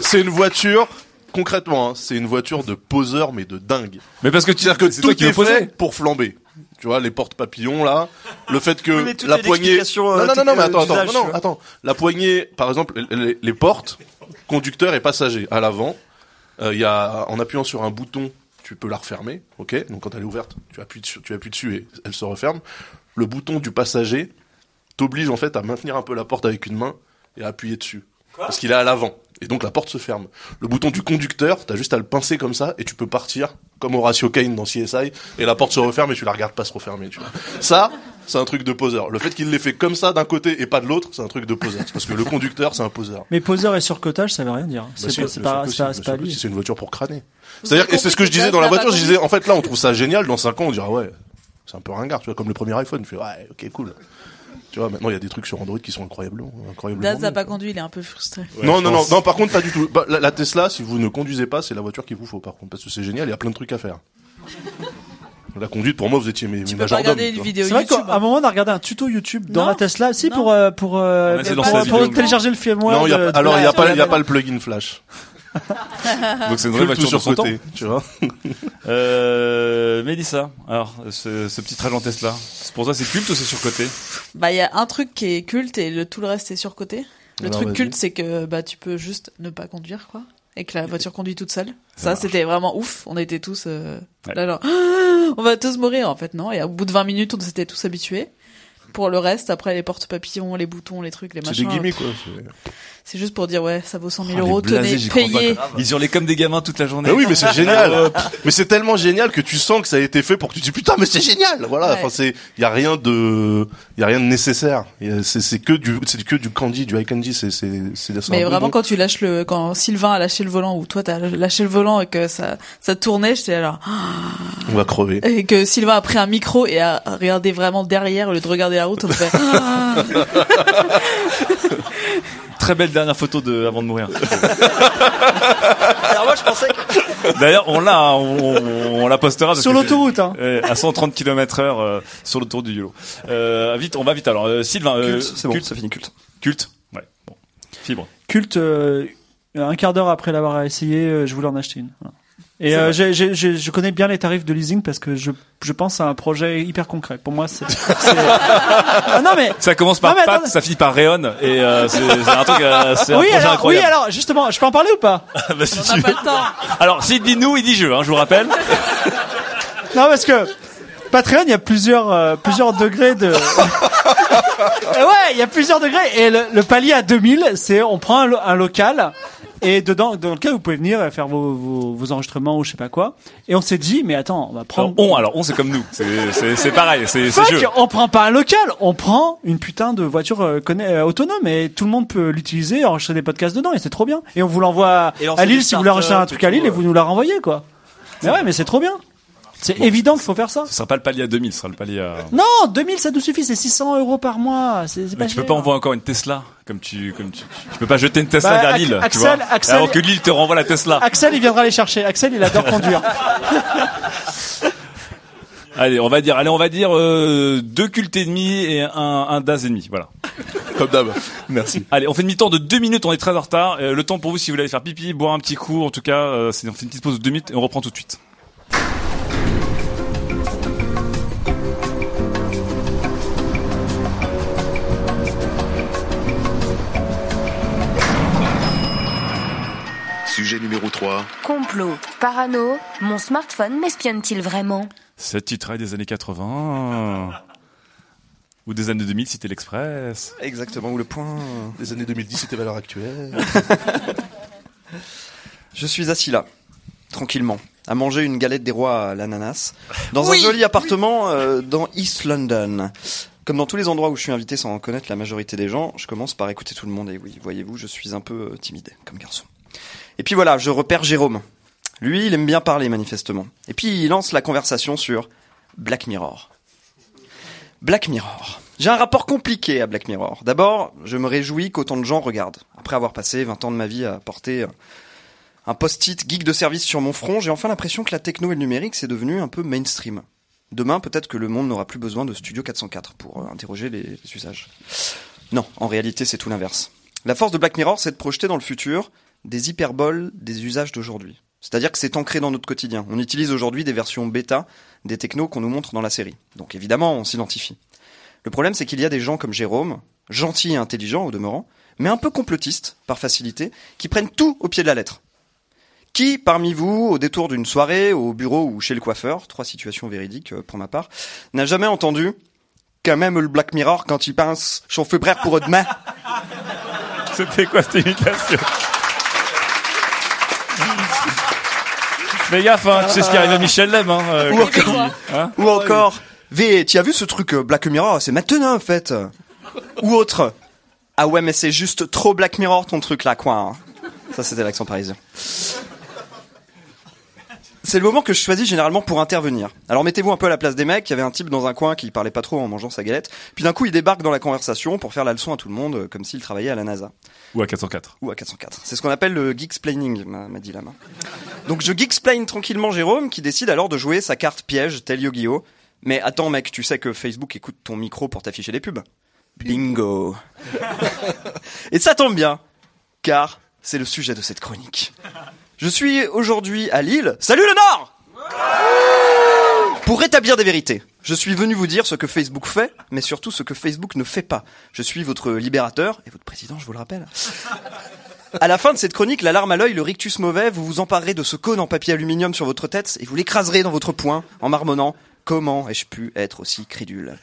C'est une voiture, concrètement, hein, c'est une voiture de poseur mais de dingue. Mais parce que tu- C'est-à-dire que c'est toi tout qui est fait pour flamber. Tu vois, les portes papillons là, le fait que mais la poignée. euh, non, non, non, mais euh, attends, attends, d'usage, non, tu non, vois. attends. La poignée, par exemple, les, les portes, conducteur et passager à l'avant. euh, Il y a, en appuyant sur un bouton, tu peux la refermer, ok? Donc quand elle est ouverte, tu appuies dessus, tu appuies dessus et elle se referme. Le bouton du passager t'oblige en fait à maintenir un peu la porte avec une main et à appuyer dessus. Parce qu'il est à l'avant. Et donc la porte se ferme. Le bouton du conducteur, t'as juste à le pincer comme ça et tu peux partir comme Horatio Kane dans CSI et la porte se referme et tu la regardes pas se refermer, tu vois. Ça, c'est un truc de poseur. Le fait qu'il l'ait fait comme ça d'un côté et pas de l'autre, c'est un truc de poseur. C'est Parce que le conducteur, c'est un poseur. Mais poseur et surcotage, ça veut rien dire. Bah, C'est si, pas, pas, pas, si, pas que lui. c'est une voiture pour crâner. C'est-à-dire, et c'est ce que je disais dans la voiture, pas je disais, en fait, là, on trouve ça génial, dans 5 ans, on dira, ouais, c'est un peu ringard, tu vois, comme le premier iPhone, tu fais, ouais, ok, cool. Tu vois, maintenant, il y a des trucs sur Android qui sont incroyablement, incroyablement. Daz n'a pas conduit, il est un peu frustré. non, non, non, non, par contre, pas du tout. Bah, la, la Tesla, si vous ne conduisez pas, c'est la voiture qu'il vous faut, par contre, parce que c'est génial, il y a plein de trucs à faire. La conduite, pour moi, vous étiez mes, mes majordomes, C'est vrai YouTube. qu'à un moment, on a regardé un tuto YouTube dans Non. la Tesla, si Non. pour euh, pour euh, On a essayé de pour, télécharger le firmware. Non, y a, de- alors, il y a la- pas, il y a la- pas le plugin flash. Donc c'est une vraie voiture de son temps. tu vois. Euh, Mélissa, alors, ce, ce petit trajet en Tesla, c'est pour toi c'est culte ou c'est surcoté? Bah, il y a un truc qui est culte et le, tout le reste est surcoté. Le Alors, truc culte, c'est que bah tu peux juste ne pas conduire, quoi. Et que la voiture conduit toute seule. Ça c'était vraiment ouf. On était tous euh, Ouais. là, genre, Ah, on va tous mourir, en fait, non? Et au bout de 20 minutes, on s'était tous habitués. Pour le reste, après, les portes papillons, les boutons, les trucs, les C'est machins. des gimmicks, quoi. C'est- juste pour dire, ouais, ça vaut 100 000 Oh, euros, blasés, tenez, payez. Ils hurlaient comme des gamins toute la journée. Mais oui, mais c'est génial. Euh, mais c'est tellement génial que tu sens que ça a été fait pour que tu te dis putain, mais c'est génial. Voilà. Ouais. Enfin, c'est, y a rien de, y a rien de nécessaire. C'est, c'est que du, c'est que du candy, du high candy. C'est, c'est, c'est, c'est Mais vraiment, quand tu lâches le, quand Sylvain a lâché le volant ou toi t'as lâché le volant et que ça, ça tournait, j'étais alors, on va crever. et que Sylvain a pris un micro et a regardé vraiment derrière au lieu de regarder la route, on fait. Très belle dernière photo de avant de mourir. Alors moi je pensais que... D'ailleurs, on l'a, hein, on, on, on la postera Sur l'autoroute, hein. euh, à 130 km heure euh, sur l'autoroute du YOLO. Euh, vite, on va vite alors. Euh, Sylvain, euh, Culte, c'est bon, ça finit culte. Culte, ouais. Bon. Fibre. Culte, euh, un quart d'heure après l'avoir essayé, je voulais en acheter une. Voilà. Et euh, j'ai- j'ai- j'ai- je connais bien les tarifs de leasing parce que je, je pense à un projet hyper concret. Pour moi, c'est. c'est- ah, non mais. Ça commence par Non, Pat, ça finit par Réon et euh, c'est un truc, euh, c'est un Oui projet alors, oui incroyable. alors justement, je peux en parler ou pas? Bah, si on tu n'a veux. pas le temps. Alors, s'il dit nous, il dit je, hein, je vous rappelle. Non parce que Patreon, il y a plusieurs euh, plusieurs degrés de. Ouais, il y a plusieurs degrés et le, le palier à 2000, c'est on prend un, lo- un local Et dedans, dans lequel vous pouvez venir faire vos, vos, vos enregistrements ou je sais pas quoi. Et on s'est dit, mais attends, on va prendre. Alors, on, alors on c'est comme nous, c'est c'est c'est pareil, c'est jeu. on prend pas un local, on prend une putain de voiture euh, euh, autonome et tout le monde peut l'utiliser, enregistrer des podcasts dedans et c'est trop bien. Et on vous l'envoie à Lille si vous voulez enregistrer un truc à Lille et vous nous la renvoyez quoi. Mais ouais, mais c'est trop bien. C'est évident qu'il faut faire ça. Ce sera pas le palier à 2000, ce sera le palier à. Non, 2000 ça nous suffit, c'est 600 euros par mois. C'est c'est pas Mais tu peux pas envoyer encore une Tesla, comme tu, comme tu, tu peux pas jeter une Tesla Bah, vers Lille, tu Axel- vois. Axel- Alors que Lille te renvoie la Tesla. Axel il viendra les chercher. Axel il adore conduire. Allez, on va dire, allez, on va dire euh, deux cultes et demi et un, un DAS et demi, voilà. Comme d'hab. Merci. Allez, on fait demi-temps de deux minutes, on est très en retard. Euh, le temps pour vous, si vous voulez aller faire pipi, boire un petit coup, en tout cas, euh, c'est, on fait une petite pause de deux minutes et on reprend tout de suite. Sujet numéro 3. Complot, parano, mon smartphone m'espionne-t-il vraiment? Cette titraille des années 80. Ou des années 2000, c'était l'Express. Exactement, ou le point. Les années 2010, c'était valeur actuelle. Je suis assis là, tranquillement, à manger une galette des rois à l'ananas, dans Oui, un joli appartement euh, dans East London. Comme dans tous les endroits où je suis invité sans en connaître la majorité des gens, je commence par écouter tout le monde et oui, voyez-vous, je suis un peu euh, timide comme garçon. Et puis voilà, je repère Jérôme. Lui, il aime bien parler manifestement. Et puis il lance la conversation sur Black Mirror. Black Mirror. J'ai un rapport compliqué à Black Mirror. D'abord, je me réjouis qu'autant de gens regardent. Après avoir passé 20 ans de ma vie à porter euh, un post-it geek de service sur mon front, j'ai enfin l'impression que la techno et le numérique, c'est devenu un peu mainstream. Demain, peut-être que le monde n'aura plus besoin de Studio 404 pour euh, interroger les, les usages. Non, en réalité, c'est tout l'inverse. La force de Black Mirror, c'est de projeter dans le futur des hyperboles des usages d'aujourd'hui. C'est-à-dire que c'est ancré dans notre quotidien. On utilise aujourd'hui des versions bêta des technos qu'on nous montre dans la série. Donc évidemment, on s'identifie. Le problème, c'est qu'il y a des gens comme Jérôme, gentils et intelligents au demeurant, mais un peu complotistes, par facilité, qui prennent tout au pied de la lettre. Qui, parmi vous, au détour d'une soirée, au bureau ou chez le coiffeur, trois situations véridiques euh, pour ma part, n'a jamais entendu quand même le Black Mirror quand il chauffer brère pour demain C'était quoi cette imitation? Fais gaffe, hein, tu sais ce qui arrive à Michel Lem, hein. euh, Ou encore, hein. ou encore, V, tu as vu ce truc euh, Black Mirror? C'est maintenant en fait. Ou autre. Ah ouais, mais c'est juste trop Black Mirror ton truc là, quoi. hein. Ça, c'était l'accent parisien. C'est le moment que je choisis généralement pour intervenir. Alors mettez-vous un peu à la place des mecs. Il y avait un type dans un coin qui parlait pas trop en mangeant sa galette. Puis d'un coup, il débarque dans la conversation pour faire la leçon à tout le monde, euh, comme s'il travaillait à la NASA. Ou à 404. Ou à 404. C'est ce qu'on appelle le geeksplaining, m'a m'a dit la main. Donc je geeksplain tranquillement Jérôme, qui décide alors de jouer sa carte piège, tel Yu-Gi-Oh! Mais attends mec, tu sais que Facebook écoute ton micro pour t'afficher les pubs Bingo Et ça tombe bien, car c'est le sujet de cette chronique. Je suis aujourd'hui à Lille. Salut le Nord Pour rétablir des vérités, je suis venu vous dire ce que Facebook fait, mais surtout ce que Facebook ne fait pas. Je suis votre libérateur, et votre président, je vous le rappelle. À la fin de cette chronique, la larme à l'œil, le rictus mauvais, vous vous emparerez de ce cône en papier aluminium sur votre tête et vous l'écraserez dans votre poing en marmonnant Comment ai-je pu être aussi crédule?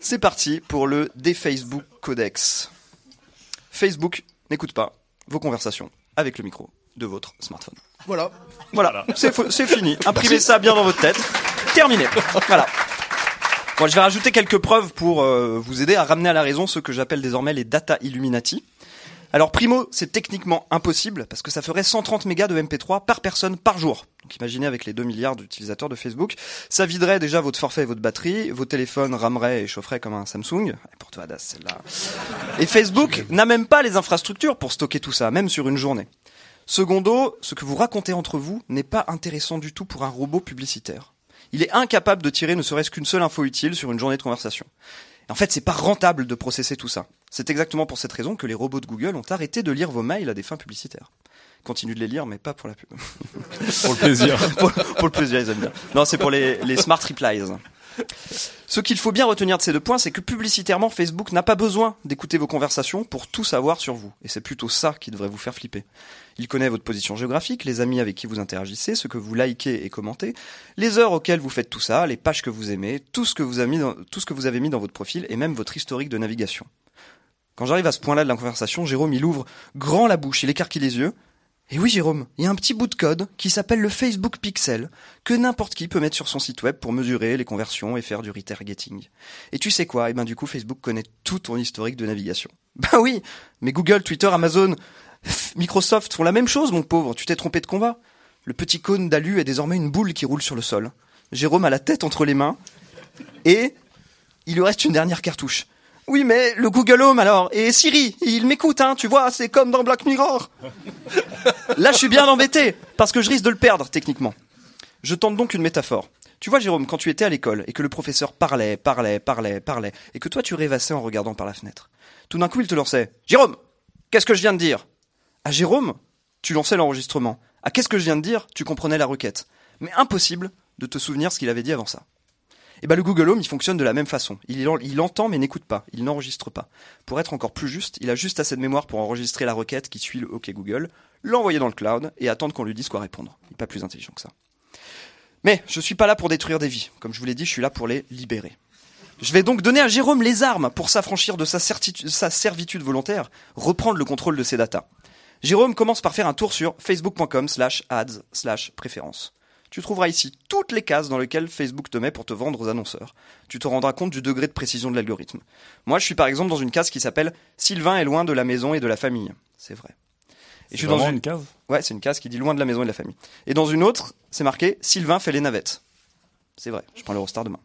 C'est parti pour le Défacebook Codex. Facebook n'écoute pas vos conversations avec le micro de votre smartphone. Voilà. Voilà, c'est fini. Imprimez ça bien dans votre tête. Terminé. Voilà. Bon, je vais rajouter quelques preuves pour euh, vous aider à ramener à la raison ce que j'appelle désormais les data Illuminati. Alors primo, c'est techniquement impossible parce que ça ferait 130 mégas de MP3 par personne par jour. Donc imaginez avec les 2 milliards d'utilisateurs de Facebook, ça viderait déjà votre forfait et votre batterie, vos téléphones rameraient et chaufferaient comme un Samsung. Et pour toi, Das, celle-là. Et Facebook n'a même pas les infrastructures pour stocker tout ça, même sur une journée. Secondo, ce que vous racontez entre vous n'est pas intéressant du tout pour un robot publicitaire. Il est incapable de tirer ne serait-ce qu'une seule info utile sur une journée de conversation. En fait, c'est pas rentable de processer tout ça. C'est exactement pour cette raison que les robots de Google ont arrêté de lire vos mails à des fins publicitaires. Continue de les lire, mais pas pour la pub. Pour le plaisir. pour, pour le plaisir, ils aiment bien. Non, c'est pour les, les smart replies. Ce qu'il faut bien retenir de ces deux points, c'est que publicitairement, Facebook n'a pas besoin d'écouter vos conversations pour tout savoir sur vous. Et c'est plutôt ça qui devrait vous faire flipper. Il connaît votre position géographique, les amis avec qui vous interagissez, ce que vous likez et commentez, les heures auxquelles vous faites tout ça, les pages que vous aimez, tout ce que vous avez mis dans, votre profil et même votre historique de navigation. Quand j'arrive à ce point-là de la conversation, Jérôme, il ouvre grand la bouche, il écarquille les yeux, Et oui, Jérôme, il y a un petit bout de code qui s'appelle le Facebook Pixel que n'importe qui peut mettre sur son site web pour mesurer les conversions et faire du retargeting. Et tu sais quoi? Eh ben du coup, Facebook connaît tout ton historique de navigation. Ben oui, mais Google, Twitter, Amazon, Microsoft font la même chose, mon pauvre. Tu t'es trompé de combat. Le petit cône d'alu est désormais une boule qui roule sur le sol. Jérôme a la tête entre les mains et il lui reste une dernière cartouche. Oui, mais le Google Home alors et Siri, il m'écoute, hein, tu vois, c'est comme dans Black Mirror. Là, je suis bien embêté parce que je risque de le perdre techniquement. Je tente donc une métaphore. Tu vois, Jérôme, quand tu étais à l'école et que le professeur parlait, parlait, parlait, parlait, et que toi tu rêvassais en regardant par la fenêtre, tout d'un coup il te lançait Jérôme, qu'est-ce que je viens de dire? À Jérôme, tu lançais l'enregistrement. À qu'est-ce que je viens de dire? Tu comprenais la requête. Mais impossible de te souvenir ce qu'il avait dit avant ça. Et ben le Google Home, il fonctionne de la même façon. Il, il entend mais n'écoute pas, il n'enregistre pas. Pour être encore plus juste, il a juste assez de mémoire pour enregistrer la requête qui suit le OK Google, l'envoyer dans le cloud et attendre qu'on lui dise quoi répondre. Il n'est pas plus intelligent que ça. Mais je suis pas là pour détruire des vies. Comme je vous l'ai dit, je suis là pour les libérer. Je vais donc donner à Jérôme les armes pour s'affranchir de sa, sa servitude volontaire, reprendre le contrôle de ses datas. Jérôme commence par faire un tour sur facebook.com slash ads slash préférences. Tu trouveras ici toutes les cases dans lesquelles Facebook te met pour te vendre aux annonceurs. Tu te rendras compte du degré de précision de l'algorithme. Moi, je suis par exemple dans une case qui s'appelle Sylvain est loin de la maison et de la famille. C'est vrai. Et je suis dans une... case Ouais, c'est une case qui dit loin de la maison et de la famille. Et dans une autre, c'est marqué Sylvain fait les navettes. C'est vrai, je prends l'Eurostar demain.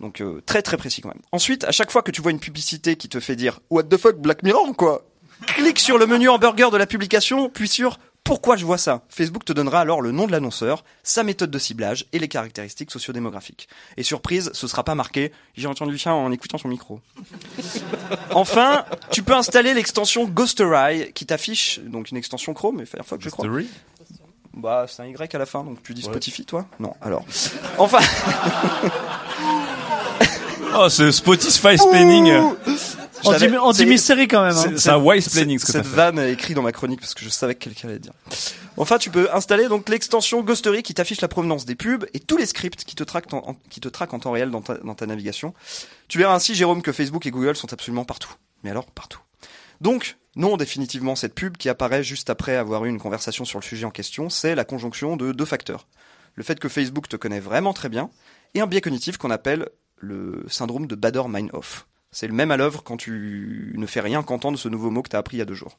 Donc euh, très très précis quand même. Ensuite, à chaque fois que tu vois une publicité qui te fait dire What the fuck Black Mirror quoi? Clique sur le menu hamburger de la publication, puis sur pourquoi je vois ça? Facebook te donnera alors le nom de l'annonceur, sa méthode de ciblage et les caractéristiques sociodémographiques. Et surprise, ce sera pas marqué j'ai entendu ça en écoutant son micro. enfin, tu peux installer l'extension Ghostery qui t'affiche donc une extension Chrome mais Firefox je crois. Bah, c'est un Y à la fin, donc tu dis Spotify, toi? Non, alors. Enfin. oh, ce Spotify spinning. On dit, on dit mystery quand même. Hein. C'est un wise planning ce que Cette vanne est écrite dans ma chronique parce que je savais que quelqu'un allait dire. Enfin, tu peux installer donc l'extension Ghostery qui t'affiche la provenance des pubs et tous les scripts qui te traquent en, qui te traquent en temps réel dans ta, dans ta navigation. Tu verras ainsi, Jérôme, que Facebook et Google sont absolument partout. Mais alors, partout. Donc, non, définitivement, cette pub qui apparaît juste après avoir eu une conversation sur le sujet en question, c'est la conjonction de deux facteurs. Le fait que Facebook te connaît vraiment très bien et un biais cognitif qu'on appelle le syndrome de Bader-Meinhof. C'est le même à l'œuvre quand tu ne fais rien qu'entendre ce nouveau mot que tu as appris il y a deux jours.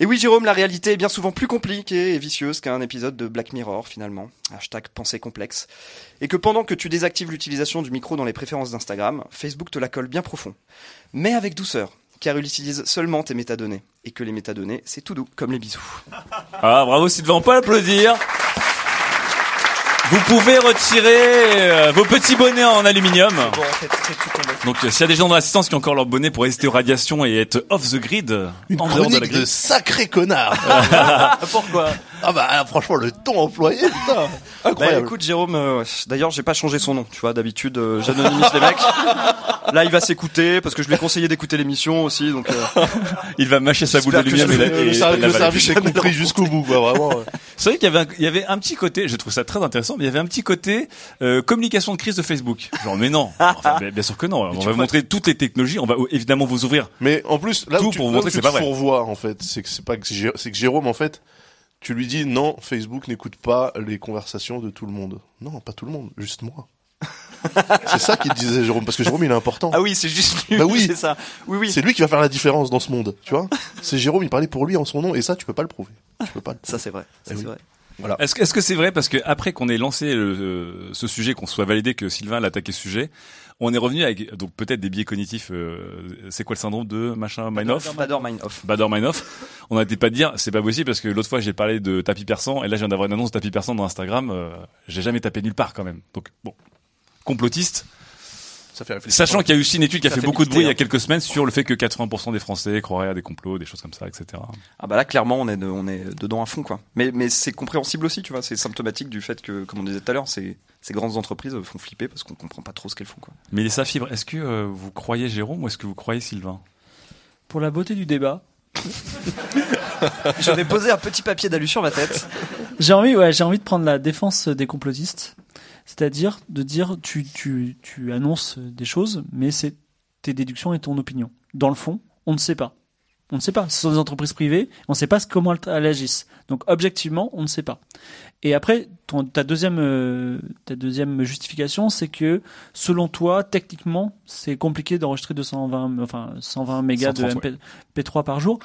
Et oui, Jérôme, la réalité est bien souvent plus compliquée et vicieuse qu'un épisode de Black Mirror, finalement. Hashtag pensée complexe. Et que pendant que tu désactives l'utilisation du micro dans les préférences d'Instagram, Facebook te la colle bien profond. Mais avec douceur, car il utilise seulement tes métadonnées. Et que les métadonnées, c'est tout doux, comme les bisous. Ah, bravo Sylvain, on peut applaudir. Vous pouvez retirer euh, vos petits bonnets en aluminium. Bon, en fait, c'est tout tombé. Donc, euh, s'il y a des gens dans l'assistance qui ont encore leur bonnet pour résister aux radiations et être off the grid, Une en dehors de la chronique grille. de sacré connard. Pourquoi? Ah bah franchement le ton employé, putain, Bah incroyable. écoute Jérôme, euh, d'ailleurs j'ai pas changé son nom, tu vois, d'habitude euh, j'anonymise les mecs. Là il va s'écouter parce que je lui ai conseillé d'écouter l'émission aussi, donc euh, Il va mâcher sa boule je- et, la- le, le service est compris jusqu'au bout, quoi, vraiment. C'est vrai qu'il y avait un, il y avait un petit côté, je trouve ça très intéressant, mais il y avait un petit côté euh, communication de crise de Facebook. Genre mais non, enfin, bien, sûr que non. On va crois- montrer toutes les technologies, on va évidemment vous ouvrir. Mais en plus, là Tout où tu, pour là montrer que c'est pas vrai. fourvoies, en fait, c'est que c'est pas que c'est que Jérôme, en fait, tu lui dis non, Facebook n'écoute pas les conversations de tout le monde. Non, pas tout le monde, juste moi. c'est ça qu'il disait Jérôme, parce que Jérôme il est important. ah oui c'est juste lui, Bah oui. c'est ça. Oui oui. C'est lui qui va faire la différence dans ce monde, tu vois. C'est Jérôme, il parlait pour lui en son nom, et ça tu peux pas le prouver. Tu peux pas. Le Ça c'est vrai. Ça, Eh oui. vrai. Voilà. Est-ce que est-ce que c'est vrai parce que après qu'on ait lancé le- euh, ce sujet, qu'on soit validé que Sylvain l'a attaqué ce sujet, on est revenu avec donc peut-être des biais cognitifs. euh, c'est quoi le syndrome de machin Meinhof Bader-Meinhof. Bader-Meinhof. On n'arrêtait pas de dire c'est pas possible parce que l'autre fois j'ai parlé de tapis persan et là je viens d'avoir une annonce de tapis persan dans Instagram. euh, j'ai jamais tapé nulle part quand même. Donc bon, complotiste. Ça fait réfléchir. Sachant qu'il y a eu aussi une étude qui a fait fait beaucoup de bruit il y a hein. quelques semaines sur le fait que 80% des Français croiraient à des complots, des choses comme ça, etc. Ah bah là clairement on est de- on est dedans à fond quoi. Mais mais c'est compréhensible aussi tu vois, c'est symptomatique du fait que comme on disait tout à l'heure, ces ces grandes entreprises font flipper parce qu'on comprend pas trop ce qu'elles font quoi. Mélissa Fibre, est-ce que euh, vous croyez Jérôme ou est-ce que vous croyez Sylvain? Pour la beauté du débat, Je vais poser un petit papier d'alu sur ma tête. j'ai envie, ouais, j'ai envie de prendre la défense des complotistes, c'est-à-dire de dire tu, tu, tu annonces des choses, mais c'est tes déductions et ton opinion. Dans le fond, on ne sait pas. On ne sait pas. Ce sont des entreprises privées. On ne sait pas comment elles, agissent. Donc objectivement, on ne sait pas. Et après, ton, ta deuxième, euh, ta deuxième justification, c'est que selon toi, techniquement, c'est compliqué d'enregistrer 220, enfin 120 mégas 130, de MP, P3 par jour.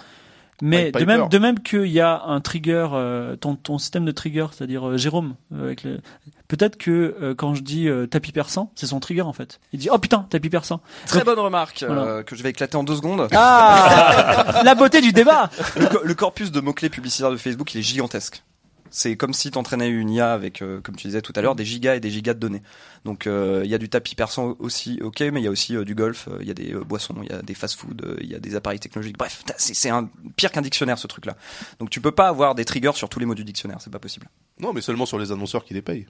Mais de même, de même qu'il y a un trigger, euh, ton, ton système de trigger, c'est-à-dire euh, Jérôme, euh, avec le, peut-être que euh, quand je dis euh, tapis persan, c'est son trigger en fait. Il dit oh putain tapis persan. Très Donc- bonne remarque Voilà. euh, que je vais éclater en deux secondes. Ah La beauté du débat le, co- le corpus de mots-clés publicitaires de Facebook, il est gigantesque. C'est comme si tu entraînais une IA avec, euh, comme tu disais tout à l'heure, des gigas et des gigas de données. Donc euh, il y a du tapis persan aussi, ok, mais il y a aussi euh, du golf, il y a des boissons, il y a des fast-food, il y a des appareils technologiques. Bref, c'est un pire qu'un dictionnaire ce truc-là. Donc tu peux pas avoir des triggers sur tous les mots du dictionnaire, c'est pas possible. Non, mais seulement sur les annonceurs qui les payent.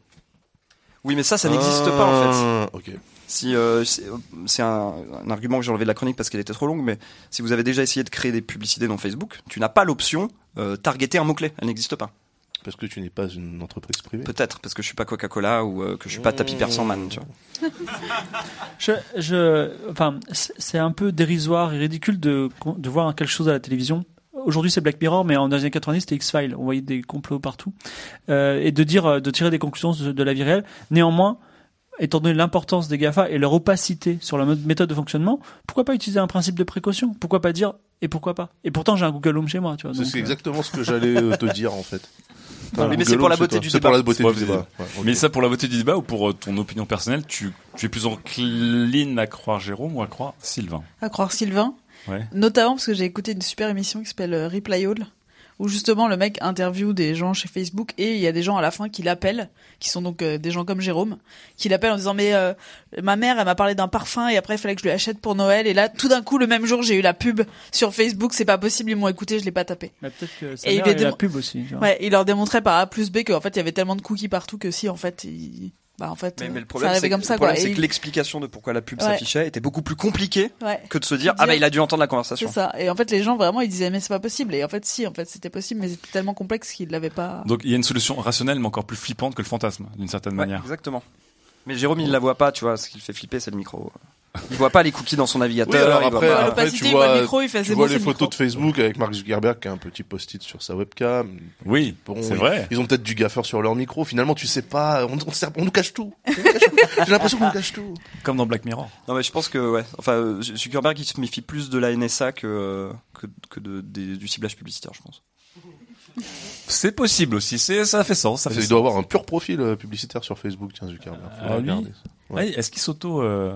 Oui, mais ça, ça n'existe pas en fait. Ah. Si euh, c'est c'est un, un argument que j'ai enlevé de la chronique parce qu'elle était trop longue, mais si vous avez déjà essayé de créer des publicités dans Facebook, tu n'as pas l'option euh, targeter un mot clé, elle n'existe pas. Parce que tu n'es pas une entreprise privée. Peut-être parce que je suis pas Coca-Cola ou euh, que je suis pas tapis persan man, tu vois. Je, je, enfin, c'est un peu dérisoire et ridicule de, de voir quelque chose à la télévision. Aujourd'hui, c'est Black Mirror, mais en années 90, c'était X-Files. On voyait des complots partout. Euh, et de dire, de tirer des conclusions de, de la vie réelle. Néanmoins, étant donné l'importance des GAFA et leur opacité sur la méthode de fonctionnement, pourquoi pas utiliser un principe de précaution? Pourquoi pas dire, et pourquoi pas? Et pourtant, j'ai un Google Home chez moi, tu vois. C'est donc, c'est euh, exactement ce que j'allais euh, te dire en fait. Mais c'est pour la beauté du toi. C'est pour débat. la beauté Ouais, du débat. Ouais, ok. Mais ça pour la beauté du débat ou pour euh, ton opinion personnelle, tu, tu es plus encline à croire Jérôme ou à croire Sylvain? À croire Sylvain. Ouais. Notamment parce que j'ai écouté une super émission qui s'appelle Reply All, où justement le mec interview des gens chez Facebook et il y a des gens à la fin qui l'appellent, qui sont donc euh, des gens comme Jérôme, qui l'appellent en disant mais euh, ma mère elle m'a parlé d'un parfum et après il fallait que je lui achète pour Noël et là tout d'un coup le même jour j'ai eu la pub sur Facebook, c'est pas possible, ils m'ont écouté, je l'ai pas tapé. Mais peut-être que sa Et il mère lui a eu la démon- pub aussi. tu vois. Ouais, il leur démontrait par A plus B qu'en fait il y avait tellement de cookies partout que si en fait il... bah en fait Mais, euh, mais le ça problème, arrivait c'est comme que, ça le problème, quoi. c'est Et que il- l'explication de pourquoi la pub Ouais. s'affichait était beaucoup plus compliquée Ouais. que de se dire Dire- ah bah il a dû entendre la C'est conversation. ça. Et en fait, les gens vraiment, ils disaient mais c'est pas possible. Et en fait, si, en fait, c'était possible, mais c'était tellement complexe qu'ils l'avaient pas. Donc il y a une solution rationnelle mais encore plus flippante que le fantasme d'une certaine Ouais, manière. exactement. Mais Jérôme, il la voit pas, tu vois. Ce qui le fait flipper, c'est le micro. Il voit pas les cookies dans son Oui, navigateur. alors il voit après, pas- après tu il voit le vois, micro, il fait, tu vois bon, les photos de Facebook avec Mark Zuckerberg qui a un petit post-it sur sa webcam. Oui, Bon, c'est vrai. Ils ont peut-être du gaffeur sur leur micro. Finalement, tu sais pas. On, on, sert- on nous cache tout. J'ai l'impression qu'on nous cache tout. Comme dans Black Mirror. Non mais je pense que ouais. Enfin, euh, Zuckerberg, il se méfie plus de la NSA que euh, que, que de, des- du ciblage publicitaire, je pense. C'est possible aussi, c'est ça fait sens. Ça fait Il sens. doit avoir un pur profil euh, publicitaire sur Facebook, tiens, Zuckerberg. Ah. Ouais. Ouais, Est-ce qu'il s'auto euh,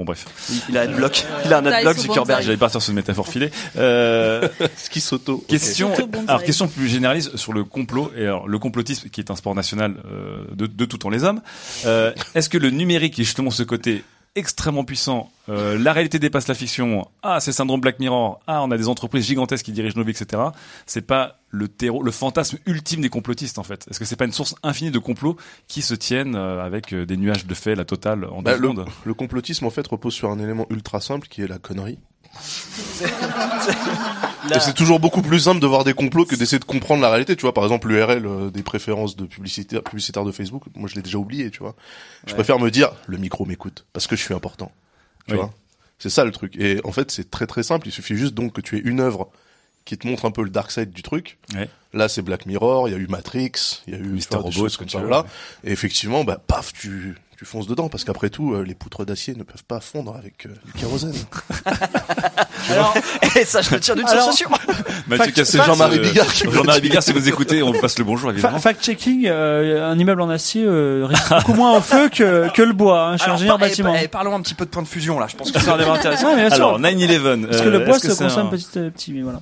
Bon bref. Il, a un bloc. Il a un adblock sous Zuckerberg. J'allais partir sur une métaphore filée. Euh, Ce qui s'auto. question, alors question plus généraliste sur le complot et alors le complotisme qui est un sport national euh, de, de tout temps les hommes. Euh, Est-ce que le numérique est justement ce côté extrêmement puissant euh, La réalité dépasse la fiction. Ah, c'est syndrome Black Mirror. Ah, on a des entreprises gigantesques qui dirigent nos vies, etc. C'est pas le terreau, le fantasme ultime des complotistes en fait. Est-ce que c'est pas une source infinie de complots qui se tiennent euh, avec euh, des nuages de faits, la totale en Bah, deux le, secondes? le complotisme en fait repose sur un élément ultra simple qui est la connerie. Là- c'est toujours beaucoup plus simple de voir des complots que d'essayer de comprendre la réalité. Tu vois, par exemple, l'URL euh, des préférences de publicitaires, publicitaires de Facebook, moi je l'ai déjà oublié, tu vois. Je Ouais. préfère me dire, le micro m'écoute, parce que je suis important. Tu Oui. vois. C'est ça le truc. Et en fait, c'est très très simple. Il suffit juste donc que tu aies une œuvre qui te montre un peu le dark side du truc. Ouais. Là, c'est Black Mirror, il y a eu Matrix, il y a eu des Robot, comme ça, ouais. Et effectivement, bah, paf, tu, tu fonces dedans, parce qu'après tout, euh, les poutres d'acier ne peuvent pas fondre avec euh, du kérosène. Alors, Et ça, je le tire d'une source sûre. Mathieu c'est Jean-Marie euh, Bigard Jean-Marie. Bigard, si vous écoutez, on vous passe le bonjour évidemment. Fact-checking, euh, un immeuble en acier euh, résiste beaucoup moins au feu que, que le bois. Hein. Je suis Alors, ingénieur par- eh, bâtiment. eh, parlons un petit peu de point de fusion là. Je pense que c'est un débat intéressant. Ouais. Alors 9/11. Parce que le bois se c'est consomme un- petit à petit, mais voilà.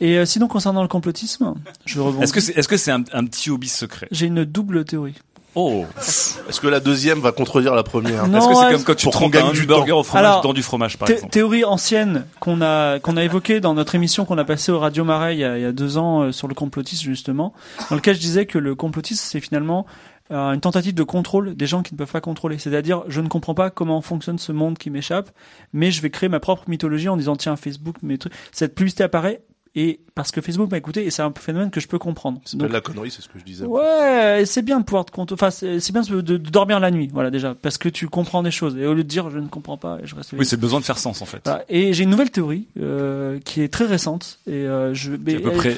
Et euh, sinon, concernant le complotisme, je rebondis. Est-ce que c'est est-ce que c'est un, un petit hobby secret? J'ai une double théorie. Oh. Est-ce que la deuxième va contredire la première Est-ce que c'est ouais, comme quand tu qu'on un gagne du burger temps. au fromage Alors, dans du fromage par Thé- exemple théorie ancienne qu'on a qu'on a évoquée dans notre émission qu'on a passée au Radio Marais il y a, il y a deux ans euh, sur le complotisme justement, dans lequel je disais que le complotisme c'est finalement euh, une tentative de contrôle des gens qui ne peuvent pas contrôler. C'est-à-dire, je ne comprends pas comment fonctionne ce monde qui m'échappe, mais je vais créer ma propre mythologie en disant tiens Facebook, mes trucs, cette publicité apparaît, Et parce que Facebook m'a écouté, et c'est un phénomène que je peux comprendre. C'est de la connerie, c'est ce que je disais. Ouais, c'est bien de pouvoir te. Enfin, c'est bien de, de dormir la nuit, voilà déjà, parce que tu comprends des choses. Et au lieu de dire je ne comprends pas, je reste. Oui, c'est besoin de faire sens en fait. Voilà. Et j'ai une nouvelle théorie euh, qui est très récente et euh, je. Est à peu mais- près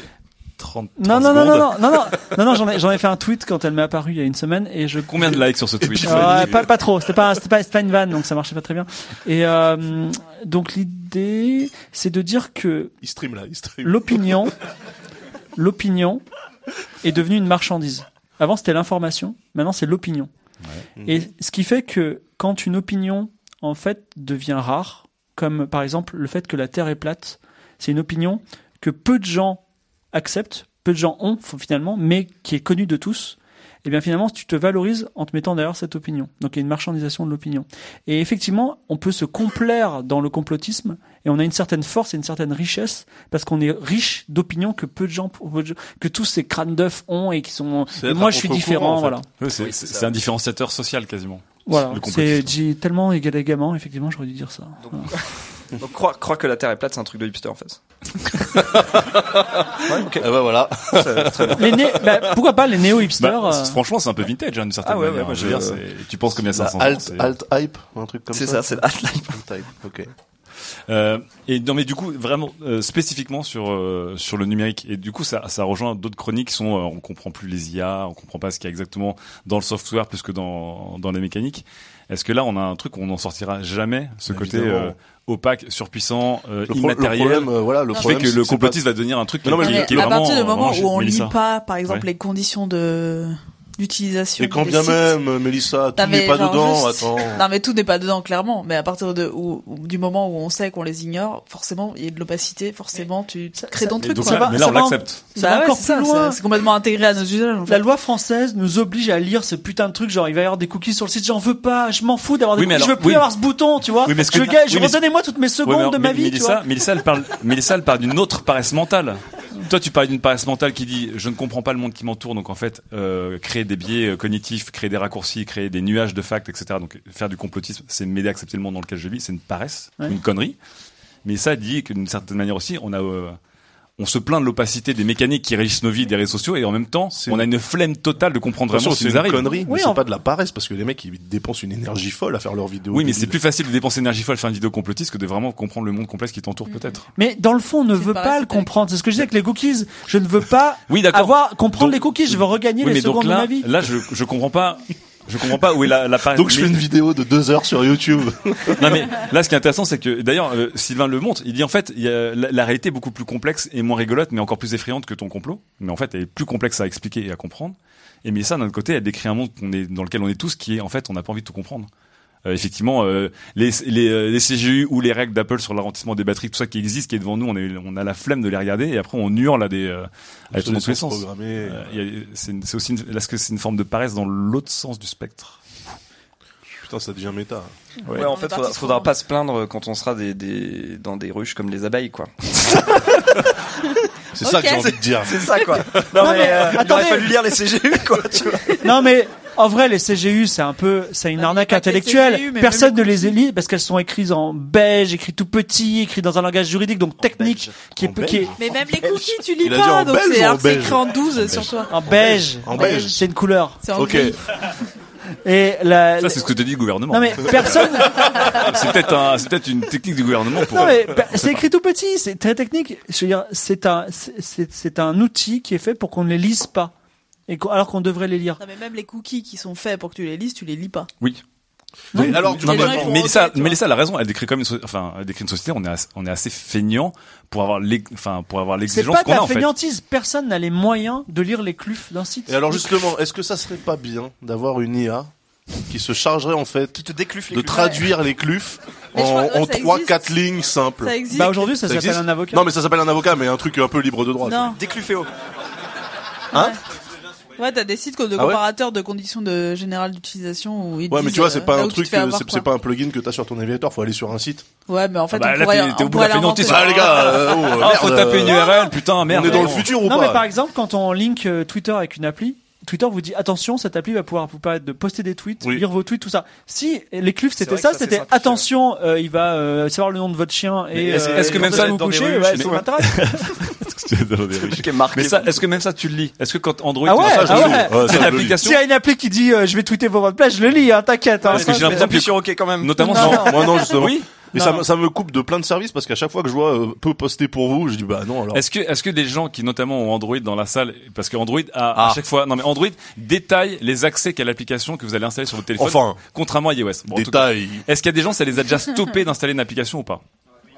30, Non non non, non non non non non non j'en ai j'en ai fait un tweet quand elle m'est apparue il y a une semaine et je Combien de likes sur ce tweet Ouais, pas pas trop c'était pas c'était pas c'était pas une vanne donc ça marchait pas très bien. Et euh, donc l'idée c'est de dire que Il stream là, il stream. l'opinion l'opinion est devenue une marchandise. Avant c'était l'information maintenant c'est l'opinion. Et ce qui fait que quand une opinion en fait devient rare comme par exemple le fait que la Terre est plate c'est une opinion que peu de gens acceptent, peu de gens ont finalement, mais qui est connue de tous, et bien finalement tu te valorises en te mettant derrière cette opinion. Donc il y a une marchandisation de l'opinion. Et effectivement, on peut se complaire dans le complotisme, et on a une certaine force et une certaine richesse, parce qu'on est riche d'opinions que peu de gens, que tous ces crânes d'œufs ont, et qui sont... Et moi je suis différent, en fait. voilà. C'est- un différenciateur social quasiment. Voilà, Le c'est tellement également, effectivement, j'aurais dû dire ça. Voilà. Donc croire, croire que la Terre est plate, c'est un truc de hipster en fait. Ouais. Ah bah voilà. Les né- bah, pourquoi pas les néo-hipsters Bah, euh, Franchement, c'est un peu vintage hein, d'une certaine Ah ouais, ouais, manière. moi, je veux dire, tu penses comme il y a La 500 ans. alt, alt hype, un truc comme ça. C'est ça, c'est alt hype. Alt hype, ok. Euh, et non mais du coup vraiment euh, spécifiquement sur euh, sur le numérique et du coup ça ça rejoint d'autres chroniques qui sont euh, on comprend plus les IA, on comprend pas ce qu'il y a exactement dans le software plus que dans dans les mécaniques. Est-ce que là on a un truc où on n'en sortira jamais ce côté Évidemment. euh, opaque, surpuissant, euh, Le pro- le immatériel problème, euh, voilà, le qui problème, fait que le complotisme pas- va devenir un truc Non, mais qui, le- qui est à vraiment partir du moment où on Mélissa. lit pas, par exemple, Ouais. les conditions de d'utilisation. Et quand bien sites. même, Mélissa, tout n'est pas genre dedans, juste- attends. Non mais tout n'est pas dedans clairement, mais à partir de où, du moment où on sait qu'on les ignore, forcément il y a de l'opacité, forcément tu crées ton truc. donc quoi. là- mais là, on l'accepte. Ça Bah va c'est ça, complètement intégré à nos usages. en fait. La loi française nous oblige à lire ce putain de truc, genre il va y avoir des cookies sur le site, j'en veux pas, je m'en fous d'avoir des Oui, cookies, je alors- veux plus oui. avoir ce bouton, tu vois. Oui, mais je gagne, je redonnez-moi toutes mes secondes de ma vie, tu vois. Mélissa, elle parle d'une autre paresse mentale. Toi, tu parles d'une paresse mentale qui dit je ne comprends pas le monde qui m'entoure, donc en fait, euh, créer des biais euh, cognitifs, créer des raccourcis, créer des nuages de facts, etc. Donc faire du complotisme, c'est m'aider à accepter le monde dans lequel je vis, c'est une paresse, Ouais. une connerie. Mais ça dit que d'une certaine manière aussi, on a euh, on se plaint de l'opacité des mécaniques qui régissent nos vies, des réseaux sociaux, et en même temps, on a une flemme totale de comprendre vraiment ce qui c'est nous une arrive. connerie, mais Oui, c'est en- pas de la paresse, parce que les mecs, ils dépensent une énergie folle à faire leurs vidéos. Oui, mais c'est plus facile de dépenser énergie folle à faire une vidéo complotiste que de vraiment comprendre le monde complexe qui t'entoure peut-être. Mais dans le fond, on ne veut pas le comprendre. C'est ce que je disais avec les cookies. Je ne veux pas Oui, d'accord. avoir comprendre Donc- les cookies. Je veux regagner Oui, les secondes là, de ma vie. là, je, je comprends pas. Je comprends pas où est la, la paresse. Donc je fais une vidéo de deux heures sur YouTube. non mais là, ce qui est intéressant, c'est que d'ailleurs euh, Sylvain le montre. Il dit en fait, il y a, la, la réalité est beaucoup plus complexe et moins rigolote, mais encore plus effrayante que ton complot. Mais en fait, elle est plus complexe à expliquer et à comprendre. Et mais ça, d'un autre côté, elle décrit un monde qu'on est dans lequel on est tous, qui est en fait, on n'a pas envie de tout comprendre. Euh, effectivement, euh, les, les, euh, les CGU ou les règles d'Apple sur le ralentissement des batteries, tout ça qui existe, qui est devant nous, on, est, on a la flemme de les regarder et après on hurle à des euh, à tout dans tous les sens. Euh, c'est une- c'est aussi une, est-ce que c'est une forme de paresse dans l'autre sens du spectre Putain, ça devient méta. Ouais, en fait, faudra, faudra pas se plaindre quand on sera des, des, dans des ruches comme les abeilles, quoi. C'est ça que j'ai envie de dire. C'est ça, quoi. Non, Non, mais, mais, euh, il attendez. aurait fallu lire les CGU, quoi, tu vois. Non mais en vrai les CGU c'est un peu c'est une arnaque pas que les intellectuelle. CGU, Personne ne les élit parce qu'elles sont écrites en beige, écrites tout petit, écrites dans un langage juridique donc technique qui est peu qui est Mais même les cookies, tu lis pas, donc c'est écrit en 12 En sur toi. en beige. En beige. C'est une couleur. C'est en Ok. Et la, Ça, c'est ce que te dit le gouvernement. non mais personne. c'est peut-être un, c'est peut-être une technique du gouvernement pour. Non mais c'est écrit tout petit, c'est très technique. Je veux dire, c'est un c'est c'est un outil qui est fait pour qu'on ne les lise pas et alors qu'on devrait les lire. Non mais même les cookies qui sont faits pour que tu les lises, tu les lis pas. Oui. Mais alors, du Non, mais Mélissa, tu vois. Mélissa elle a raison. Elle décrit comme une, so- enfin, elle décrit une société. On est, assez, on est assez feignant pour avoir l'ex- enfin, pour avoir C'est l'exigence pas de qu'on a la en fait. fainéantise. Personne n'a les moyens de lire les clufs d'un site. Et alors justement, est-ce que ça serait pas bien d'avoir une IA qui se chargerait en fait Qui te décluffe les de clufs. traduire les clufs Mais en, trois quatre lignes simples? Ça existe. Bah aujourd'hui ça, Ça s'appelle un avocat. Non mais ça s'appelle un avocat, mais un truc un peu libre de droit. Non. Déclufféo. Hein Ouais, t'as des sites de Ah ouais comparateurs de conditions de générales d'utilisation où ils Ouais, mais tu vois, c'est euh, pas un truc, c'est pas un plugin que t'as sur ton navigateur. Faut aller sur un site. Ouais, mais en fait, Ah bah, on là, pourrait, t'es- au bout de la fainéantise. Ah les gars, euh, oh, Ah, faut taper une euh, URL, putain, merde. On est dans le non. futur ou Non pas mais par exemple quand on link euh, Twitter avec une appli, Twitter vous dit attention, cette appli va pouvoir vous permettre de poster des tweets, Oui. lire vos tweets, tout ça. Si les clubs c'était ça, c'était attention, euh, il va euh, savoir le nom de votre chien et est-ce- euh, que même ça, vous rues, ouais, chez ça les- m'intéresse. mais ça, est-ce que même ça tu le lis? Est-ce que quand Android Ah ouais, ça, je ah ouais. Ouais, ça, le lis. l'application S'il y a une appli qui dit euh, je vais tweeter votre place, je le lis, hein, t'inquiète. hein. Parce que j'ai l'impression OK quand même. notamment. Moi non justement. Oui. Mais Non, ça, non. me- ça me coupe de plein de services parce qu'à chaque fois que je vois euh, peut poster pour vous, je dis bah non alors. Est-ce que, est-ce que les gens qui notamment ont Android dans la salle, parce que Android a Ah. à chaque fois, non mais Android détaille les accès qu'a l'application que vous allez installer sur votre téléphone. Enfin. contrairement à iOS. Bon, en tout cas, Détail. Est-ce qu'il y a des gens, ça les a déjà stoppés d'installer une application ou pas?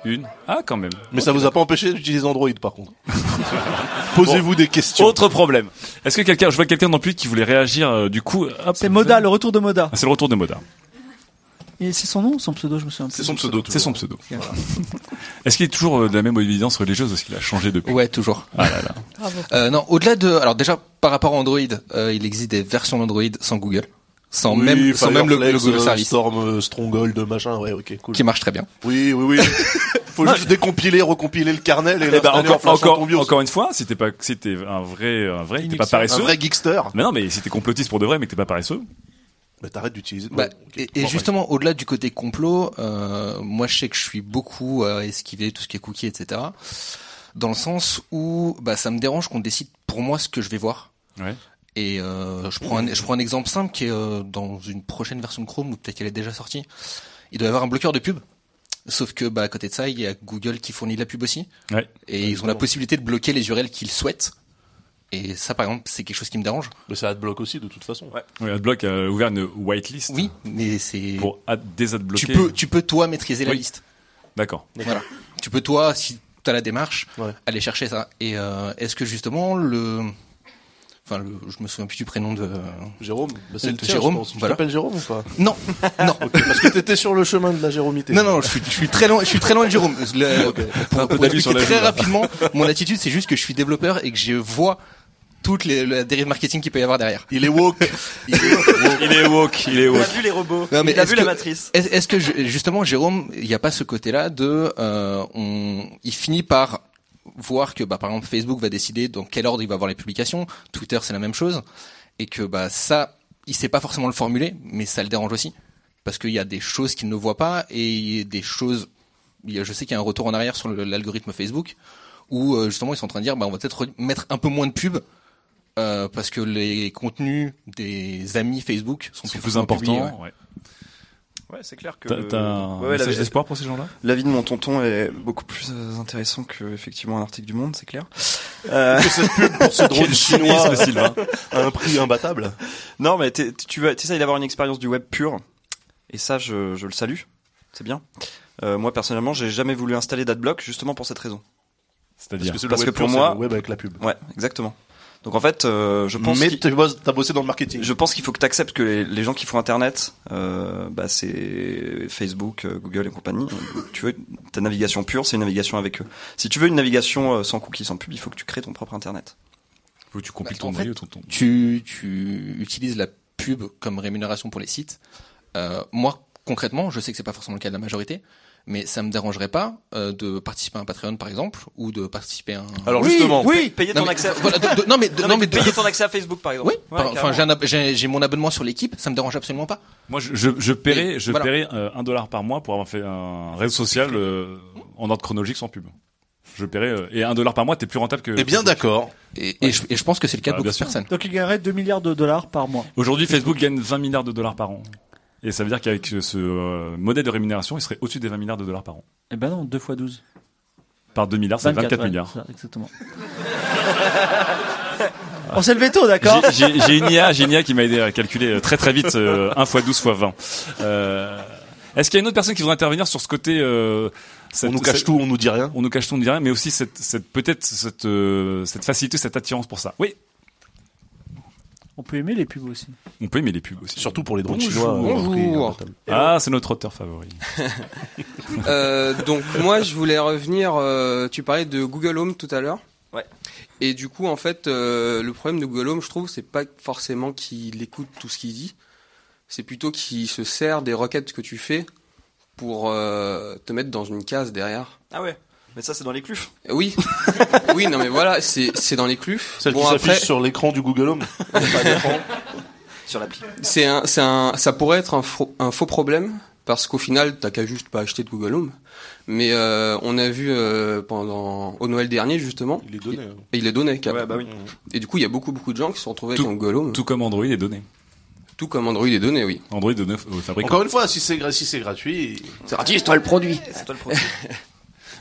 Une? Ah, quand même. Mais ça vous a pas empêché d'utiliser Android par contre. Posez-vous des questions. Autre problème. Est-ce que quelqu'un, je vois quelqu'un non plus qui voulait réagir, euh, du coup. C'est Moda, le retour de Moda. Ah, c'est le retour de Moda. Et c'est son nom ou son pseudo, je me souviens plus. C'est son pseudo. C'est son pseudo. Est-ce qu'il est toujours euh, de la même évidence religieuse ou est-ce qu'il a changé depuis Ouais, toujours. Ah là là. Euh, non, au-delà de, alors déjà par rapport à Android, euh, il existe des versions d'Android sans Google, sans Oui, même, sans même le, le Google Service, Storm, Stronghold, machin, ouais, ok, cool. qui marche très bien. Oui, oui, oui. Faut juste décompiler, recompiler le kernel et Eh ben, l'installer en encore, encore, encore une fois, si t'es pas, si t'es un vrai, un vrai, t'es pas Un paresseux. vrai geekster. Mais non, mais si t'es complotiste pour de vrai, mais que t'es pas paresseux. Bah t'arrêtes d'utiliser. Bah, et, et Bon, justement, au-delà du côté complot, euh, moi je sais que je suis beaucoup à esquiver tout ce qui est cookies, etc. Dans le sens où bah, ça me dérange qu'on décide pour moi ce que je vais voir. Ouais. Et euh, je prends un, je prends un exemple simple qui est euh, dans une prochaine version de Chrome ou peut-être qu'elle est déjà sortie. Il doit y avoir un bloqueur de pub. Sauf que bah à côté de ça, il y a Google qui fournit de la pub aussi. Ouais. Et ils ont la possibilité de bloquer les URL qu'ils souhaitent. Et ça, par exemple, c'est quelque chose qui me dérange. Mais ça adblock aussi de toute façon. Ouais. Oui, AdBlock a ouvert une whitelist. Oui, mais c'est Pour ad- désadbloquer. tu peux, tu peux toi maîtriser la Oui. liste. D'accord. Voilà. Tu peux toi, si tu as la démarche, aller chercher ça. Et euh, est-ce que justement le, enfin, le, je me souviens plus du prénom de Jérôme, bah, c'est le tien, Jérôme. je pense. Tu voilà. t'appelles Jérôme ou pas? Non, non. Ok, parce que t'étais sur le chemin de la jéromité. Non, non, je suis, je suis très loin, je suis très loin de Jérôme. Le-. Pour, pour expliquer très là. rapidement, mon attitude, c'est juste que je suis développeur et que je vois toute les, la dérive marketing qu'il peut y avoir derrière. Il est woke. Il est woke, il est Il woke. a vu les robots. Non, mais il a vu que- la matrice. Est-ce que je- justement, Jérôme, il n'y a pas ce côté-là de, euh, on, il finit par voir que, bah, par exemple, Facebook va décider dans quel ordre il va avoir les publications, Twitter c'est la même chose, et que bah ça, il sait pas forcément le formuler, mais ça le dérange aussi, parce qu'il y a des choses qu'il ne voit pas et des choses, il y a- je sais qu'il y a un retour en arrière sur l'algorithme Facebook, où euh, justement ils sont en train de dire, bah, on va peut-être re- mettre un peu moins de pubs. Euh, parce que les contenus des amis Facebook sont, Sont plus, plus importants. ouais. ouais. Ouais, c'est clair que. T'as- t'as un Ouais, message d'espoir pour ces gens-là? L'avis de mon tonton est beaucoup plus euh, intéressant que effectivement un article du Monde, c'est clair. Euh, Que cette pub pour ce drone Quel chinois Sylvain. à un prix imbattable. Non, mais t'es- tu essayes d'avoir une expérience du web pure, et ça, je, je le salue. C'est bien. Euh, moi, personnellement, j'ai jamais voulu installer d'adblock justement pour cette raison. C'est-à-dire Parce que, c'est le Parce web que pour moi- c'est le web avec la pub. Ouais, exactement. Donc en fait, euh, je pense Mais t'as bossé dans le marketing. je pense qu'il faut que tu acceptes que les, les gens qui font Internet, euh, bah, c'est Facebook, euh, Google et compagnie. Tu veux ta navigation pure, c'est une navigation avec eux. Si tu veux une navigation euh, sans cookies, sans pub, il faut que tu crées ton propre Internet. Faut que tu compiles Bah, ton en fait, ton, ton- tu, tu utilises la pub comme rémunération pour les sites. Euh, moi, concrètement, je sais que c'est pas forcément le cas de la majorité, mais ça me dérangerait pas euh, de participer à un Patreon, par exemple, ou de participer à un. Alors justement, oui, payer ton accès. À... voilà, de- de- non mais de- non, mais de- payer ton accès à Facebook par exemple. Oui. Ouais, Enfin, j'ai mon abonnement sur l'équipe, ça me dérange absolument pas. Moi, je, je, je paierais, je voilà. paierais euh, un dollar par mois pour avoir fait un réseau social euh, en ordre chronologique sans pub. Je paierais euh, et un dollar par mois, t'es plus rentable que. Eh bien d'accord. Et, et, je, et je pense que c'est le cas Bah, de beaucoup de personnes. Donc il gagnerait 2 milliards de dollars par mois. Aujourd'hui, Facebook gagne 20 milliards de dollars par an. Et ça veut dire qu'avec ce euh, modèle de rémunération, il serait au-dessus des 20 milliards de dollars par an. Eh ben non, 2 fois 12. Par 2 milliards, c'est 24 ouais, milliards. c'est ça, exactement. On s'est levé tôt, d'accord J'ai- une IA, j'ai une IA qui m'a aidé à calculer euh, très très vite euh, 1 fois 12 fois 20. Euh, Est-ce qu'il y a une autre personne qui voudrait intervenir sur ce côté euh, cette- On nous cache cette- tout, on nous dit rien. On nous cache tout, on ne dit rien, mais aussi cette, cette peut-être cette, euh, cette facilité, cette attirance pour ça. Oui, On peut aimer les pubs aussi. on peut aimer les pubs aussi. Surtout pour les drones Bonjour. chinois. euh, Bonjour. Ah, c'est notre auteur favori. Euh, donc moi je voulais revenir, euh, tu parlais de Google Home tout à l'heure. Ouais. Et du coup en fait euh, le problème de Google Home je trouve c'est pas forcément qu'il écoute tout ce qu'il dit, c'est plutôt qu'il se sert des requêtes que tu fais pour euh, te mettre dans une case derrière. Ah ouais. Mais ça, c'est dans les clufs. Oui. oui, non mais voilà, c'est c'est dans les clufs. Celle Bon, qui s'affiche après- sur l'écran du Google Home. Pas d'écran. Sur l'appli. C'est un, c'est un, ça pourrait être un faux, un faux problème parce qu'au final, t'as qu'à juste pas acheter de Google Home. Mais euh, on a vu euh, pendant au Noël dernier justement. Il est donné. hein. Et il est donné. Ouais, bah oui. Et du coup, il y a beaucoup beaucoup de gens qui se sont retrouvés Tout- avec un Google Home. Tout comme Android est donné. Tout comme Android est donné, oui. Android donné au fabricant. Encore une fois, si c'est si c'est gratuit, C'est gratuit, c'est toi le produit. C'est toi le produit.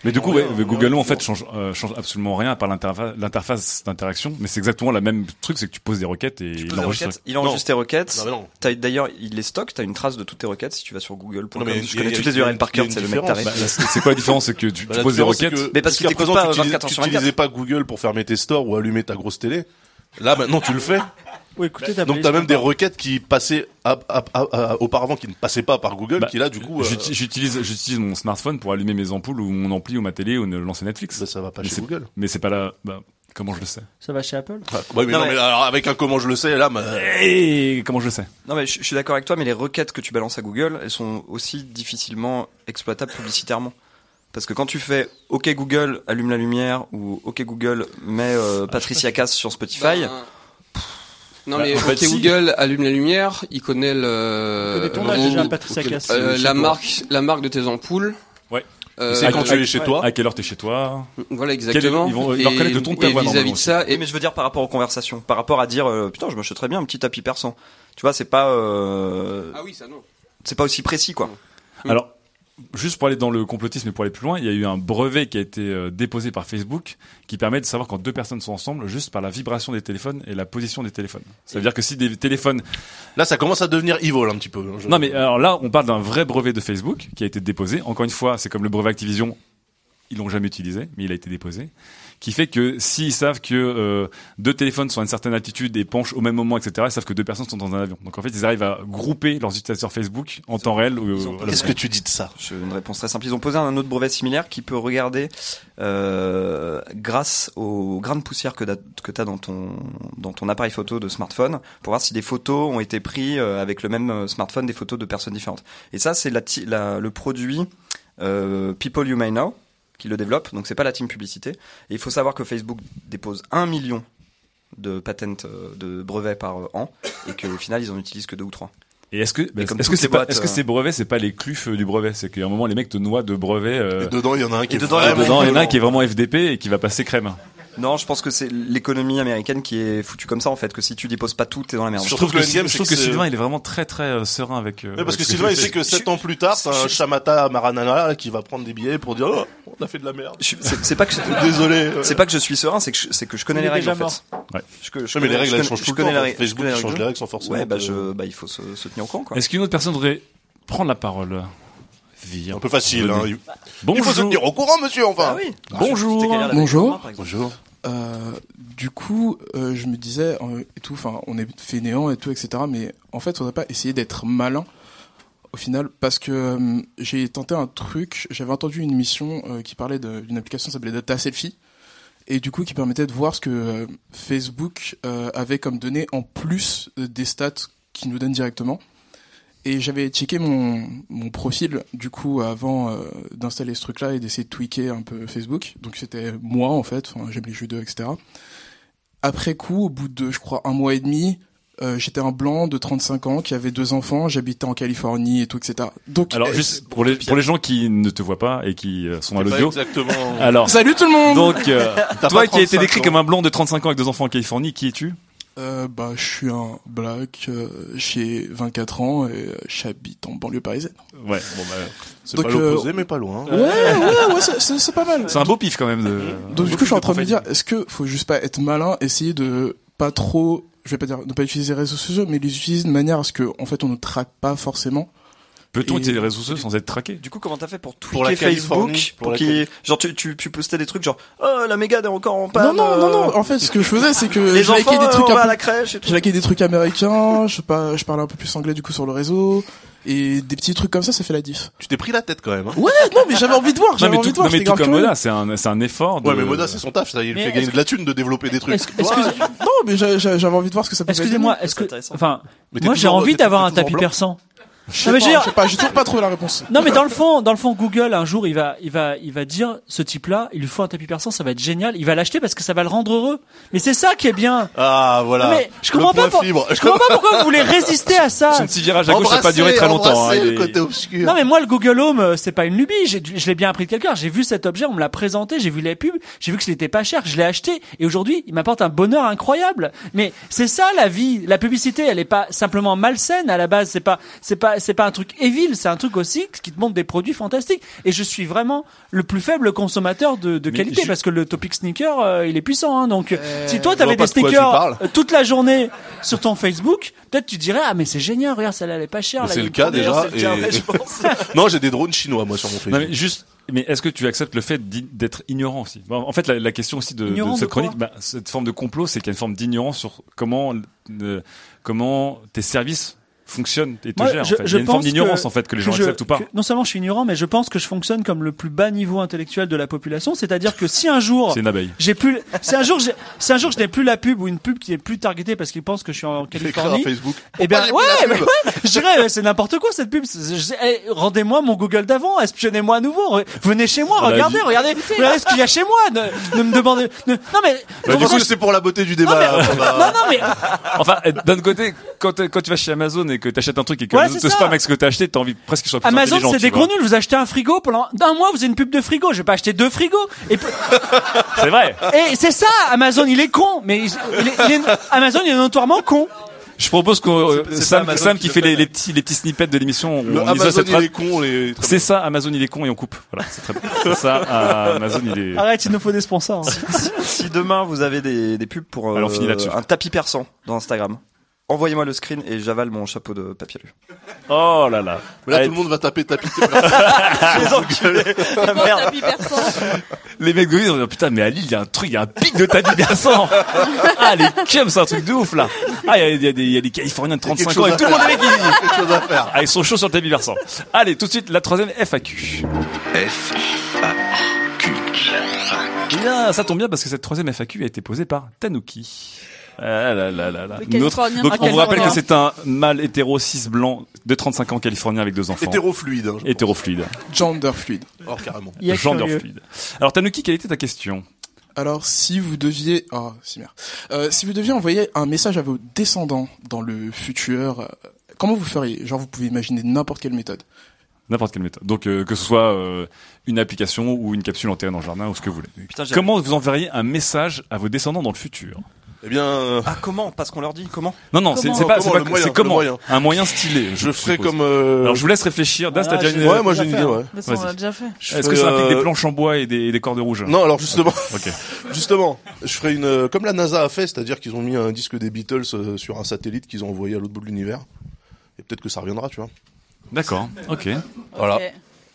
Mais du coup, ouais, Google en fait change, euh, change absolument rien à part l'interface, l'interface d'interaction. Mais c'est exactement la même truc, c'est que tu poses des requêtes et Tu il enregistre. requêtes, il enregistre tes requêtes. Non, mais non. T'as- D'ailleurs, il les stocke, t'as une trace de toutes tes requêtes si tu vas sur google.com. Non, mais Je connais toutes les URL par cœur, c'est le mec taré. Bah, là, c'est quoi la différence C'est que tu, Bah, tu poses des requêtes. que Mais parce jusqu'à qu'il t'écoute présent, pas, tu utilisais- 24 heures tu sur 24. utilisais pas Google pour fermer tes stores ou allumer ta grosse télé. Là, maintenant, tu le fais. Oui, écoutez, ta Donc, t'as même des requêtes qui passaient à- à- à- à- auparavant, qui ne passaient pas par Google, Bah, qui là, du coup, euh, j'uti- J'utilise, j'utilise mon smartphone pour allumer mes ampoules ou mon ampli ou ma télé ou ne lancer Netflix. bah, ça va pas Mais chez Google. Mais c'est pas là. Bah, comment je le sais? Ça va chez Apple? Ah, ouais, mais Non, non, mais- mais alors, avec un comment je le sais, là, bah, Et comment je le sais? Non mais je, je suis d'accord avec toi, mais les requêtes que tu balances à Google, elles sont aussi difficilement exploitables publicitairement. Parce que quand tu fais OK Google allume la lumière ou OK Google met euh, Patricia Cass sur Spotify, Ben, Non Bah, mais OK si. Google allume la lumiire, il connaît le, Il connaît ton le âge nom- déjà, Patricia Cass. euh, la toi. marque, la marque de tes ampoules. Ouais. Euh, c'est quand à- tu es chez ouais. toi. À quelle heure t'es chez toi Voilà exactement. ils vont- ils vont reconnaître le ton de et voix, vis-à-vis de ça, et mais je veux dire par rapport aux conversations, par rapport à dire euh, putain je m'achèterais bien un petit tapis persan. Tu vois, c'est pas euh, ah oui ça non. c'est pas aussi précis quoi. Alors, juste pour aller dans le complotisme et pour aller plus loin, il y a eu un brevet qui a été euh, déposé par Facebook qui permet de savoir quand deux personnes sont ensemble juste par la vibration des téléphones et la position des téléphones. Ça veut dire que si des téléphones... là, ça commence à devenir evil un petit peu. Je- Non mais alors là, on parle d'un vrai brevet de Facebook qui a été déposé. Encore une fois, c'est comme le brevet Activision. Ils l'ont jamais utilisé, mais il a été déposé. Qui fait que s'ils savent que euh, deux téléphones sont à une certaine altitude et penchent au même moment, etc., ils savent que deux personnes sont dans un avion. Donc en fait, ils arrivent à grouper leurs utilisateurs Facebook en temps réel. Qu'est-ce que tu dis de ça? Je- Une réponse très simple. Ils ont posé un autre brevet similaire qui peut regarder euh, grâce au grain de poussière que tu as dans ton, dans ton appareil photo de smartphone pour voir si des photos ont été prises euh, avec le même euh, smartphone des photos de personnes différentes. Et ça, c'est la- le produit euh, People You May Know qui le développe. Donc c'est pas la team publicité. Et il faut savoir que Facebook dépose un million de patents euh, de brevets par euh, an et qu'au final ils en utilisent que deux ou trois. Et est-ce que, comme est-ce que c'est pas, boîtes, est-ce que euh, ces brevets, c'est pas les clufs du brevet? C'est qu'à un moment, les mecs te noient de brevets. euh, Et dedans, il y en a un qui Et est dedans, il y en a un qui est vraiment FDP et qui va passer crème. Non, je pense que c'est l'économie américaine qui est foutue comme ça en fait, que si tu déposes pas tout, t'es dans la merde. Je trouve que que, le je c'est trouve que que c'est- Sylvain, il est vraiment très très euh, serein avec. euh, Ouais, parce avec que Sylvain, il sait que 7 ans plus tard, t'as un Shamata Maranana qui va prendre des billets pour dire oh, on a fait de la merde. C'est c'est pas que Désolé. ouais. c'est pas que je suis serein, c'est que je, c'est que je connais les règles en fait. Ouais. Je, que- je Ouais, mais les règles, elles changent tout le temps. les règles- je Facebook, change règles. les règles sans forcément. Ouais, bah bah il faut se, se tenir au courant quoi. Est-ce qu'une autre personne devrait prendre la parole? Vire. Un peu facile. Hein. Il Bonjour. faut se tenir au courant, monsieur, enfin. Ah oui. Bonjour. Gaillard Bonjour. exemple. Bonjour. Euh, du coup, euh, je me disais euh, et tout, enfin, on est fainéant et tout, etc. Mais en fait, faudrait pas essayer d'être malin au final, parce que euh, j'ai tenté un truc. J'avais entendu une émission euh, qui parlait d'une application qui s'appelait Data Selfie, et du coup qui permettait de voir ce que euh, Facebook euh, avait comme données en plus des stats qui nous donnent directement. Et j'avais checké mon, mon profil du coup avant euh, d'installer ce truc-là et d'essayer de tweaker un peu Facebook. Donc c'était moi en fait, enfin, j'aime les jeux vidéo, etc. Après coup, au bout de je crois un mois et demi, euh, j'étais un blanc de 35 ans qui avait deux enfants, j'habitais en Californie et tout, etc. Donc Alors euh, juste pour les pour les gens qui ne te voient pas et qui euh, sont à l'audio. exactement. Alors Salut tout le monde donc euh, toi qui a été 35 décrit ans. comme un blond de 35 ans avec deux enfants en Californie, qui es-tu? Euh, bah, je suis un black, euh, j'ai 24 ans et euh, j'habite en banlieue parisienne. Ouais, bon bah C'est pas l'opposé, euh, mais pas loin. Ouais, ouais, ouais, c'est- pas mal. c'est un beau pif quand même de Donc du coup, je suis en train de me dire, est-ce que faut juste pas être malin, essayer de pas trop, je vais pas dire ne pas utiliser les réseaux sociaux, mais les utiliser de manière à ce que, en fait, on ne traque pas forcément. Peut-on utiliser les réseaux sociaux sans être traqué? Du coup, comment t'as fait pour tweaker Pour la Californie, Facebook pour qu'il genre tu, tu tu postais des trucs genre oh la Mégane est encore en panne. non, non, non, euh, non. En fait, ce que je faisais, c'est que Les je enfants, des trucs on va un à peu, la crèche et tout. je likais des trucs américains, je pas, je parlais un peu plus anglais du coup sur le réseau. Et des petits trucs comme ça, ça fait la diff. Tu t'es pris la tête quand même. Hein. Ouais, non, mais j'avais envie de voir, Non j'avais mais envie tout, de voir. non, mais tout comme. Moda, c'est un c'est un effort. De... Ouais, mais Moda, c'est son taf, ça, il Mais fait gagner que- de la thune de développer des trucs. Que- Non, mais j'a- j'a- j'avais envie de voir ce que ça pouvait Excusez-moi, est-ce que, enfin, moi j'ai envie d'avoir un tapis persan. Je sais Non, mais pas, je veux dire- je sais pas, j'ai toujours pas trouvé la réponse. Non mais dans le fond, dans le fond, Google un jour il va, il va, il va dire ce type-là, il lui faut un tapis persan, ça va être génial. Il va l'acheter parce que ça va le rendre heureux. Mais c'est ça qui est bien. Ah voilà. Non, mais je comprends pas. pour-. Je comprends pas pourquoi vous voulez résister à ça. Son petit virage à gauche n'a pas duré très longtemps. hein, Embrasser il le est- côté obscur. Non mais moi le Google Home euh, c'est pas une lubie, J'ai- je l'ai bien appris de quelqu'un. J'ai vu cet objet, on me l'a présenté, j'ai vu les pubs, j'ai vu que c'était pas cher, je l'ai acheté et aujourd'hui il m'apporte un bonheur incroyable. Mais c'est ça la vie, la publicité, elle est pas simplement malsaine à la base, c'est pas c'est pas c'est pas un truc évil, c'est un truc aussi qui te montre des produits fantastiques. Et je suis vraiment le plus faible consommateur de, qualité je- parce que le topic sneaker euh, il est puissant. Hein, donc si toi t'avais des pas tu sneakers euh, toute la journée sur ton Facebook, peut-être tu dirais ah mais c'est génial, regarde celle-là elle est pas chère. Là, c'est le cas déjà. c'est le cas, et- ouais, je pense. non, j'ai des drones chinois moi sur mon Facebook. Non, mais juste, mais est-ce que tu acceptes le fait d'être ignorant aussi? Bon, En fait, la, la question aussi de, de cette de chronique, bah, cette forme de complot, c'est qu'il y a une forme d'ignorance sur comment, euh, comment tes services fonctionnent et te Moi, gèrent. je- en fait. Il je y a une forme pense d'ignorance que- en fait que les gens je- acceptent ou pas. que- non seulement je suis ignorant, mais je pense que je fonctionne comme le plus bas niveau intellectuel de la population. C'est-à-dire que si un jour C'est une abeille. j'ai plus, si un jour si un jour je n'ai plus la pub ou une pub qui est plus targetée parce qu'ils pensent que je suis en écrire Californie. Facebook. Eh bien, ouais, mais ouais, je dirais, ouais, c'est n'importe quoi cette pub. Eh, Rendez-moi mon Google d'avant, espionnez-moi à nouveau, venez chez moi, regardez, regardez, regardez ce qu'il y a chez moi. Ne, ne me demandez, ne- non mais, Bah, du coup, c'est pour la beauté du débat. Non, mais- va- non, mais Enfin, d'un côté, quand, quand tu vas chez Amazon et que tu achètes un truc et que Ouais, Amazon c'est te ça. spam avec ce que t'as acheté, t'as envie presque qu'il soit plus Amazon, c'est des gros nuls. Vous achetez un frigo pendant un mois, vous avez une pub de frigo. Je vais pas acheter deux frigos. Et C'est vrai. Et c'est ça, Amazon, il est con. Mais il, il est, il est- Amazon, il est notoirement con. Je propose qu'on euh, Sam, Sam qui fait fait. les, les petits les petits snippets de l'émission. Amazon, cette il phrase. est con, C'est ça, Amazon il est con et on coupe. Voilà, c'est très bien. C'est ça, euh, Amazon il est. Arrête, il nous faut des sponsors. hein. si, si demain vous avez des, des pubs pour euh, Alors, on finit là-dessus. un tapis persan dans Instagram, envoyez-moi le screen et j'avale mon chapeau de papier lu. Oh là là. Mais là, Allez, tout le monde va taper tapis. Les enculés. Ah, merde. Tapis persan. Les mecs de Lille, ils vont dire, putain, mais à Lille, il y a un truc, il y a un pic de tapis persan. ah, les cums, c'est un truc de ouf, là. Ah, il y a, y des, il y a des Californiens de 35 ans et tout le monde est quelque chose à faire. Ah, ils sont chauds sur le tapis persan. Allez, tout de suite, la troisième FAQ. F Eh bien, ça tombe bien parce que cette troisième FAQ a été posée par Tanuki. Ah là là là là. Californien Donc, on vous rappelle que c'est un mâle hétéro cis blanc de 35 ans californien avec deux enfants. Hétérofluide. hein, Hétérofluide. Gender fluide. Oh, carrément. Gender fluide. Alors, Tanuki, quelle était ta question? Alors, si vous deviez, ah, si merde. Euh, si vous deviez envoyer un message à vos descendants dans le futur, euh, comment vous feriez? Genre, vous pouvez imaginer n'importe quelle méthode. N'importe quelle méthode. Donc, euh, que ce soit euh, une application ou une capsule enterrée dans le jardin ou ce que vous voulez. Putain, Comment vous enverriez un message à vos descendants dans le futur? Eh bien, euh, Ah comment Parce qu'on leur dit comment Non, non, c'est Comment c'est pas, Comment c'est le pas, moyen, c'est le comment moyen. Un moyen stylé. je ferai comme. euh, Alors, je vous laisse réfléchir. Das, Ah, t'as déjà une. Ouais, moi j'ai une idée. Ouais. Mais ça, on Vas-y. l'a déjà fait. Je Est-ce que ça implique euh, des planches en bois et des, des cordes rouges Non, alors justement, Ok. justement, je ferai une euh, comme la NASA a fait, c'est-à-dire qu'ils ont mis un disque des Beatles euh, sur un satellite qu'ils ont envoyé à l'autre bout de l'univers. Et peut-être que ça reviendra, tu vois. D'accord. Ok. Voilà,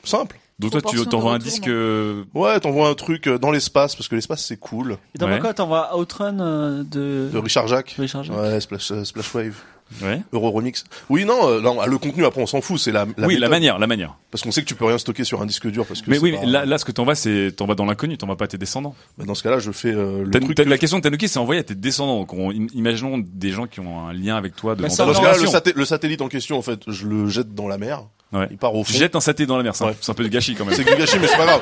simple. Donc toi, tu t'envoies un disque. euh, Ouais, t'envoies un truc euh, dans l'espace parce que l'espace c'est cool. Et dans Ouais. quoi t'envoies Outrun euh, de... De Richard Jacques. Richard Jacques. Ouais, Splash, euh, Splash Wave. Ouais. Euro Remix. Oui, non, euh, non, le contenu après on s'en fout, c'est la, la oui, la méthode. manière, la manière. Parce qu'on sait que tu peux rien stocker sur un disque dur parce que Mais oui, pas- mais là, là, ce que t'envoies, c'est t'envoies dans l'inconnu, t'envoies pas à tes descendants. Bah, dans ce cas-là, je fais euh, le T'as- truc. que- la question de Tanuki, c'est envoyé à tes descendants. Donc, on- im- imaginons des gens qui ont un lien avec toi de Bah, dans ça, ta Dans ce cas-là, le, le satellite en question, en fait, je le jette dans la mer. Ouais. Il part au fond. Je jette un saté dans la mer, c'est un- Ouais. c'est un peu du gâchis quand même. C'est du gâchis, mais c'est pas grave.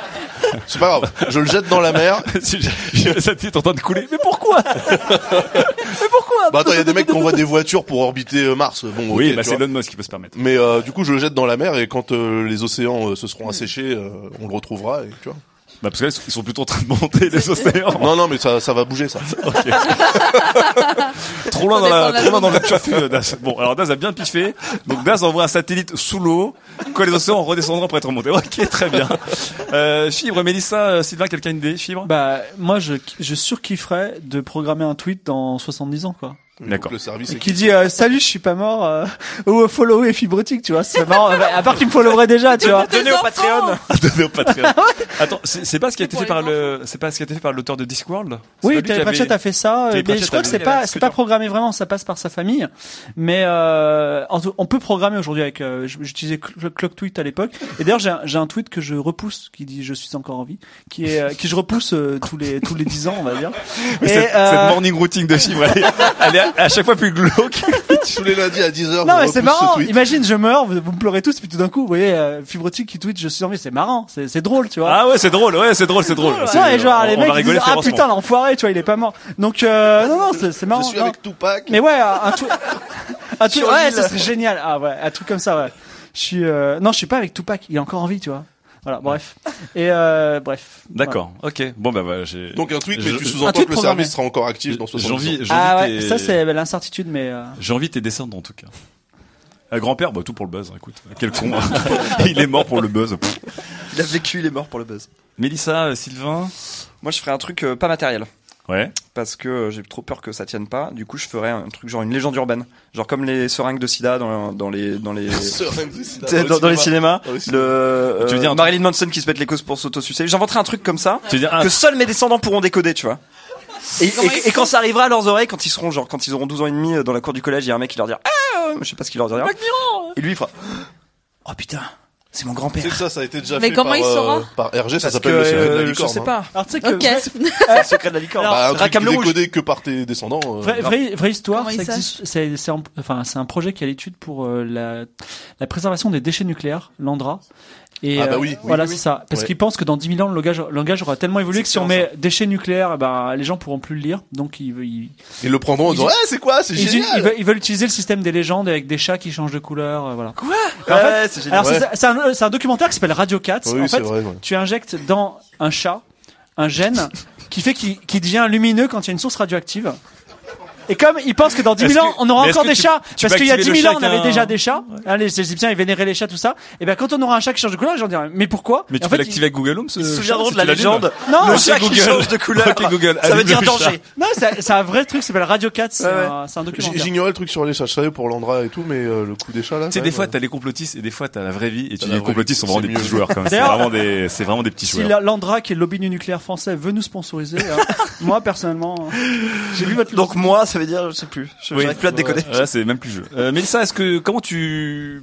C'est pas grave. Je le jette dans la mer. Le saté est en train de couler. Mais pourquoi? Mais pourquoi? Bah attends, il y a des mecs qui envoient des voitures pour orbiter euh, Mars. Bon, Oui, bah c'est. Elon Musk qui peut se permettre. Mais euh, du coup, je le jette dans la mer et quand euh, les océans euh, se seront asséchés, on le retrouvera. Et, tu vois. Bah parce que là, ils sont plutôt en train de monter les océans. Non, non, mais ça, ça va bouger, ça. trop loin dans la, de trop loin dans le euh, Daz. Bon, alors Daz a bien piffé. Donc Daz envoie un satellite sous l'eau, quand les océans redescendront pour être remontés. Ok, très bien. Euh, Fibre, Mélissa, euh, Sylvain, quelqu'un a une idée, Fibre? Bah, moi, je, je surkifferais de programmer un tweet dans 70 ans, quoi. D'accord. Le service est Qui dit euh, salut, je suis pas mort, euh, ou follow et fibrotique, tu vois, c'est marrant. à part qu'il me followerait déjà, tu vois. Donnez au Patreon. Donné au Patreon. Attends, c'est pas ce qui a été fait par le, c'est pas ce qui a été fait par l'auteur de Discworld? Oui, Terry avait- Pratchett a fait ça, Terry mais Pratchett je crois que c'est pas, c'est pas programmé vraiment, ça passe par sa famille. Mais euh, on peut programmer aujourd'hui avec. euh, J'utilisais Cl- Clock Tweet à l'époque. Et d'ailleurs, j'ai un, j'ai un tweet que je repousse qui dit je suis encore en vie, qui est euh, qui je repousse euh, tous les tous les 10 ans, on va dire. Et, cette, euh, cette morning routine de Fibre, elle est, elle est à chaque fois plus glauque. Tous les lundis à 10h. Non mais c'est marrant. Imagine, je meurs, vous, vous me pleurez tous, puis tout d'un coup, vous voyez, euh, Fibre Optique qui tweet, je suis en vie, c'est marrant, c'est c'est drôle, tu vois. Ah ouais, c'est drôle, ouais, c'est drôle, c'est drôle. Et genre on- les on mecs ils disent, ah putain l'enfoiré, tu vois, il est pas mort. Donc euh, non non, c'est c'est marrant. Je suis non. avec Tupac. Mais ouais, un, truc, un truc, ouais, ça serait génial. Ah ouais, un truc comme ça, ouais. Je suis, euh, non, je suis pas avec Tupac. Il est encore en vie, tu vois. Voilà, bref. Et euh, bref. D'accord, ok. Bon bah voilà, j'ai. Donc un tweet, mais Je- tu sous-entends que le programmé. service sera encore actif dans 70 J'ai envie, j'ai Ah ouais, ça c'est l'incertitude, mais. euh, J'ai envie de tes descendants en tout cas. Un grand-père, bah tout pour le buzz. Écoute, quel con. il est mort pour le buzz. Il a vécu, il est mort pour le buzz. Mélissa, euh, Sylvain. Moi, je ferais un truc euh, pas matériel. Ouais. Parce que euh, j'ai trop peur que ça tienne pas. Du coup, je ferais un truc genre une légende urbaine, genre comme les seringues de sida dans, dans les dans les Seringues de sida Tu sais, dans dans, dans les cinéma. cinémas. Le euh, Tu veux dire un Marilyn Manson qui se pète les causes pour s'autosucer. J'inventerai un truc comme ça Tu veux dire un- que seuls mes descendants pourront décoder, tu vois. Et, et- et quand ça arrivera à leurs oreilles, quand ils seront genre quand ils auront 12 ans et demi euh, dans la cour du collège, il y a un mec qui leur dira ah, je sais pas ce qu'il leur dira. Et lui il fera oh putain, c'est mon grand-père. ça, ça a été déjà Mais fait comment par, il euh, saura par RG, ça s'appelle le secret de la euh, licorne. je sais hein. pas. Alors tu sais que Ok. C'est le secret de la licorne. Bah, un truc décodé que par tes descendants. euh, vraie, vraie, vraie histoire. C'est c'est en- enfin c'est un projet qui est à l'étude pour euh, la la préservation des déchets nucléaires, l'Andra. Et Ah bah euh, oui, oui, voilà, oui, c'est ça. Parce Ouais. qu'ils pensent que dans 10 000 ans, le langage, le langage aura tellement évolué que si on met déchets nucléaires, ben, les gens pourront plus le lire. Donc ils, ils, Ils le prendront en disant, eh, c'est quoi, c'est génial. ils veulent, ils veulent utiliser le système des légendes avec des chats qui changent de couleur, euh, voilà. Quoi en fait- Ouais, c'est génial. Alors Ouais. c'est- un, documentaire qui s'appelle Radio Cats. Oui, en fait, vrai, tu injectes dans un chat un gène qui fait qu'il qu'il devient lumineux quand il y a une source radioactive. Et comme ils pensent que dans 10 000 Est-ce ans, que- on aura encore des tu- chats, tu parce qu'il y a activer 10 le 000 ans, chat on avait déjà des chats. Hein, les Égyptiens, ils vénéraient les chats, tout ça. Et ben, quand on aura un chat qui change de couleur, gens diront, mais pourquoi? Mais Et tu en peux fait, l'activer avec Google Home. ce Ils se souviendront si de la légende. Non, le chat qui change de couleur. Google, Ça veut dire danger. Non, c'est un vrai truc, ça s'appelle Radio Cats. C'est un, documentaire. J'ignorais le truc sur les chats, je savais pour l'Andra et tout, mais euh, le coup des chats là. Tu sais, des fois, euh, t'as les complotistes et des fois, t'as la vraie vie. Et tu dis, les complotistes sont vraiment des petits joueurs, quand même. C'est vraiment des, c'est vraiment des petits Si joueurs. la- l'Andra, qui est le lobby du nucléaire français, veut nous sponsoriser, hein, moi personnellement, j'ai vu votre. Donc moi, ça veut dire, je sais plus. Je Oui. plus à te décoder. Là, c'est même plus jeu. Euh, Mélissa, est-ce que, comment tu,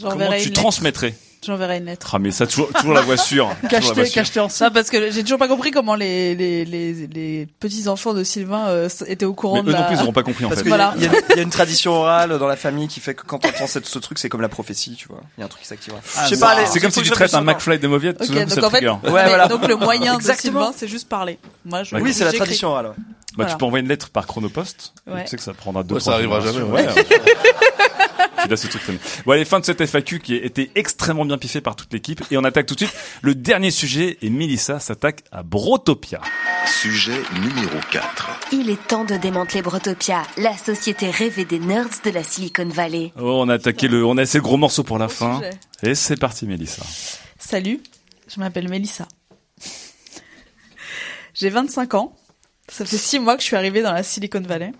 comment tu une transmettrais? J'enverrai une lettre. Ah, mais ça, toujours, toujours la voix sûre. Cacheté, cacheté en Ça parce que j'ai toujours pas compris comment les les les, les petits enfants de Sylvain euh, étaient au courant Mais de eux la. non plus, ils auront pas compris, en Parce fait. qu'il y, a- Voilà. il y a- il y a une tradition orale dans la famille qui fait que quand on entend ce truc, c'est comme la prophétie, tu vois. Il y a un truc qui s'activera. Ah, je sais pas, c'est comme si tu traites un McFly de mauviette, Ok, tout d'un coup, donc en fait, Ouais, voilà. donc le moyen de Exactement. Sylvain, c'est juste parler. Moi, je. Oui, c'est la tradition orale. Bah, Voilà. tu peux envoyer une lettre par chronopost. Ouais. Tu sais que ça prendra deux, Ouais, ça arrivera jamais, ouais. Tu laisses ce truc. Bon, allez, fin de cette FAQ qui a été extrêmement bien piffée par toute l'équipe. Et on attaque tout de suite le dernier sujet et Mélissa s'attaque à Brotopia. Sujet numéro 4. Il est temps de démanteler Brotopia, la société rêvée des nerds de la Silicon Valley. Oh, on a attaqué le, on a ces gros morceaux pour la fin. sujet. Et c'est parti, Mélissa. Salut, je m'appelle Mélissa. J'ai 25 ans. Ça fait 6 mois que je suis arrivée dans la Silicon Valley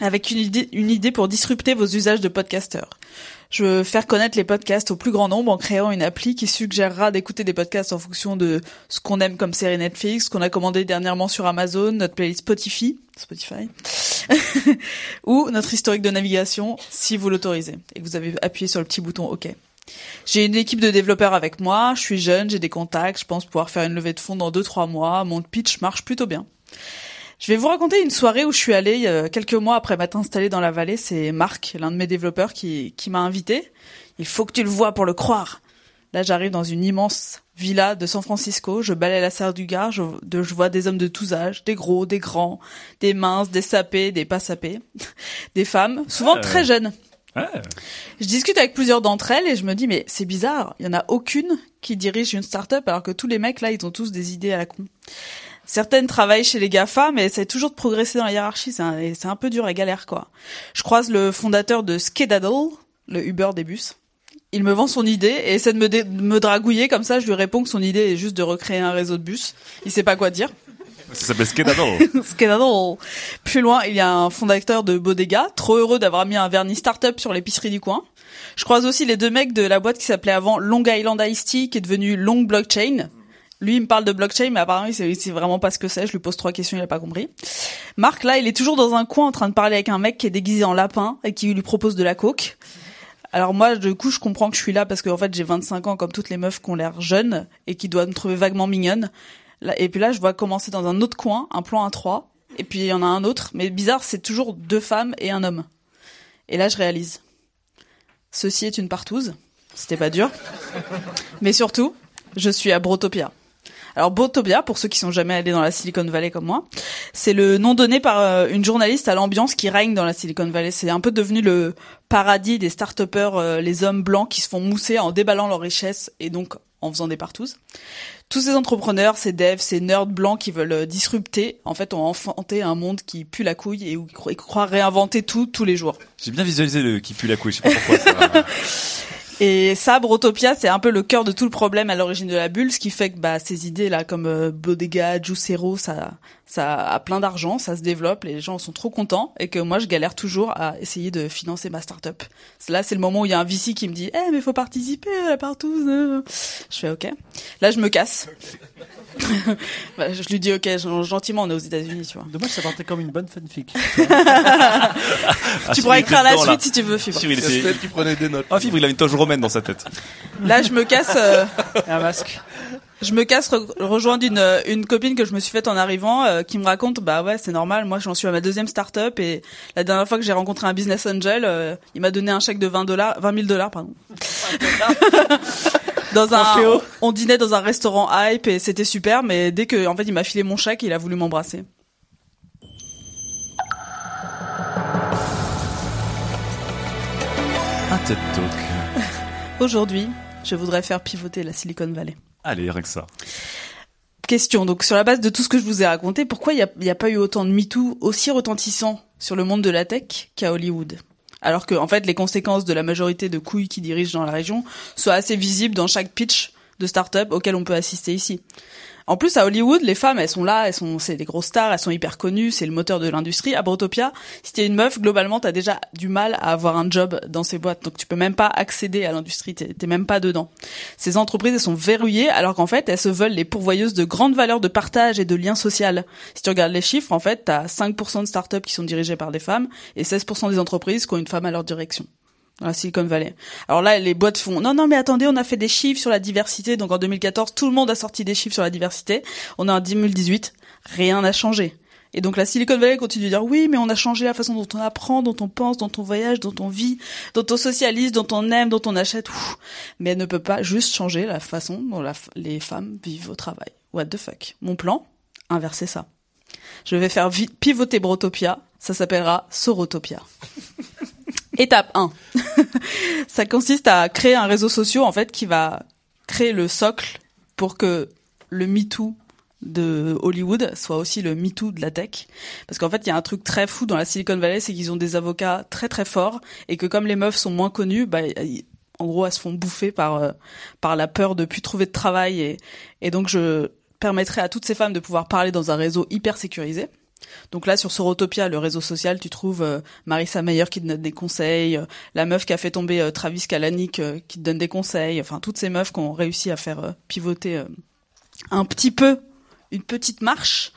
avec une idée, une idée pour disrupter vos usages de podcasteurs. Je veux faire connaître les podcasts au plus grand nombre en créant une appli qui suggérera d'écouter des podcasts en fonction de ce qu'on aime comme série Netflix, ce qu'on a commandé dernièrement sur Amazon, notre playlist Spotify, Spotify, ou notre historique de navigation si vous l'autorisez et que vous avez appuyé sur le petit bouton OK. J'ai une équipe de développeurs avec moi, je suis jeune, j'ai des contacts, je pense pouvoir faire une levée de fonds dans 2-3 mois, mon pitch marche plutôt bien. Je vais vous raconter une soirée où je suis allée euh, quelques mois après m'être installée dans la vallée. C'est Marc, l'un de mes développeurs, qui, qui m'a invité. Il faut que tu le vois pour le croire. Là, j'arrive dans une immense villa de San Francisco. Je balaye la serre du gare. Je, de- je vois des hommes de tous âges, des gros, des grands, des minces, des sapés, des pas sapés, des femmes, souvent Ouais. très jeunes. Ouais. Je discute avec plusieurs d'entre elles et je me dis mais c'est bizarre, il y en a aucune qui dirige une start-up alors que tous les mecs là ils ont tous des idées à la con. Certaines travaillent chez les GAFA mais essaient toujours de progresser dans la hiérarchie, c'est un, c'est un peu dur et galère quoi. Je croise le fondateur de Skedaddle, le Uber des bus. Il me vend son idée et essaie de me, dé- de me dragouiller comme ça, je lui réponds que son idée est juste de recréer un réseau de bus. Il sait pas quoi dire. Ça s'appelle Skedaddle. Skedaddle. Plus loin, il y a un fondateur de Bodega, trop heureux d'avoir mis un vernis start-up sur l'épicerie du coin. Je croise aussi les deux mecs de la boîte qui s'appelait avant Long Island Ice Tea, qui est devenu Long Blockchain. Lui, il me parle de blockchain, mais apparemment, il sait, sait vraiment pas ce que c'est. Je lui pose trois questions, il a pas compris. Marc, là, il est toujours dans un coin en train de parler avec un mec qui est déguisé en lapin et qui lui propose de la coke. Alors moi, du coup, je comprends que je suis là parce qu'en fait, j'ai 25 ans comme toutes les meufs qui ont l'air jeunes et qui doivent me trouver vaguement mignonne. Et puis là, je vois commencer dans un autre coin un plan à 3 et puis il y en a un autre. Mais bizarre, c'est toujours deux femmes et un homme. Et là, je réalise. Ceci est une partouze. C'était pas dur. Mais surtout, je suis à Brotopia. Alors Brotopia, pour ceux qui sont jamais allés dans la Silicon Valley comme moi, c'est le nom donné par euh, une journaliste à l'ambiance qui règne dans la Silicon Valley. C'est un peu devenu le paradis des start euh, les hommes blancs qui se font mousser en déballant leurs richesses et donc en faisant des partouzes. Tous ces entrepreneurs, ces devs, ces nerds blancs qui veulent euh, disrupter, en fait, ont enfanté un monde qui pue la couille et où ils cro- ils croient réinventer tout tous les jours. J'ai bien visualisé le qui pue la couille, je sais pas pourquoi. ça. Et ça, Brotopia, c'est un peu le cœur de tout le problème à l'origine de la bulle, ce qui fait que bah, ces idées là, comme euh, Bodega, Juicero, ça, ça a plein d'argent, ça se développe, les gens sont trop contents, et que moi je galère toujours à essayer de financer ma start-up. Là, c'est le moment où il y a un VC qui me dit, eh mais faut participer à la partouze. euh. Je fais ok. Là, je me casse. Bah, je lui dis ok, gen- gentiment, on est aux États-Unis, tu vois. Dommage, ça partait comme une bonne fanfic. Ah, tu Fibre, pourras écrire la dedans, là. suite si tu veux, Fibre. Fibre, il était- Peut-être qu'il prenait des notes. Ah, Fibre, il a une toge romaine dans sa tête. Là, je me casse. euh, un masque. Je me casse re- rejoindre une, euh, une copine que je me suis faite en arrivant, euh, qui me raconte, bah ouais, c'est normal. Moi, j'en suis à ma deuxième start-up et la dernière fois que j'ai rencontré un business angel, euh, il m'a donné un chèque de 20 dollars, 20 000 dollars, pardon. dans un, on, on dînait dans un restaurant hype et c'était super, mais dès que, en fait, il m'a filé mon chèque, il a voulu m'embrasser. Un TED Talk. Aujourd'hui, je voudrais faire pivoter la Silicon Valley. Allez, rien que ça. Question. Donc, sur la base de tout ce que je vous ai raconté, pourquoi il n'y a, pas eu autant de MeToo aussi retentissant sur le monde de la tech qu'à Hollywood? Alors que, en fait, les conséquences de la majorité de couilles qui dirigent dans la région soient assez visibles dans chaque pitch de start-up auquel on peut assister ici. En plus, à Hollywood, les femmes, elles sont là, elles sont, c'est des grosses stars, elles sont hyper connues, c'est le moteur de l'industrie. À Brotopia, si t'es une meuf, globalement, t'as déjà du mal à avoir un job dans ces boîtes. Donc, tu peux même pas accéder à l'industrie, t'es même pas dedans. Ces entreprises, elles sont verrouillées, alors qu'en fait, elles se veulent les pourvoyeuses de grandes valeurs de partage et de lien social. Si tu regardes les chiffres, en fait, t'as 5% de startups qui sont dirigées par des femmes et 16% des entreprises qui ont une femme à leur direction dans la Silicon Valley. Alors là, les boîtes font non, non, mais attendez, on a fait des chiffres sur la diversité. Donc en 2014, tout le monde a sorti des chiffres sur la diversité. On est en 2018, rien n'a changé. Et donc la Silicon Valley continue de dire oui, mais on a changé la façon dont on apprend, dont on pense, dont on voyage, dont on vit, dont on socialise, dont on aime, dont on achète. Mais elle ne peut pas juste changer la façon dont les femmes vivent au travail. What the fuck? Mon plan? Inverser ça. Je vais faire pivoter Brotopia. Ça s'appellera Sorotopia. Étape 1. ça consiste à créer un réseau social en fait qui va créer le socle pour que le MeToo de Hollywood soit aussi le MeToo de la tech. Parce qu'en fait, il y a un truc très fou dans la Silicon Valley, c'est qu'ils ont des avocats très très forts et que comme les meufs sont moins connues, bah, en gros, elles se font bouffer par euh, par la peur de plus trouver de travail et et donc je permettrai à toutes ces femmes de pouvoir parler dans un réseau hyper sécurisé. Donc là, sur Sorotopia, le réseau social, tu trouves euh, Marissa Mayer qui te donne des conseils, euh, la meuf qui a fait tomber euh, Travis Kalanick qui te donne des conseils, enfin toutes ces meufs qui ont réussi à faire pivoter un petit peu, une petite marche,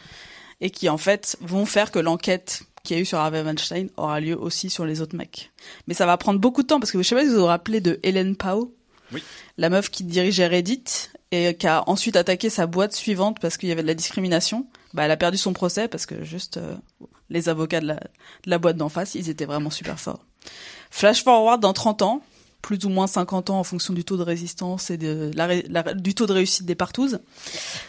et qui en fait vont faire que l'enquête qu'il y a eu sur Harvey Weinstein aura lieu aussi sur les autres mecs. Mais ça va prendre beaucoup de temps parce que je sais pas si vous vous rappelez de Hélène Pao, Oui. la meuf qui dirigeait Reddit et qui a ensuite attaqué sa boîte suivante parce qu'il y avait de la discrimination. Bah, elle a perdu son procès parce que juste euh, les avocats de la, de la boîte d'en face, ils étaient vraiment super forts. Flash forward dans 30 ans, plus ou moins 50 ans en fonction du taux de résistance et de la, du taux de réussite des partouzes.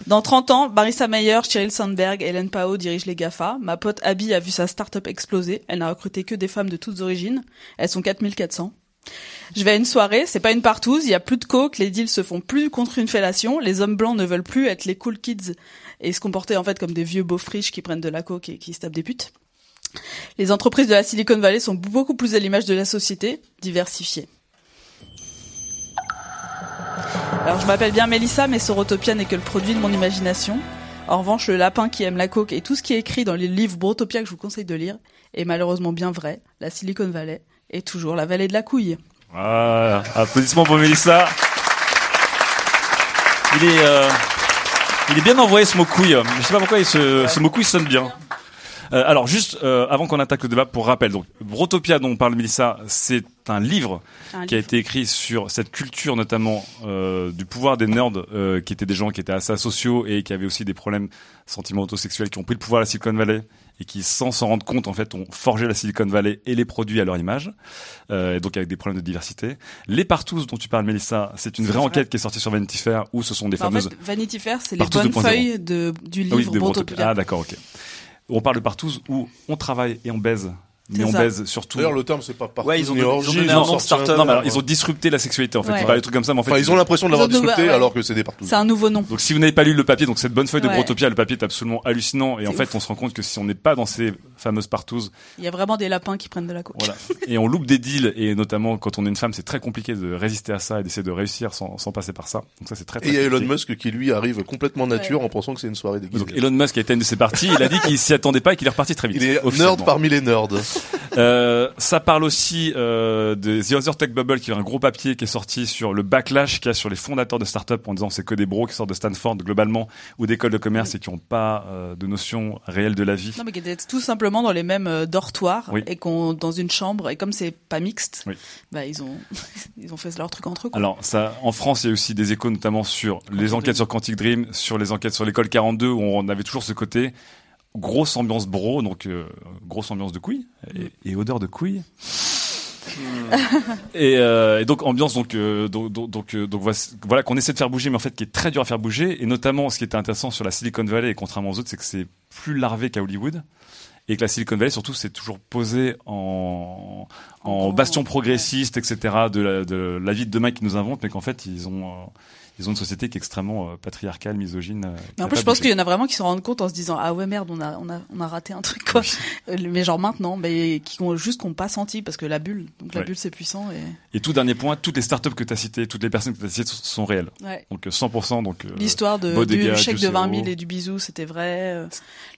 Dans 30 ans, Marissa Mayer, Sheryl Sandberg, Hélène Pao dirigent les GAFA. Ma pote Abby a vu sa start-up exploser. Elle n'a recruté que des femmes de toutes origines. Elles sont 4400. Je vais à une soirée, c'est pas une partouze, il y a plus de coke, les deals se font plus contre une fellation, les hommes blancs ne veulent plus être les cool kids et se comporter en fait comme des vieux beaufs riches qui prennent de la coke et qui se tapent des putes. Les entreprises de la Silicon Valley sont beaucoup plus à l'image de la société, diversifiées. Alors je m'appelle bien Mélissa, mais Sorotopia n'est que le produit de mon imagination. En revanche, le lapin qui aime la coke et tout ce qui est écrit dans les livres Brotopia que je vous conseille de lire est malheureusement bien vrai. La Silicon Valley est toujours la vallée de la couille. Voilà. Applaudissements pour Mélissa. Il est, euh, il est bien envoyé ce mot couille. Je sais pas pourquoi ce mot couille sonne bien. Euh, alors juste euh, avant qu'on attaque le débat, pour rappel, donc Brotopia dont parle Melissa, c'est un livre Un qui a été écrit sur cette culture notamment euh, du pouvoir des nerds, euh, qui étaient des gens qui étaient assez asociaux et qui avaient aussi des problèmes sentimentaux sexuels, qui ont pris le pouvoir à la Silicon Valley et qui, sans s'en rendre compte, en fait, ont forgé la Silicon Valley et les produits à leur image, euh, et donc avec des problèmes de diversité. Les Partous dont tu parles, Melissa, c'est une vraie vrai. enquête qui est sortie sur Vanity Fair où ce sont des Bah, en fameuses fait, Vanity Fair, c'est les bonnes 2.0. feuilles de, du Ah oui, livre Brotopia. Brotopia. Ah d'accord, ok. On parle de Partous où on travaille et on baise. Mais on ça. baise surtout. D'ailleurs, le terme, c'est pas Partous Ouais, ils ont ni donné- orgie, ils ont un nom start-up. Non, mais alors, ils ont disrupté la sexualité en fait. Ouais. Ils parlent des trucs comme ça, mais en fait. Enfin, ils ont l'impression de l'avoir ouais. alors que c'est des Partous. C'est un nouveau nom. Donc si vous n'avez pas lu le papier, donc cette bonne feuille de. Brotopia, le papier est absolument hallucinant et en fait ouf. on se rend compte que si on n'est pas dans ces fameuses partouzes, Il y a vraiment des lapins qui prennent de la coke. voilà, et on loupe des deals et notamment quand on est une femme, c'est très compliqué de résister à ça et d'essayer de réussir sans, sans passer par ça. Donc ça c'est très. Et très il y a Elon. Musk qui lui arrive complètement nature en pensant que c'est une soirée déguisée. Donc Elon Musk a été une de ses parties, il a dit qu'il s'y attendait pas et qu'il est reparti très vite. Il est nerd parmi les nerds. Euh, ça parle aussi euh, de The Other Tech Bubble, qui est un gros papier qui est sorti sur le backlash qu'il y a sur les fondateurs de start-up en disant c'est que des bros qui sortent de Stanford globalement ou d'écoles de commerce et qui n'ont pas euh, de notion réelle de la vie. Non, mais qui étaient tout simplement dans les mêmes euh, dortoirs Oui. et qu'on dans une chambre et comme c'est pas mixte, Oui. bah ils ont ils ont fait leur truc entre eux. Quoi. Alors ça, en France, il y a aussi des échos notamment sur les enquêtes sur Quantic Dream, sur les enquêtes sur l'école 42 où on avait toujours ce côté grosse ambiance bro, donc euh, grosse ambiance de couilles et, et odeur de couilles. et, euh, et donc ambiance donc euh, donc donc donc, euh, voilà qu'on essaie de faire bouger mais en fait qui est très dur à faire bouger. Et notamment ce qui était intéressant sur la Silicon Valley et contrairement aux autres c'est que c'est plus larvé qu'à Hollywood. Et que la Silicon Valley surtout c'est toujours posé en en bastion progressiste etc de la, de la vie de demain qu'ils nous inventent mais qu'en fait ils ont euh, ils ont une société qui est extrêmement euh, patriarcale misogyne euh, Mais en plus, je pense qu'il y en a vraiment qui se rendent compte en se disant ah ouais merde, on a on a on a raté un truc quoi. Euh, Mais genre maintenant, mais qui ont juste qu'on pas senti parce que la bulle, donc la Ouais. bulle c'est puissant et Et tout dernier point, toutes les startups que tu as citées, toutes les personnes que tu as citées sont- réelles. Ouais. Donc euh, 100%. Donc, l'histoire de Bodega, du chèque de 20 000 Juicero, et du bisou, c'était vrai.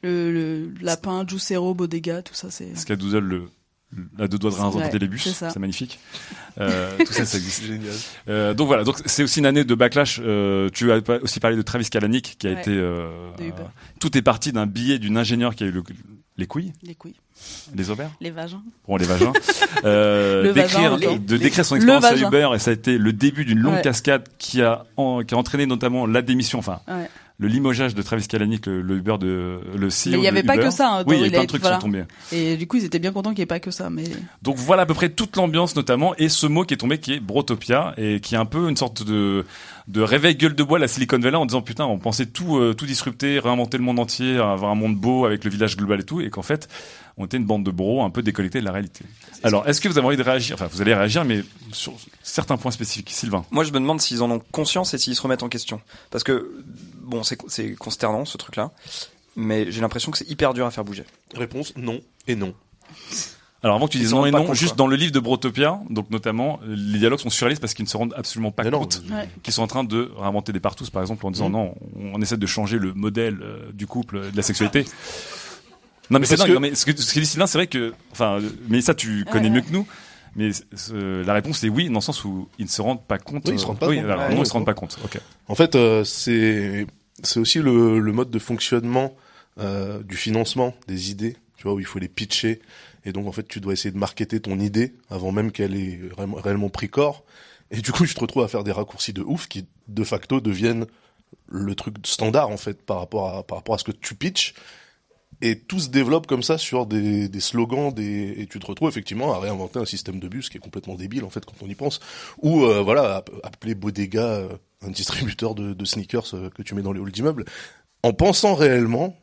Le, le lapin, Juicero, Bodega, tout ça c'est. Skadoodle, le, la deux doigts de Ouais, les bus, c'est magnifique. Euh, tout ça, ça existe. Euh, donc voilà, donc c'est aussi une année de backlash. Euh, tu as aussi parlé de Travis Kalanick qui a Ouais. été. Euh, De Uber. euh, tout est parti d'un billet d'une ingénieure qui a eu le- les couilles, Les couilles, les ovaires. les vagins. Bon, les vagins. Euh, Le d'écrire, vagin, de les- décrire son expérience à. Uber et ça a été le début d'une longue Ouais. cascade qui a, en- qui a entraîné notamment la démission, enfin, Ouais. Le limogeage de Travis Kalanick, le, le Uber de, le CEO Mais il y de avait pas Uber. que ça. hein, oui, il y avait plein de trucs voilà. qui sont tombés. Et du coup, ils étaient bien contents qu'il n'y ait pas que ça. Mais Donc voilà à peu près toute l'ambiance notamment et ce mot qui est tombé qui est Brotopia et qui est un peu une sorte de de réveil gueule de bois à la Silicon Valley en disant putain on pensait tout euh, tout disrupter, réinventer le monde entier, avoir un monde beau avec le village global et tout et qu'en fait on était une bande de bros un peu déconnectés de la réalité. Alors est-ce que vous avez envie de réagir? Enfin vous allez réagir mais sur certains points spécifiques. Sylvain. Moi, je me demande s'ils en ont conscience et s'ils se remettent en question. Parce que, bon, c'est consternant, ce truc-là. Mais j'ai l'impression que c'est hyper dur à faire bouger. Réponse non et non. Alors avant que tu dises non et non, compte, juste quoi. dans le livre de Brotopia, donc notamment, les dialogues sont surréalistes parce qu'ils ne se rendent absolument pas compte Ouais. qu'ils sont en train de réinventer des partous, par exemple, en disant Mhm. non, on, essaie de changer le modèle euh, du couple, euh, de la sexualité. Non mais Mais c'est dingue, que- non, mais ce que, ce que dit Sylvain, c'est vrai que, enfin, euh, mais ça tu connais Ouais, mieux ouais. que nous. Mais euh, la réponse est oui, dans le sens où ils ne se rendent pas compte. Oui, ils se rendent pas oui, compte. alors, Ouais, non, ils se rendent pas compte. Ok. En fait, euh, c'est c'est aussi le, le mode de fonctionnement euh, du financement des idées, tu vois, où il faut les pitcher. Et donc, en fait, tu dois essayer de marketer ton idée avant même qu'elle ait réellement, réellement pris corps. Et du coup, je te retrouve à faire des raccourcis de ouf qui, de facto, deviennent le truc standard, en fait, par rapport à, par rapport à ce que tu pitches. Et tout se développe comme ça sur des, des slogans, des, et tu te retrouves effectivement à réinventer un système de bus qui est complètement débile en fait quand on y pense. Ou euh, voilà, app- appeler Bodega euh, un distributeur de, de sneakers euh, que tu mets dans les halls d'immeubles, en pensant réellement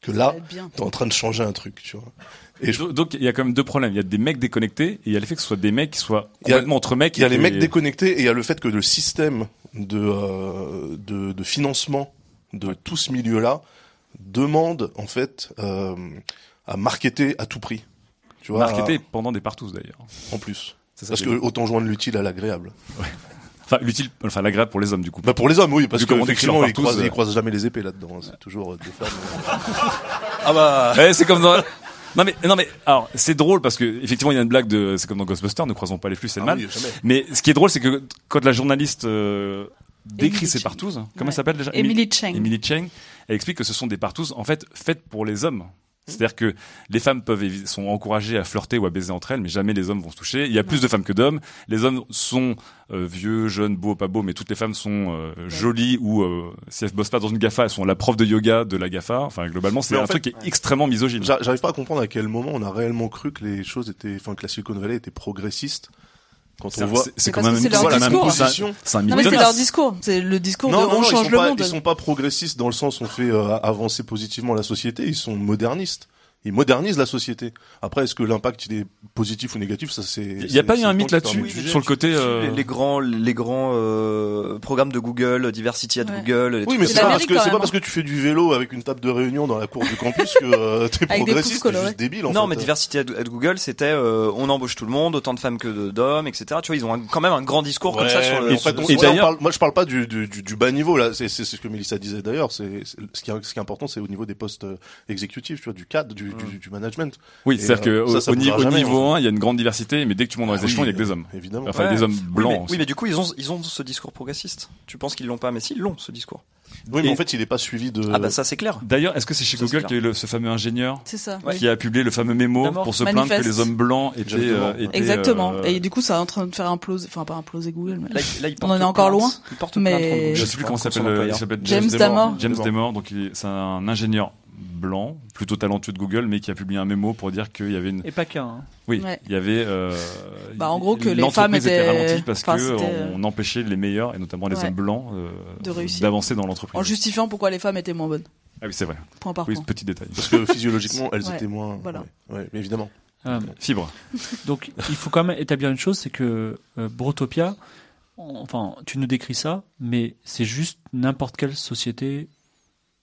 que là, t'es en train de changer un truc, tu vois. Et je- donc il y a quand même deux problèmes. Il y a des mecs déconnectés et il y a le fait que ce soit des mecs qui soient Il y a- complètement entre mecs. Il y a les mecs déconnectés et il y a le fait que le système de, euh, de, de financement de tout ce milieu-là demande en fait euh, à marketer à tout prix. Tu vois, Marketé à- pendant des partous d'ailleurs. en plus. Ça Parce que autant joindre l'utile à l'agréable. Enfin, l'utile, enfin l'agréable pour les hommes du coup. Bah pour les hommes, oui, parce que décrit leur effectivement, ils croisent, euh, ils croisent jamais les épées là-dedans. hein. C'est toujours euh, des femmes. ah bah. Ouais, c'est comme dans. Non mais non mais alors c'est drôle parce que effectivement il y a une blague de c'est comme dans Ghostbusters ne croisons pas les flux c'est le Ah mal oui, jamais. mais ce qui est drôle c'est que quand la journaliste euh, décrit Emily Chang. partous comment Ouais. elle s'appelle déjà? Emily Chang. Emily Chang elle explique que ce sont des partous en fait faites pour les hommes C'est-à-dire que les femmes peuvent sont encouragées à flirter ou à baiser entre elles, mais jamais les hommes vont se toucher. Il y a plus de femmes que d'hommes. Les hommes sont euh, vieux, jeunes, beaux, pas beaux, mais toutes les femmes sont euh, jolies ou euh, si elles bossent pas dans une GAFA, elles sont la prof de yoga de la GAFA. Enfin, globalement, c'est un fait, truc qui est extrêmement misogyne. J'a- J'arrive pas à comprendre à quel moment on a réellement cru que les choses étaient, enfin que la Silicon Valley était progressiste. Quand C'est- on voit, c'est- quand même- c'est leur discours. position. C'est un Non mais c'est leur discours, c'est le discours Non, de non, on non, change sont le pas, monde. Ils sont pas progressistes dans le sens où on fait euh, avancer positivement la société. Ils sont modernistes. Ils modernisent la société. Après, est-ce que l'impact il est positif ou négatif Ça, c'est. Il y a pas eu un mythe là-dessus sur le côté. euh, les, les grands, les grands euh, programmes de Google, Diversity at Google. les Oui, mais c'est ça. pas parce que c'est pas parce que tu fais du vélo avec une table de réunion dans la cour du campus que euh, t'es progressiste. T'es juste débile. En non, fait. mais Diversity at, at Google, c'était euh, on embauche tout le monde, autant de femmes que d'hommes, etc. Tu vois, ils ont un- quand même un grand discours comme ça sur le. Et en fait, on- sur- ouais, on parle- moi, je parle pas du, du, du, du bas niveau là. C'est c'est ce que Melissa disait d'ailleurs. C'est ce qui est, ce qui est important, c'est au niveau des postes euh, exécutifs, tu vois, du cadre, du, du, du management. Oui, c'est-à-dire que euh, au, ça, ça au niveau, au jamais, niveau en 1, il y a une grande diversité, mais dès que tu montes dans les Ah échelons, il oui, y a que des hommes. évidemment. Enfin, Ouais. des hommes Oui, blancs. mais, aussi. oui, mais du coup, ils ont, ils ont ce discours progressiste. Tu penses qu'ils l'ont pas, mais si, ils l'ont, ce discours. Oui, mais Et- en fait, il est pas suivi de. Ah bah ça, c'est clair. D'ailleurs, est-ce que c'est chez Ça, Google qu'il y a eu le- ce fameux ingénieur C'est ça. qui Oui. a publié le fameux mémo pour se plaindre que les hommes blancs étaient, euh, étaient, Exactement. euh, Et du coup, ça est en train de faire imploser, enfin pas imploser Google, mais Là, il- là, il on en est encore loin. Mais je sais plus comment s'appelle, euh, il s'appelle James Damore. James Damore, donc c'est un ingénieur blanc, plutôt talentueux de Google, mais qui a publié un mémo pour dire qu'il y avait une. Et pas qu'un. hein. Oui, Ouais. il y avait. Euh, Bah, en gros, que les femmes étaient- ralentie parce enfin, que c'était- on empêchait les meilleurs et notamment les Ouais. hommes blancs euh, De réussir. d'avancer dans l'entreprise. en justifiant pourquoi les femmes étaient moins bonnes. Ah oui, c'est vrai. Point par oui, point. petit détail. Parce que physiologiquement, elles Ouais, étaient moins. voilà. Mais évidemment. Euh, Fibre. Donc, il faut quand même établir une chose, c'est que euh, Brotopia, enfin, tu nous décris ça, mais c'est juste n'importe quelle société,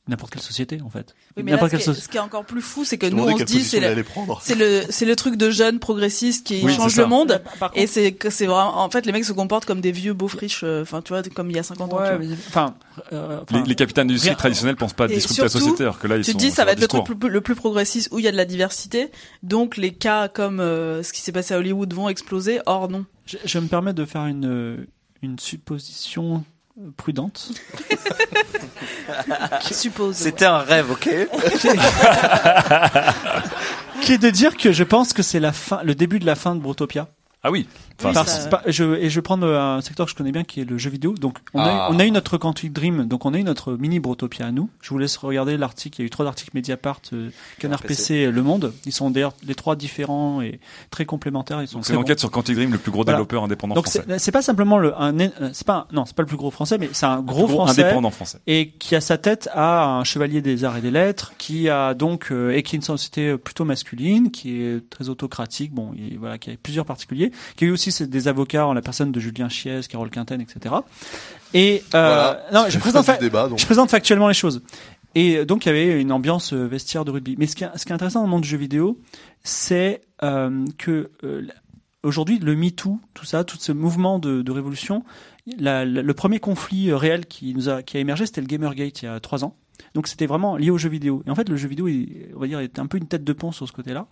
n'importe quelle société en fait. Oui, mais là, ce, ce qui est encore plus fou, c'est que nous, on se dit, c'est le, c'est le, c'est le truc de jeunes progressistes qui Oui, changent le monde. Contre- Et c'est que c'est vraiment, en fait, les mecs se comportent comme des vieux beaux friches, euh, enfin, tu vois, comme il y a 50 ans. tu vois. Ouais, mais- enfin, euh, Les, enfin, les capitaines d'industrie traditionnels pensent pas à disrupter la surtout, société, alors que là, ils tu sont te dis ça va être le truc le plus, progressiste où il y a de la diversité, donc les cas comme euh, ce qui s'est passé à Hollywood vont exploser. Or non. je, je me permets de faire une, une supposition prudente. Suppose. C'était un rêve, ok qui est de dire que je pense que c'est la fin, le début de la fin de Brotopia. Ah oui. Oui, Parce- ça- pas- je, et je vais prendre euh, un secteur que je connais bien qui est le jeu vidéo. Donc on, Ah. a, on a eu notre Quantic Dream, donc on a eu notre mini Brotopia à nous. Je vous laisse regarder l'article. Il y a eu trois articles Mediapart, euh, Canard PC. PC et Le Monde. Ils sont d'ailleurs les trois différents et très complémentaires. Ils sont C'est une bons. enquête sur Quantic Dream, le plus gros Voilà. développeur indépendant Donc français. c'est c'est pas simplement le un c'est pas non c'est pas le plus gros français mais c'est un gros, gros français indépendant français. et qui a sa tête à un chevalier des arts et des lettres qui a donc euh, et qui est une société plutôt masculine qui est très autocratique bon et voilà qui a plusieurs particuliers qui a eu aussi c'est des avocats en la personne de Julien Chiez Carole Quinten etc et euh, Voilà. non je présente débat, je présente factuellement les choses et euh, donc il y avait une ambiance euh, vestiaire de rugby mais ce qui est, ce qui est intéressant dans le monde du jeu vidéo c'est euh, que euh, aujourd'hui, le MeToo, tout ça, tout ce mouvement de, de révolution, la- la- le premier conflit réel qui nous a, qui a émergé, c'était le Gamergate il y a trois ans. Donc c'était vraiment lié au jeu vidéo. Et en fait, le jeu vidéo, on va dire, est un peu une tête de pont sur ce côté-là.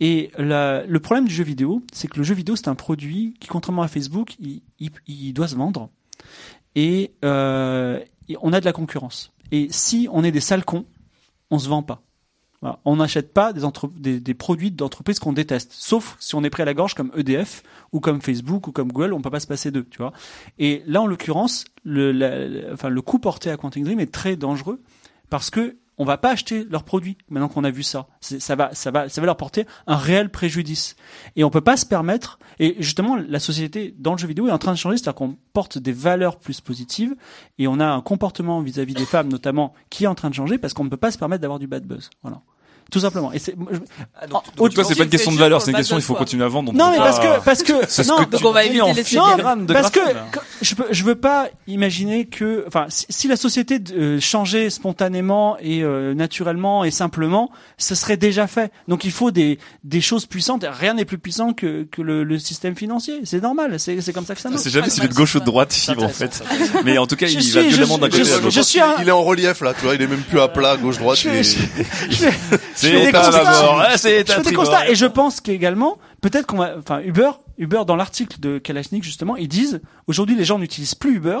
Et la- le problème du jeu vidéo, c'est que le jeu vidéo, c'est un produit qui, contrairement à Facebook, il, il- il doit se vendre. Et euh, on a de la concurrence. Et si on est des sales cons, on se vend pas. On n'achète pas des, des, des produits d'entreprises qu'on déteste, sauf si on est pris à la gorge comme EDF ou comme Facebook ou comme Google, on peut pas se passer d'eux, tu vois. Et là, en l'occurrence, le, la- enfin, le coût porté à Quantic Dream est très dangereux parce que on va pas acheter leurs produits maintenant qu'on a vu ça. Ça va, ça va, ça va leur porter un réel préjudice. Et on peut pas se permettre. Et justement, la société dans le jeu vidéo est en train de changer, c'est-à-dire qu'on porte des valeurs plus positives et on a un comportement vis-à-vis des femmes notamment qui est en train de changer parce qu'on ne peut pas se permettre d'avoir du bad buzz. Voilà. Tout simplement. Et c'est, je- donc, Donc toi, c'est pas une question de valeur, c'est une question, il faut continuer à vendre. donc non, on mais parce que, parce que, C'est ce non, que tu dis en filigrane de parce que, je peux, je veux pas imaginer que, enfin, si, si la société euh, changeait spontanément et euh, naturellement et simplement, ce serait déjà fait. Donc il faut des, des choses puissantes. Rien n'est plus puissant que, que le, le système financier. C'est normal. C'est, c'est comme ça que ça Je marche. sais jamais s'il est de gauche ou de droite, Fibre, en fait. Mais en tout cas, il va violemment d'un côté à l'autre. je suis un- Il est en relief là, tu vois, il est même plus à plat, gauche droite. il est- Je C'est fais des constats. Je fais des constats et je pense qu'également, peut-être qu'on va, enfin Uber, Uber dans l'article de Kalachnik justement, ils disent aujourd'hui les gens n'utilisent plus Uber,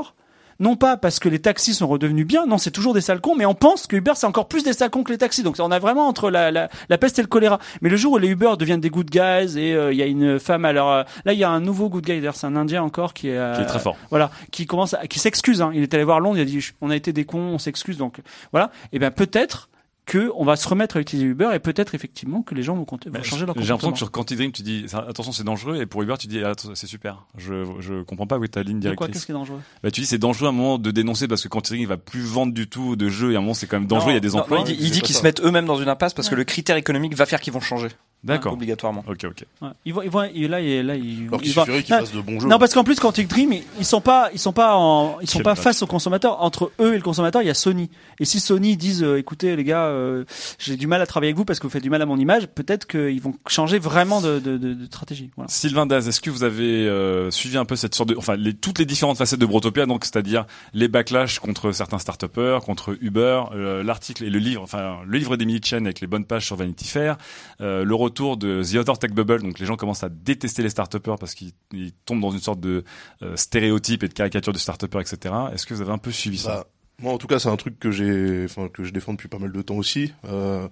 non pas parce que les taxis sont redevenus bien, non, c'est toujours des sales cons, mais on pense que Uber c'est encore plus des sales cons que les taxis. Donc on a vraiment entre la, la, la peste et le choléra. Mais le jour où les Uber deviennent des good guys et euh, il y a une femme alors euh, là il y a un nouveau good guy d'ailleurs c'est un indien encore qui est euh, Qui est très fort. Voilà, qui commence à- qui s'excuse hein. Il est allé voir Londres, il a dit on a été des cons, on s'excuse donc voilà. Et bien peut-être que on va se remettre à utiliser Uber et peut-être effectivement que les gens vont, compter- vont changer leur J'ai l'impression comportement. que sur Quanti Dream, tu dis attention, c'est dangereux, et pour Uber, tu dis ah, attends, c'est super. Je je comprends pas où est ta ligne De quoi directrice. Qu'est-ce qui est dangereux? Bah, tu dis c'est dangereux à un moment de dénoncer parce que Quanti Dream il va plus vendre du tout de jeux et à un moment c'est quand même dangereux. il y a des Non, emplois. non, il dit, il dit qu'ils se mettent eux-mêmes dans une impasse parce que le critère économique va faire qu'ils vont changer. D'accord. Obligatoirement. Ok, ok. Ouais. Ils vont, ils vont, et là, et là, ils, Alors ils vont- suffirait qu'ils non, fassent de bons jeux. Non, parce qu'en plus, Quantic Dream, ils, ils sont pas, ils sont pas en, ils sont pas face au consommateur. Entre eux et le consommateur, il y a Sony. Et si Sony disent, euh, écoutez, les gars, euh, j'ai du mal à travailler avec vous parce que vous faites du mal à mon image, peut-être qu'ils vont changer vraiment de, de, de, de stratégie. Voilà. Sylvain Daz, est-ce que vous avez euh, suivi un peu cette sorte de, enfin, les, toutes les différentes facettes de Brotopia, donc c'est-à-dire les backlash contre certains start contre Uber, euh, l'article et le livre, enfin le livre d'Emily Chen avec les bonnes pages sur Vanity Fair, euh, le retour de The Other Tech Bubble, donc les gens commencent à détester les start parce qu'ils ils tombent dans une sorte de euh, stéréotype et de caricature de start etc. Est-ce que vous avez un peu suivi ça? Bah, moi, en tout cas, c'est un truc que j'ai, enfin, que je défends depuis pas mal de temps aussi. Euh,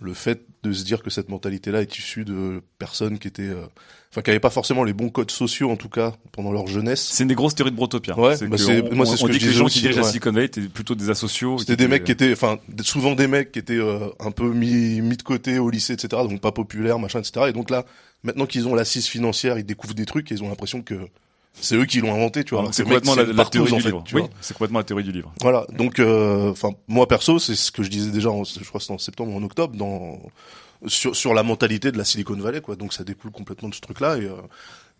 le fait de se dire que cette mentalité-là est issue de personnes qui étaient, euh, enfin, qui n'avaient pas forcément les bons codes sociaux, en tout cas, pendant leur jeunesse. C'est une des grosses théories de Brotopia. Ouais, C'est bah on- moi, c'est ce que dit je que les gens aussi, qui dirigent la ouais. Silicon Valley étaient plutôt des asociaux. C'était des mecs qui étaient, enfin, souvent des mecs qui étaient euh, un peu mis, mis de côté au lycée, etc. Donc pas populaires, machin, etc. Et donc là, maintenant qu'ils ont l'assise financière, ils découvrent des trucs et ils ont l'impression que c'est eux qui l'ont inventé, tu vois. C'est mec, complètement la, c'est théorie en du fait, livre. Oui, c'est complètement la théorie du livre. Voilà. Donc, euh, enfin, moi perso, c'est ce que je disais déjà, en, je crois c'était en septembre ou en octobre, dans sur sur la mentalité de la Silicon Valley, quoi. Donc ça découle complètement de ce truc-là et. euh,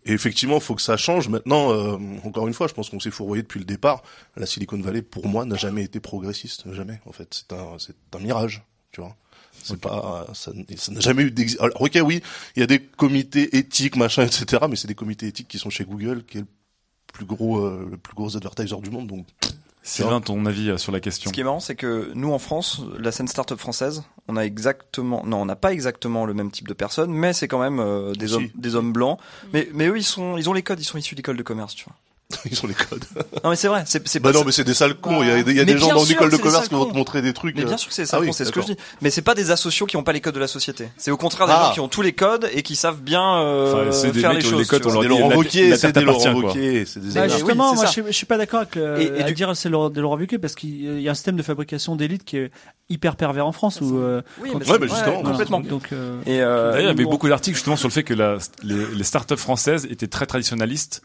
et effectivement, faut que ça change. Maintenant, euh, encore une fois, je pense qu'on s'est fourvoyé depuis le départ. La Silicon Valley, pour moi, n'a jamais été progressiste, jamais. En fait, c'est un, c'est un mirage, tu vois. C'est pas, ça ça n'a jamais eu d'exi- Alors, ok, oui, il y a des comités éthiques, machin, etc. Mais c'est des comités éthiques qui sont chez Google, qui est le plus gros, euh, le plus gros advertiser du monde. Donc, Sylvain, ton avis euh, sur la question Ce qui est marrant, c'est que nous en France, la scène startup française, on a exactement, non, on n'a pas exactement le même type de personnes, mais c'est quand même euh, des hommes, des hommes blancs. Mais, mais eux, ils sont, ils ont les codes, ils sont issus d'écoles de commerce, tu vois. ils ont les codes. Non mais c'est vrai, c'est c'est Bah pas- non, mais c'est des sales cons. Il y a, il y a des gens dans l'école de des commerce sales qui vont te montrer des trucs. Mais euh, bien sûr que c'est ah ça, oui, c'est ce que je dis. Mais c'est pas des asociaux qui ont pas les codes de la société. C'est au contraire des Ah. gens qui ont tous les codes et qui savent bien euh, Enfin, c'est des faire mecs les ont les choses. codes, tu on vois. leur dit, la- Wauquiez, c'est des Laurent. Wauquiez, c'est des Bah, justement, moi, je, suis- je suis pas d'accord avec le, Et- et à du- dire c'est Laurent, de Laurent Wauquiez parce qu'il y a un système de fabrication d'élite qui est hyper pervers en France où. euh, Oui, mais ouais, voilà. complètement. Donc, euh, Et euh, D'ailleurs, il y avait beaucoup d'articles justement sur le fait que les startups françaises étaient très traditionnalistes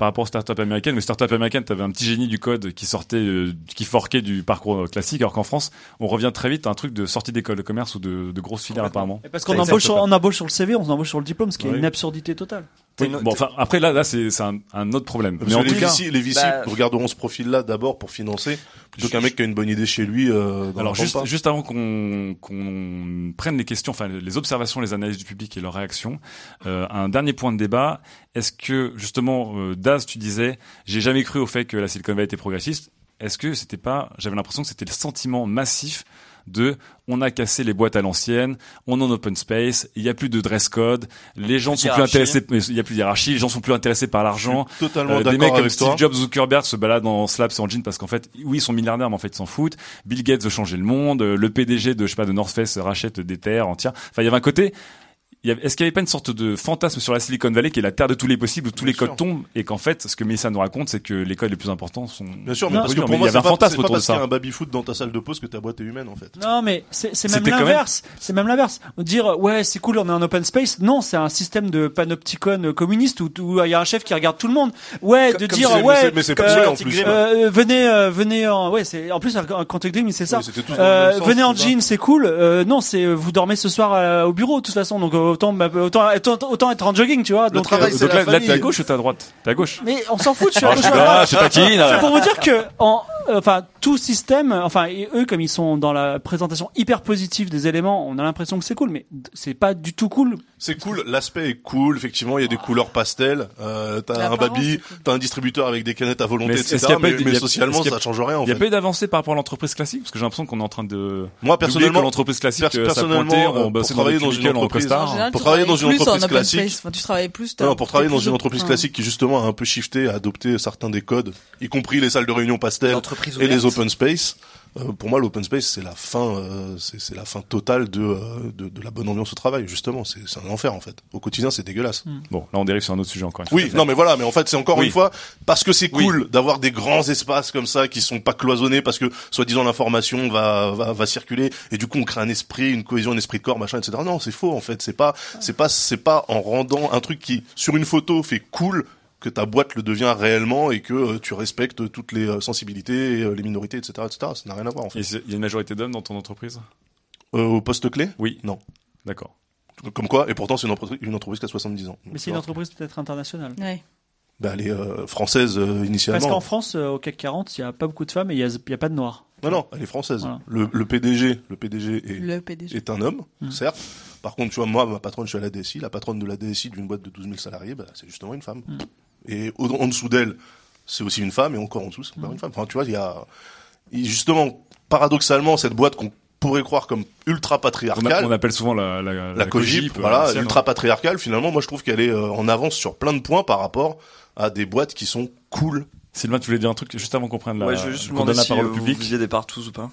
par rapport aux startups américaines. Mais startups américaines, tu avais un petit génie du code qui sortait, euh, qui forquait du parcours euh, classique, alors qu'en France, on revient très vite à un truc de sortie d'école de commerce ou de, de grosses filières apparemment. Et parce qu'on embauche, sur, on embauche sur le CV, on embauche sur le diplôme, ce qui est Oui. une absurdité totale. Oui, bon, enfin, après là, là, c'est c'est un, un autre problème. Parce Mais en que tout les cas, VC, les VC bah, regarderont ce profil-là d'abord pour financer, plutôt qu'un mec qui a une bonne idée chez lui. Euh, dans Alors juste, juste avant qu'on qu'on prenne les questions, enfin les observations, les analyses du public et leurs réactions, euh, un dernier point de débat. Est-ce que justement, euh, Daz, tu disais, j'ai jamais cru au fait que la Silicon Valley était progressiste. Est-ce que c'était pas, j'avais l'impression que c'était le sentiment massif de on a cassé les boîtes à l'ancienne, on est en open space, il y a plus de dress code, les gens Plus sont plus intéressés, il y a plus de hiérarchie, les gens sont plus intéressés par l'argent. Totalement des d'accord mecs comme Steve toi. Jobs, Zuckerberg se baladent en slaps et en jeans parce qu'en fait, oui, ils sont milliardaires, mais en fait, ils s'en foutent. Bill Gates veut changer le monde. euh, Le PDG de, je sais pas, de North Face rachète des terres entières. Enfin, il y avait un côté, est-ce qu'il n'y avait pas une sorte de fantasme sur la Silicon Valley qui est la terre de tous les possibles où tous les codes tombent et qu'en fait, ce que Mélissa nous raconte, c'est que les codes les plus importants sont. Bien sûr, mais parce que pour mais moi, il y avait un c'est pas, fantasme c'est pas autour de parce qu'il y a ça. un baby-foot dans ta salle de pause que ta boîte est humaine, en fait. Non, mais c'est c'est même l'inverse. C'est même l'inverse. Dire ouais, c'est cool, on est en open space. Non, c'est un système de panopticon communiste où où il y a un chef qui regarde tout le monde. Ouais, de Comme dire ouais, mais c'est pas euh, ça, en plus. euh, venez, euh, venez en ouais, c'est en plus un Contact Dream, c'est ça. Venez en ça. jean, c'est cool. Non, c'est vous dormez ce soir au bureau de toute façon. Donc autant bah, autant autant, autant être en jogging, tu vois. Le donc, travail, euh, Donc la là, là, t'es à gauche ou t'es à droite? T'es à gauche. mais on s'en fout, je suis Ah, à je gauche suis ou à là, droite. je suis taquine. C'est pour vous dire que en euh, enfin tout système, enfin et eux comme ils sont dans la présentation hyper positive des éléments, on a l'impression que c'est cool, mais c'est pas du tout cool. C'est cool, l'aspect est cool, effectivement, il y a des couleurs pastel, euh, t'as un baby, t'as un distributeur avec des canettes à volonté, Mais etc. est-ce qu'il y a pas mais, mais socialement, ça change rien, en Il y a pas eu d'avancée par rapport à l'entreprise classique, parce que j'ai l'impression qu'on est en train de. Moi, personnellement, l'entreprise classique, euh, personnellement, on bossait dans des dans une entreprise-. En général, Pour travailler dans une entreprise classique. Enfin, tu travailles plus. Non, pour travailler dans une entreprise classique qui justement a un peu shifté, a adopté certains des codes, y compris les salles de réunion pastel et les open space. Euh, pour moi, l'open space, c'est la fin, euh, c'est c'est la fin totale de, euh, de de la bonne ambiance au travail. Justement, c'est c'est un enfer en fait. Au quotidien, c'est dégueulasse. Bon, là on dérive sur un autre sujet encore une fois. Oui, non, mais voilà, mais en fait, c'est encore Oui. une fois parce que c'est cool d'avoir des grands espaces comme ça qui sont pas cloisonnés parce que soi-disant l'information va, va va circuler et du coup on crée un esprit, une cohésion, un esprit de corps, machin, etc. Non, c'est faux en fait. C'est pas c'est pas c'est pas en rendant un truc qui sur une photo fait cool que ta boîte le devient réellement et que euh, tu respectes toutes les euh, sensibilités, et, euh, les minorités, etc., etc. Ça n'a rien à voir en fait. Il y a une majorité d'hommes dans ton entreprise? Euh, au poste clé? Oui. Non. D'accord. Comme quoi, et pourtant c'est une entreprise, une entreprise qui a 70 ans. Mais c'est une entreprise peut-être internationale. Ouais. Bah, elle est euh, française euh, initialement. Parce qu'en France, euh, au CAC 40, il y a pas beaucoup de femmes et il y a, pas de noirs. Non, non, elle est française. Voilà. Le, le PDG, le PDG est, Le PDG. est un homme, Mm. certes. Par contre, tu vois, moi, ma patronne, je suis à la DSI. La patronne de la DSI d'une boîte de 12 000 salariés, bah, c'est justement une femme. Mm. Et au- en dessous d'elle, c'est aussi une femme, et encore en dessous, c'est encore une femme. Enfin, tu vois, il y a, justement, paradoxalement, cette boîte qu'on pourrait croire comme ultra On, a- patriarcale, on appelle souvent la, la, la cogip, voilà, ancienne, ultra patriarcale, finalement, moi, je trouve qu'elle est euh, en avance sur plein de points par rapport à des boîtes qui sont cool. Sylvain, tu voulais dire un truc juste avant qu'on prenne la, Ouais, je veux juste qu'on demander donne la parole euh, au vous public. visiez des partous ou pas.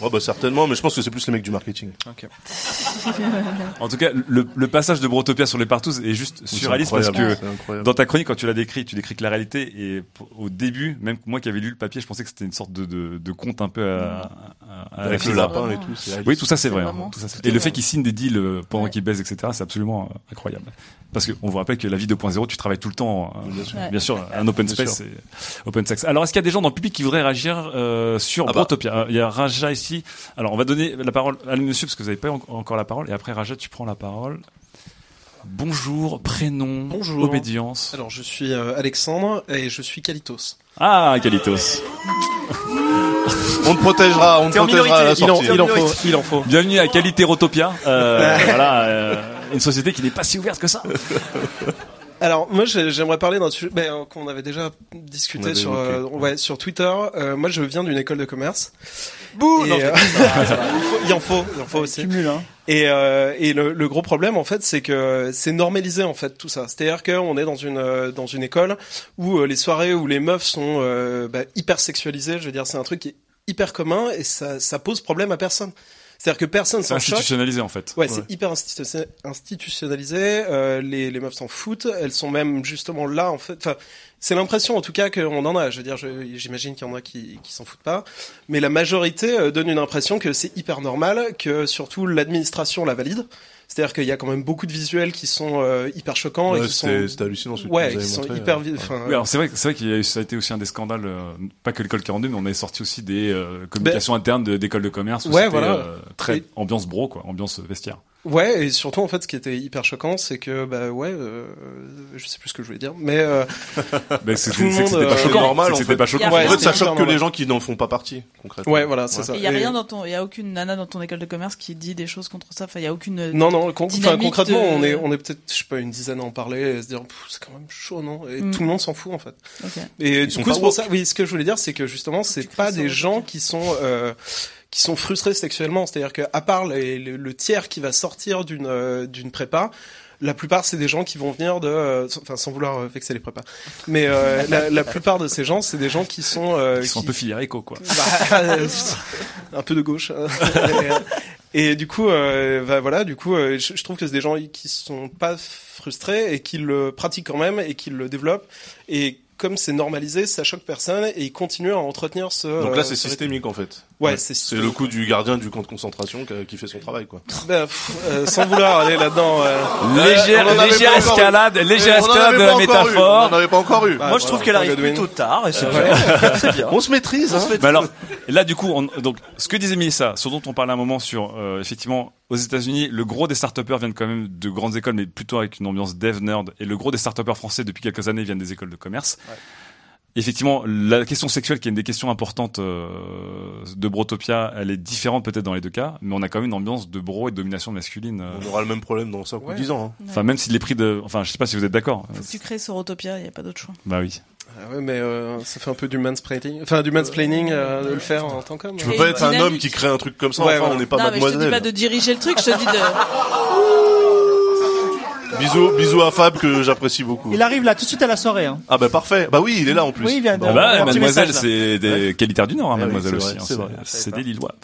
Ouais, bah, certainement, mais je pense que c'est plus les mecs du marketing. En tout cas, le, le passage de Brotopia sur les partous est juste surréaliste parce que dans ta chronique, quand tu l'as décrit, tu décris que la réalité et au début, même moi qui avais lu le papier, je pensais que c'était une sorte de, de, de conte un peu à, à, à Avec le lapin et tout. Oui, tout ça c'est vrai. hein, tout ça, et le fait qu'ils signent des deals euh, pendant qu'ils baisent, etc., c'est absolument euh, incroyable. Parce que on vous rappelle que la vie 2.0, tu travailles tout le temps. euh, Bien sûr. bien sûr, un open Bien space, sûr. c'est open sex. Alors, est-ce qu'il y a des gens dans le public qui voudraient réagir euh, sur Ah bah. Brotopia? Il y a Raja ici. Alors, on va donner la parole à monsieur parce que vous n'avez pas en- encore la parole. Et après, Raja, tu prends la parole. Bonjour, prénom, Bonjour. obédience. Alors, je suis euh, Alexandre et je suis Kalitos. Ah, Kalitos. On te protégera, on te protégera à la minorité, il en- sortie. il en faut, il en faut. Bienvenue à Qualitérotopia. Euh, voilà, euh, une société qui n'est pas si ouverte que ça. Alors, moi, j'ai- j'aimerais parler d'un sujet ben, euh, qu'on avait déjà discuté avait sur, euh, ouais, sur Twitter. Euh, moi, je viens d'une école de commerce. Bouh Non, euh, ça il, faut- il en faut, il en faut aussi. Hein. Et, euh, et le, le gros problème, en fait, c'est que c'est normalisé, en fait, tout ça. C'est-à-dire qu'on est dans une euh, dans une école où euh, les soirées où les meufs sont euh, bah, hyper sexualisées. Je veux dire, c'est un truc qui est hyper commun et ça ça pose problème à personne. C'est-à-dire que personne C'est s'en choque. institutionnalisé en fait. Ouais, c'est hyper institu- institutionnalisé. Euh, les, les meufs s'en foutent. Elles sont même justement là, en fait. Enfin, c'est l'impression, en tout cas, qu'on en a. Je veux dire, je- j'imagine qu'il y en a qui, qui s'en foutent pas. Mais la majorité euh, donne une impression que c'est hyper normal, que surtout l'administration la valide. C'est-à-dire qu'il y a quand même beaucoup de visuels qui sont euh, hyper choquants et Ouais, qui sont hallucinant ce que ouais, qui sont montré, hyper euh, vi- enfin Oui, alors c'est vrai, que- c'est vrai qu'il y a eu, ça a été aussi un des scandales, euh, pas que l'école 42, mais on avait sorti aussi des euh, communications internes d'écoles de commerce où Ben, Ouais, c'était voilà. euh, très Et- ambiance bro, quoi, ambiance vestiaire. Ouais, et surtout en fait, ce qui était hyper choquant, c'est que bah ouais, euh, je sais plus ce que je voulais dire, mais euh, c'est- tout le c'est que monde, c'était pas euh, choquant. normal, c'était fait. pas choquant. Ouais, en fait, ça choque que les gens qui n'en font pas partie, concrètement. Ouais, voilà, c'est ça. Il y a Et- rien dans ton, il y a aucune nana dans ton école de commerce qui dit des choses contre ça. Enfin, il y a aucune. Non, non, concrètement, de- on est, on est peut-être, je sais pas, une dizaine à en parler et se dire, Pff, c'est quand même chaud, non? Et Mm. tout le monde s'en fout, en fait. Et Ils du coup, c'est pour ça, oui, ce que je voulais dire, c'est que justement, c'est pas des gens qui sont, euh, qui sont frustrés sexuellement. C'est-à-dire que, à part les- le, le tiers qui va sortir d'une, euh, d'une prépa, la plupart, c'est des gens qui vont venir de, euh, enfin, sans vouloir euh, vexer les prépas. Mais euh, la, la plupart de ces gens, c'est des gens qui sont, euh, Ils sont un qui- peu filiarico, quoi. bah, un peu de gauche. et, et du coup, euh, bah, voilà, du coup, euh, je, je trouve que c'est des gens qui sont pas frustrés et qui le pratiquent quand même et qui le développent. Et comme c'est normalisé, ça choque personne et ils continuent à entretenir ce. Donc là, euh, c'est ce systémique en fait. Ouais, c'est C'est le coup du gardien du camp de concentration qui, qui fait son travail, quoi. Ben, pff, euh, sans vouloir aller là-dedans. euh, Légère, on escalade, eu. légère On escalade de la métaphore. On n'en avait pas encore eu. Bah, Moi, je trouve voilà, qu'elle arrive Godwin. plutôt tard et c'est Euh, bien. c'est bien. On se maîtrise, hein. Mais alors, là, du coup, on, donc, ce que disait Mélissa, ce dont on parlait un moment sur, euh, effectivement, aux États-Unis, le gros des start-upers viennent quand même de grandes écoles, mais plutôt avec une ambiance dev nerd, et le gros des start-upers français depuis quelques années viennent des écoles de commerce. Effectivement, la question sexuelle, qui est une des questions importantes euh, de Brotopia, elle est différente peut-être dans les deux cas, mais on a quand même une ambiance de bro et de domination masculine. euh. On aura le même problème dans 5 ou Ouais. 10 ans. hein. Enfin, même s'il est pris de, enfin, je sais pas si vous êtes d'accord. Faut que tu crées Sorotopia, il y a pas d'autre choix. Bah oui. Ah ouais, mais euh, ça fait un peu du mansplaining, enfin du mansplaining euh, de le faire en tant qu'homme. Tu peux pas être un homme qui crée un truc comme ça, Ouais, enfin, on n'est pas non, mais je te dis mademoiselle. pas de diriger le truc, je te dis de. Bisous, bisous à Fab que j'apprécie beaucoup. Il arrive là tout de suite à la soirée. Hein. Ah bah parfait. Bah oui, il est là en plus. Oui, il vient de- Ah bah, mademoiselle, c'est des qualitaires du Nord, hein, oui, mademoiselle aussi. hein, c'est vrai. C'est des Lillois.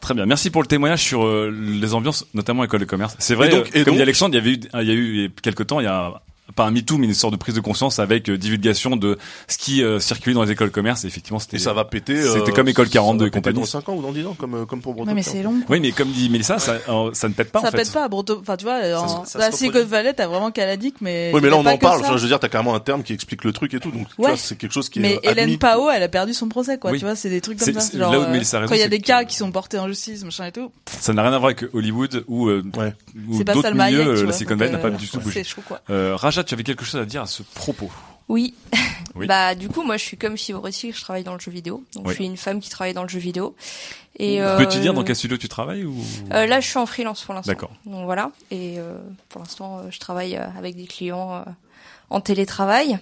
Très bien. Merci pour le témoignage sur euh, les ambiances, notamment école de commerce. C'est vrai, Et donc- euh, et comme dit donc- Alexandre, il y avait eu, il y a eu il y a quelques temps, il y a pas un MeToo, mais une sorte de prise de conscience avec euh, divulgation de ce qui euh, circulait dans les écoles de commerce. Et effectivement, c'était Et ça va péter. C'était euh, comme école ça 42 va et compagnie. Dans 5 ans ou dans 10 ans, comme, euh, comme pour Breton. Ouais, mais c'est long. Oui, mais comme dit Mélissa, ça, euh, ça ne pète pas ça en fait. pète pas à Broto. Enfin, tu vois, en, ça. Silicon Valley, t'as vraiment Caladic, mais. Oui, mais là on en parle. Enfin, je veux dire, t'as carrément un terme qui explique le truc et tout. Donc, tu Ouais. vois, c'est quelque chose qui Mais est Hélène. Pao, elle a perdu son procès, quoi. Oui. Tu vois, c'est des trucs comme ça. c'est Genre, là où euh, Mélissa a raison, quand il y a des cas qui sont portés en justice, machin et tout. Ça n'a rien à voir avec Hollywood ou, euh, ou C'est pas d'autres Salma milieux. Euh, la Silicon Valley n'a euh, pas du tout bougé. Euh, tu avais quelque chose à dire à ce propos. Oui. Oui. Bah du coup moi je suis comme Fibre aussi, je travaille dans le jeu vidéo. Donc Oui. je suis une femme qui travaille dans le jeu vidéo. Et Peux-tu euh, dire dans quel studio tu travailles ou? Euh, Là je suis en freelance pour l'instant. D'accord. Donc voilà. Et euh, pour l'instant euh, je travaille euh, avec des clients euh, en télétravail.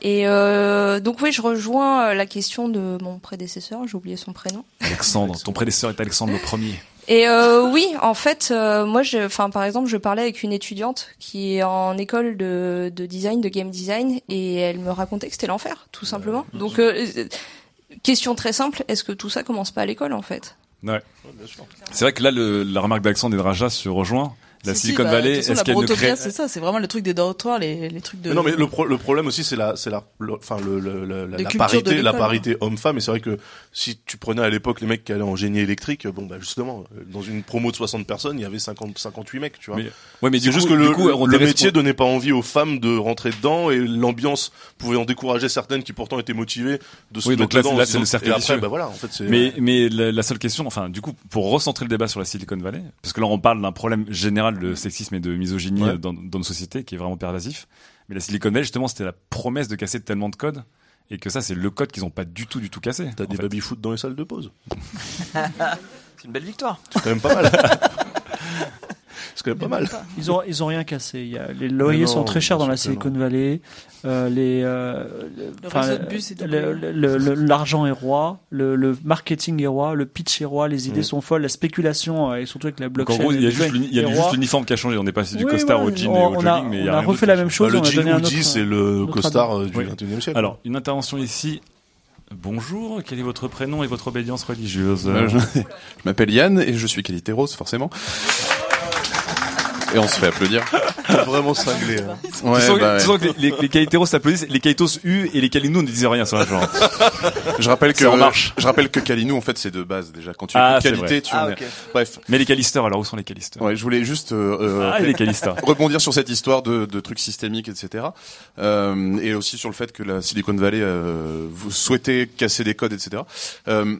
Et euh, donc oui je rejoins euh, la question de mon prédécesseur, j'ai oublié son prénom. Alexandre, ton prédécesseur est Alexandre le premier. Et euh, oui, en fait, euh, moi, je, enfin, par exemple, je parlais avec une étudiante qui est en école de, de design, de game design, et elle me racontait que c'était l'enfer, tout simplement. Donc, euh, euh, question très simple est-ce que tout ça commence pas à l'école, en fait? Ouais. C'est vrai que là, le, la remarque d'Alexandre et de Raja se rejoint. La Si, si, Silicon bah, Valley, façon, est-ce qu'elle ne crée c'est ça, c'est vraiment le truc des dortoirs, les, les trucs de. Mais non, mais le, pro- le problème aussi, c'est la, c'est la, enfin, le, le- le- la, parité, la parité homme-femme. Et c'est vrai que si tu prenais à l'époque les mecs qui allaient en génie électrique, bon, bah, justement, dans une promo de 60 personnes, il y avait 50, 58 mecs, tu vois. Mais- ouais, mais c'est du juste coup- que du le, coup, le métier donnait pas envie aux femmes de rentrer dedans et l'ambiance pouvait en décourager certaines qui pourtant étaient motivées de se Oui, mettre donc là, dedans. là, c'est le cercle après, bah voilà, en fait, c'est. Mais, mais la, la seule question, enfin, du coup, pour recentrer le débat sur la Silicon Valley, parce que là, on parle d'un problème général de sexisme et de misogynie Ouais. euh, dans, dans nos sociétés qui est vraiment pervasif. Mais la Silicon Valley, justement, c'était la promesse de casser tellement de codes. Et que ça, c'est le code qu'ils ont pas du tout, du tout cassé. T'as des baby-foot dans les salles de pause. C'est une belle victoire. C'est quand même pas mal. c'est quand même pas mal. Ils ont ils ont rien cassé. Il y a, les loyers non, sont très chers dans la. Silicon Valley. Euh, les euh, Le l'argent est roi, le, le marketing est roi, le pitch est roi, les idées Mm. sont folles, la spéculation euh, et surtout avec la Donc, en blockchain. gros, il y a juste l'uniforme qui a changé. On est passé du Oui, costard ouais, au jean on- et au on a- jogging, mais il y on a refait la même chose, Bah, le on a jean donné un hoodie, autre- c'est le autre costard euh, du Oui. 21e siècle. Alors, une intervention ici. Bonjour, quel est votre prénom et votre obédience religieuse? Euh, je je m'appelle Yann et je suis qualité rose, forcément. Et on se fait applaudir. Vraiment cinglé. hein. Ouais, tu sens, bah tu sens que les, les, les s'applaudissent, les Kalitos U et les Kalinou ne disaient rien sur la genre. Je rappelle que marche. je rappelle que Kalinou en fait c'est de base déjà. Quand tu Ah, écoutes c'est qualité, tu Ah, en es- ok. Bref. Mais les Calisters, alors où sont les Calisters? Ouais, je voulais juste euh, euh, Ah, les rebondir sur cette histoire de, de trucs systémiques, etc. Euh, et aussi sur le fait que la Silicon Valley euh, vous souhaitez casser des codes, etc. Euh,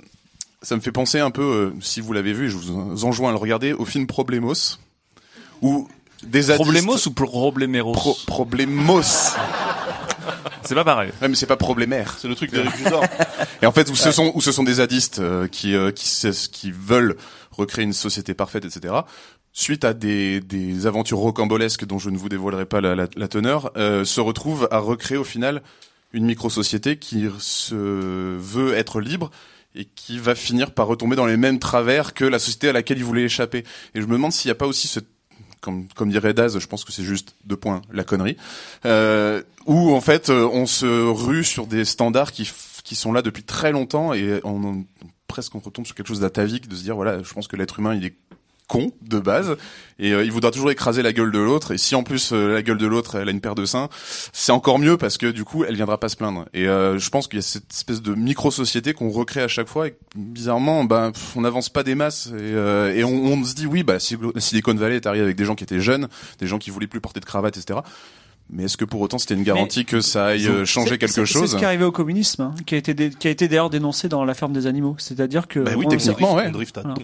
ça me fait penser un peu, euh, si vous l'avez vu, et je vous enjoins à le regarder, au film Problemos, où des zadistes- Problemos ou Probléméros Pro- Problemos. C'est pas pareil. Ouais, mais c'est pas problémaire. C'est le truc d'Eric Judor. Et en fait, où ce sont où ce sont des zadistes euh, qui euh, qui veulent recréer une société parfaite, etc. Suite à des des aventures rocambolesques dont je ne vous dévoilerai pas la, la, la teneur, euh, se retrouvent à recréer au final une micro-société qui se veut être libre et qui va finir par retomber dans les mêmes travers que la société à laquelle ils voulaient échapper. Et je me demande s'il n'y a pas aussi ce comme, comme dirait Daz, je pense que c'est juste deux points, la connerie, euh, où en fait euh, on se rue sur des standards qui, qui sont là depuis très longtemps et on, on- presque on retombe sur quelque chose d'atavique de se dire voilà, je pense que l'être humain il est con de base. Et euh, il voudra toujours écraser la gueule de l'autre. Et si en plus euh, la gueule de l'autre elle a une paire de seins c'est encore mieux parce que du coup elle viendra pas se plaindre. Et euh, je pense qu'il y a cette espèce de micro société qu'on recrée à chaque fois et bizarrement pff, on n'avance pas des masses et, euh, et on, on se dit oui bah si Silicon Valley est arrivé avec des gens qui étaient jeunes des gens qui voulaient plus porter de cravate etc Mais est-ce que pour autant c'était une garantie que ça aille euh, changer quelque chose C'est ce qui est arrivé au communisme, hein, qui a été dé- qui a été d'ailleurs dénoncé dans la ferme des animaux. C'est-à-dire que Bah oui, on- techniquement, ouais.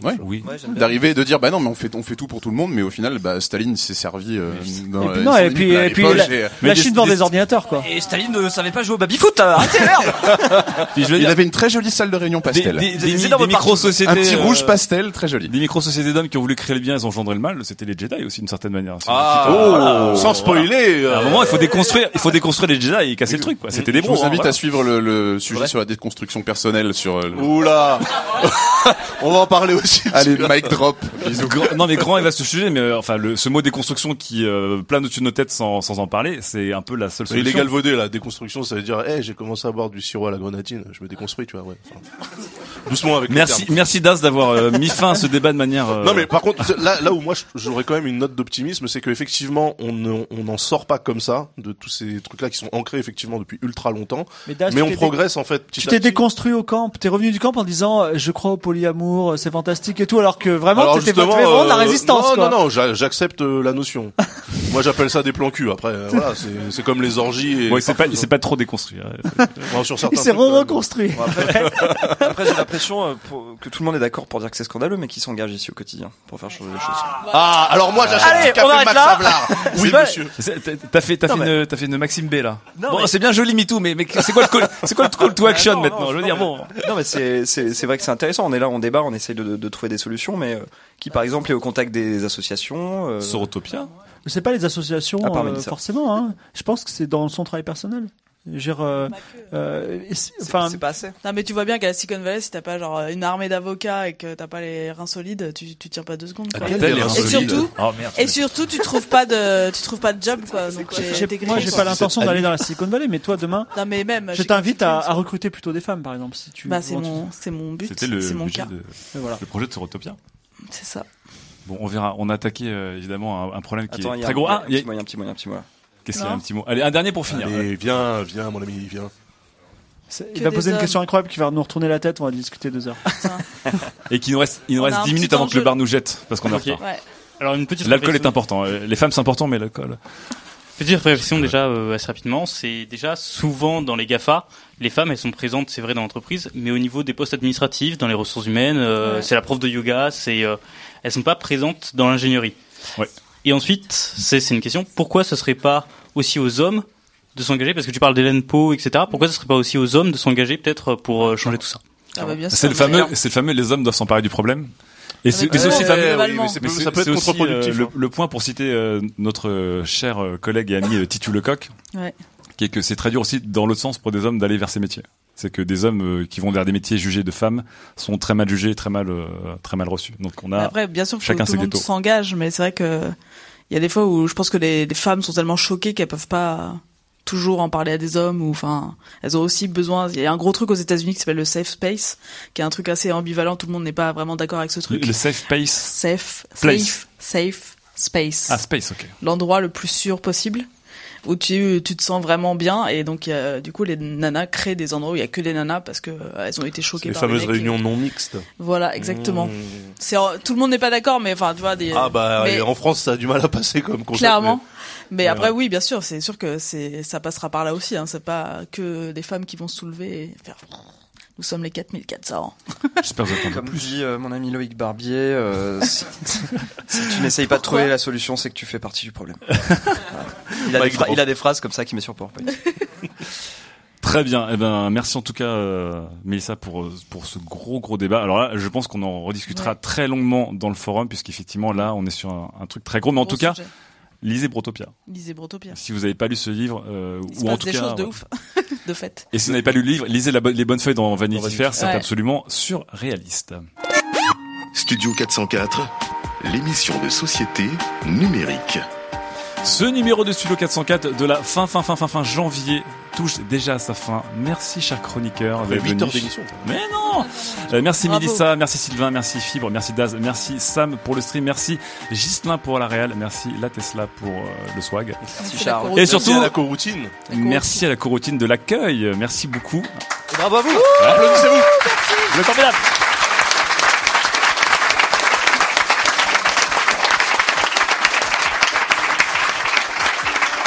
Voilà. Ouais. D'arriver et de dire, bah non, mais on fait, on fait tout pour tout le monde, mais au final, bah, Staline s'est servi, euh, dans, Et puis, euh, non, et puis, et puis les la, et- la Chine des- vend des- des ordinateurs, quoi. Et Staline ne savait pas jouer au baby-foot, arrêtez, merde Puis je veux dire, il avait une très jolie salle de réunion pastel. Des, des micro-sociétés. Un petit euh, rouge pastel, très joli. Des micro-sociétés d'hommes qui ont voulu créer le bien, ils ont engendré le mal. C'était les Jedi aussi, d'une certaine manière. Ah, oh, sans spoiler, euh, moment, il faut déconstruire, il faut déconstruire les Jedi et casser le truc, quoi. C'était des Je bros. vous hein, invite à suivre le, le sujet sur la déconstruction personnelle sur. euh, le- Oula On va en parler aussi. Allez, mic drop. Non mais grand et vaste sujet, mais euh, enfin le, ce mot déconstruction qui euh, plane au-dessus de nos têtes sans, sans en parler, c'est un peu la seule Il solution. est galvaudé, la déconstruction, ça veut dire, eh, j'ai commencé à boire du sirop à la grenadine, je me déconstruis, tu vois, ouais. Enfin, doucement avec Merci, merci Das d'avoir euh, mis fin à ce débat de manière. euh, Non mais par contre là là où moi je- j'aurais quand même une note d'optimisme c'est qu'effectivement on on n'en sort pas comme ça de tous ces trucs là qui sont ancrés effectivement depuis ultra longtemps Mais Das, mais tu on progresse en fait petit Tu t'es déconstruit au camp. T'es revenu du camp en disant euh, je crois au polyamour, euh, c'est fantastique et tout, alors que vraiment Alors t'étais justement, vraiment de la euh, résistance. non quoi. non non j'a- j'accepte euh, la notion moi j'appelle ça des plans cul après euh, voilà c'est c'est comme les orgies et Ouais, c'est pas, il s'est pas trop déconstruit. hein. Bon, sur certains Il s'est reconstruit. Bon, après, après, j'ai l'impression euh, que tout le monde est d'accord pour dire que c'est scandaleux, mais qui s'engage ici au quotidien pour faire changer les choses. ah alors moi j'achète du café Max là. Havelaar oui C'est monsieur C'est- T'as fait, t'as fait, mais- une, t'as fait une Maxime B là. Non, bon, mais- c'est bien joli MeToo, mais, mais c'est quoi le call, c'est quoi le call to action Non, maintenant? Non, Je veux dire, bon. Non, mais c'est, c'est, c'est vrai que c'est intéressant. On est là, on débat, on essaye de, de, de trouver des solutions, mais euh, qui, par exemple, est au contact des associations. Euh... Sorotopia. C'est pas les associations À part euh, forcément. Hein. Je pense que c'est dans son travail personnel. Je veux dire, euh, euh, et c'est- enfin, c'est pas assez. Non, mais tu vois bien qu'à la Silicon Valley, si t'as pas genre une armée d'avocats et que t'as pas les reins solides, tu, tu tiens pas deux secondes. Quoi. Et surtout, Oh merde. et surtout, tu trouves pas de, tu trouves pas de job, quoi. Donc, j'ai- j'ai été moi, j'ai pas l'intention d'aller dans la Silicon Valley, mais toi, demain, Non, mais même. je t'invite à, à recruter plutôt des femmes, par exemple, si tu. Bah, c'est mon, c'est mon but. C'était le, C'est mon cas. de, Et voilà. le projet de Sorotopia. C'est ça. Bon, on verra. On a attaqué euh, évidemment un, un problème qui Attends, il est y a très un- gros. il y a Ah, un il y a- petit un petit y a un petit mot. Qu'est-ce qu'il y a un petit mot? Allez, un dernier pour finir. Allez, viens viens mon ami viens Il va poser une hommes. question incroyable qui va nous retourner la tête. On va discuter deux heures. Et qu'il nous reste, il nous On a reste un 10 petit minutes avant que enjeu. le bar nous jette parce qu'on est en Ok. retard. Ouais. Alors une petite L'alcool est réflexion- important. Euh, Les femmes c'est important, mais l'alcool. Petite réflexion déjà euh, assez rapidement, c'est déjà souvent dans les GAFA, les femmes elles sont présentes, c'est vrai dans l'entreprise, mais au niveau des postes administratifs, dans les ressources humaines, euh, Ouais. c'est la prof de yoga, c'est euh, elles sont pas présentes dans l'ingénierie. Ouais. Et ensuite, c'est une question, pourquoi ce serait pas aussi aux hommes de s'engager parce que tu parles d'Hélène Pau, etc. Pourquoi ce serait pas aussi aux hommes de s'engager peut-être pour euh, changer tout ça? Ah, bah. C'est le fameux, c'est le fameux. Les hommes doivent s'emparer du problème. Et c'est mais c'est aussi globalement. oui, mais ça peut être aussi, contre-productif, euh, le, hein. le point pour citer euh, notre euh, cher euh, collègue et ami euh, Titu Lecoq, Ouais. qui est que c'est très dur aussi dans l'autre sens pour des hommes d'aller vers ces métiers. C'est que des hommes euh, qui vont vers des métiers jugés de femmes sont très mal jugés, très mal, euh, très mal reçus. Donc on a Mais Après, bien sûr, faut que chacun tout ses le monde ghettos. s'engage, mais c'est vrai que il y a des fois où je pense que les, les femmes sont tellement choquées qu'elles peuvent pas toujours en parler à des hommes ou enfin elles ont aussi besoin il y a un gros truc aux États-Unis qui s'appelle le safe space qui est un truc assez ambivalent tout le monde n'est pas vraiment d'accord avec ce truc le safe pace. safe Place. safe safe space Ah space, ok. l'endroit le plus sûr possible où tu, tu te sens vraiment bien et donc a- du coup les nanas créent des endroits où il y a que des nanas parce que euh, elles ont été choquées les par fameuses mecs. réunions non mixtes voilà exactement Mmh. c'est en- tout le monde n'est pas d'accord mais enfin tu vois des ah bah mais- en France ça a du mal à passer comme concept clairement mais après ouais. oui bien sûr c'est sûr que c'est ça passera par là aussi hein. c'est pas que des femmes qui vont se soulever et faire nous sommes les 4400 J'espère que vous Comme plus. dit euh, mon ami Loïc Barbier, euh, si, si tu n'essayes pas de trouver la solution, c'est que tu fais partie du problème. Voilà. Il, a drop. il a des phrases comme ça qui met sur PowerPoint. Très bien. Eh ben, merci en tout cas, euh, Mélissa, pour euh, pour ce gros gros débat. Alors là, je pense qu'on en rediscutera Ouais. très longuement dans le forum, puisqu'effectivement là, on est sur un, un truc très gros. Mais en Gros tout cas. Lisez Brotopia. lisez Brotopia Si vous n'avez pas lu ce livre, euh, il se ou en tout des cas, choses de ouais. ouf de fait Et si vous n'avez pas lu le livre, lisez la bo- les bonnes feuilles dans Vanity Vanity Fair, c'est Ouais. absolument surréaliste. Studio 404, l'émission de société numérique. Ce numéro de Studio 404 de la fin fin fin fin fin janvier touche déjà à sa fin. Merci cher chroniqueur. Après d'être 8 heures d'émission. Mais non Euh, Merci Bravo. Mélissa, merci Sylvain, merci Fibre, merci Daz, merci Sam pour le stream, merci Gislin pour la réal, merci La Tesla pour euh, le swag. Merci Charles. Et surtout, Merci à la coroutine merci à la coroutine de l'accueil, merci beaucoup. Bravo à vous applaudissez-vous Le formidable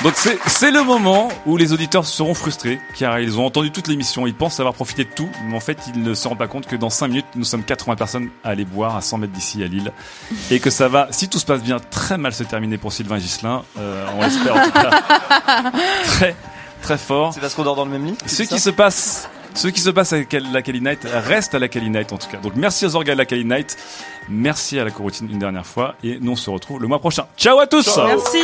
Donc c'est c'est le moment où les auditeurs seront frustrés car ils ont entendu toute l'émission, ils pensent avoir profité de tout, mais en fait ils ne se rendent pas compte que dans 5 minutes nous sommes 80 personnes à aller boire à 100 mètres d'ici à Lille et que ça va, si tout se passe bien, très mal se terminer pour Sylvain Gislin. Euh, on l'espère en tout cas très très fort. C'est parce qu'on dort dans le même lit Ce qui se passe, ce qui se passe avec la Kali Night reste à la Kali Night en tout cas. Donc merci aux organes de la Kali Night, merci à la coroutine une dernière fois et nous on se retrouve le mois prochain. Ciao à tous. Merci.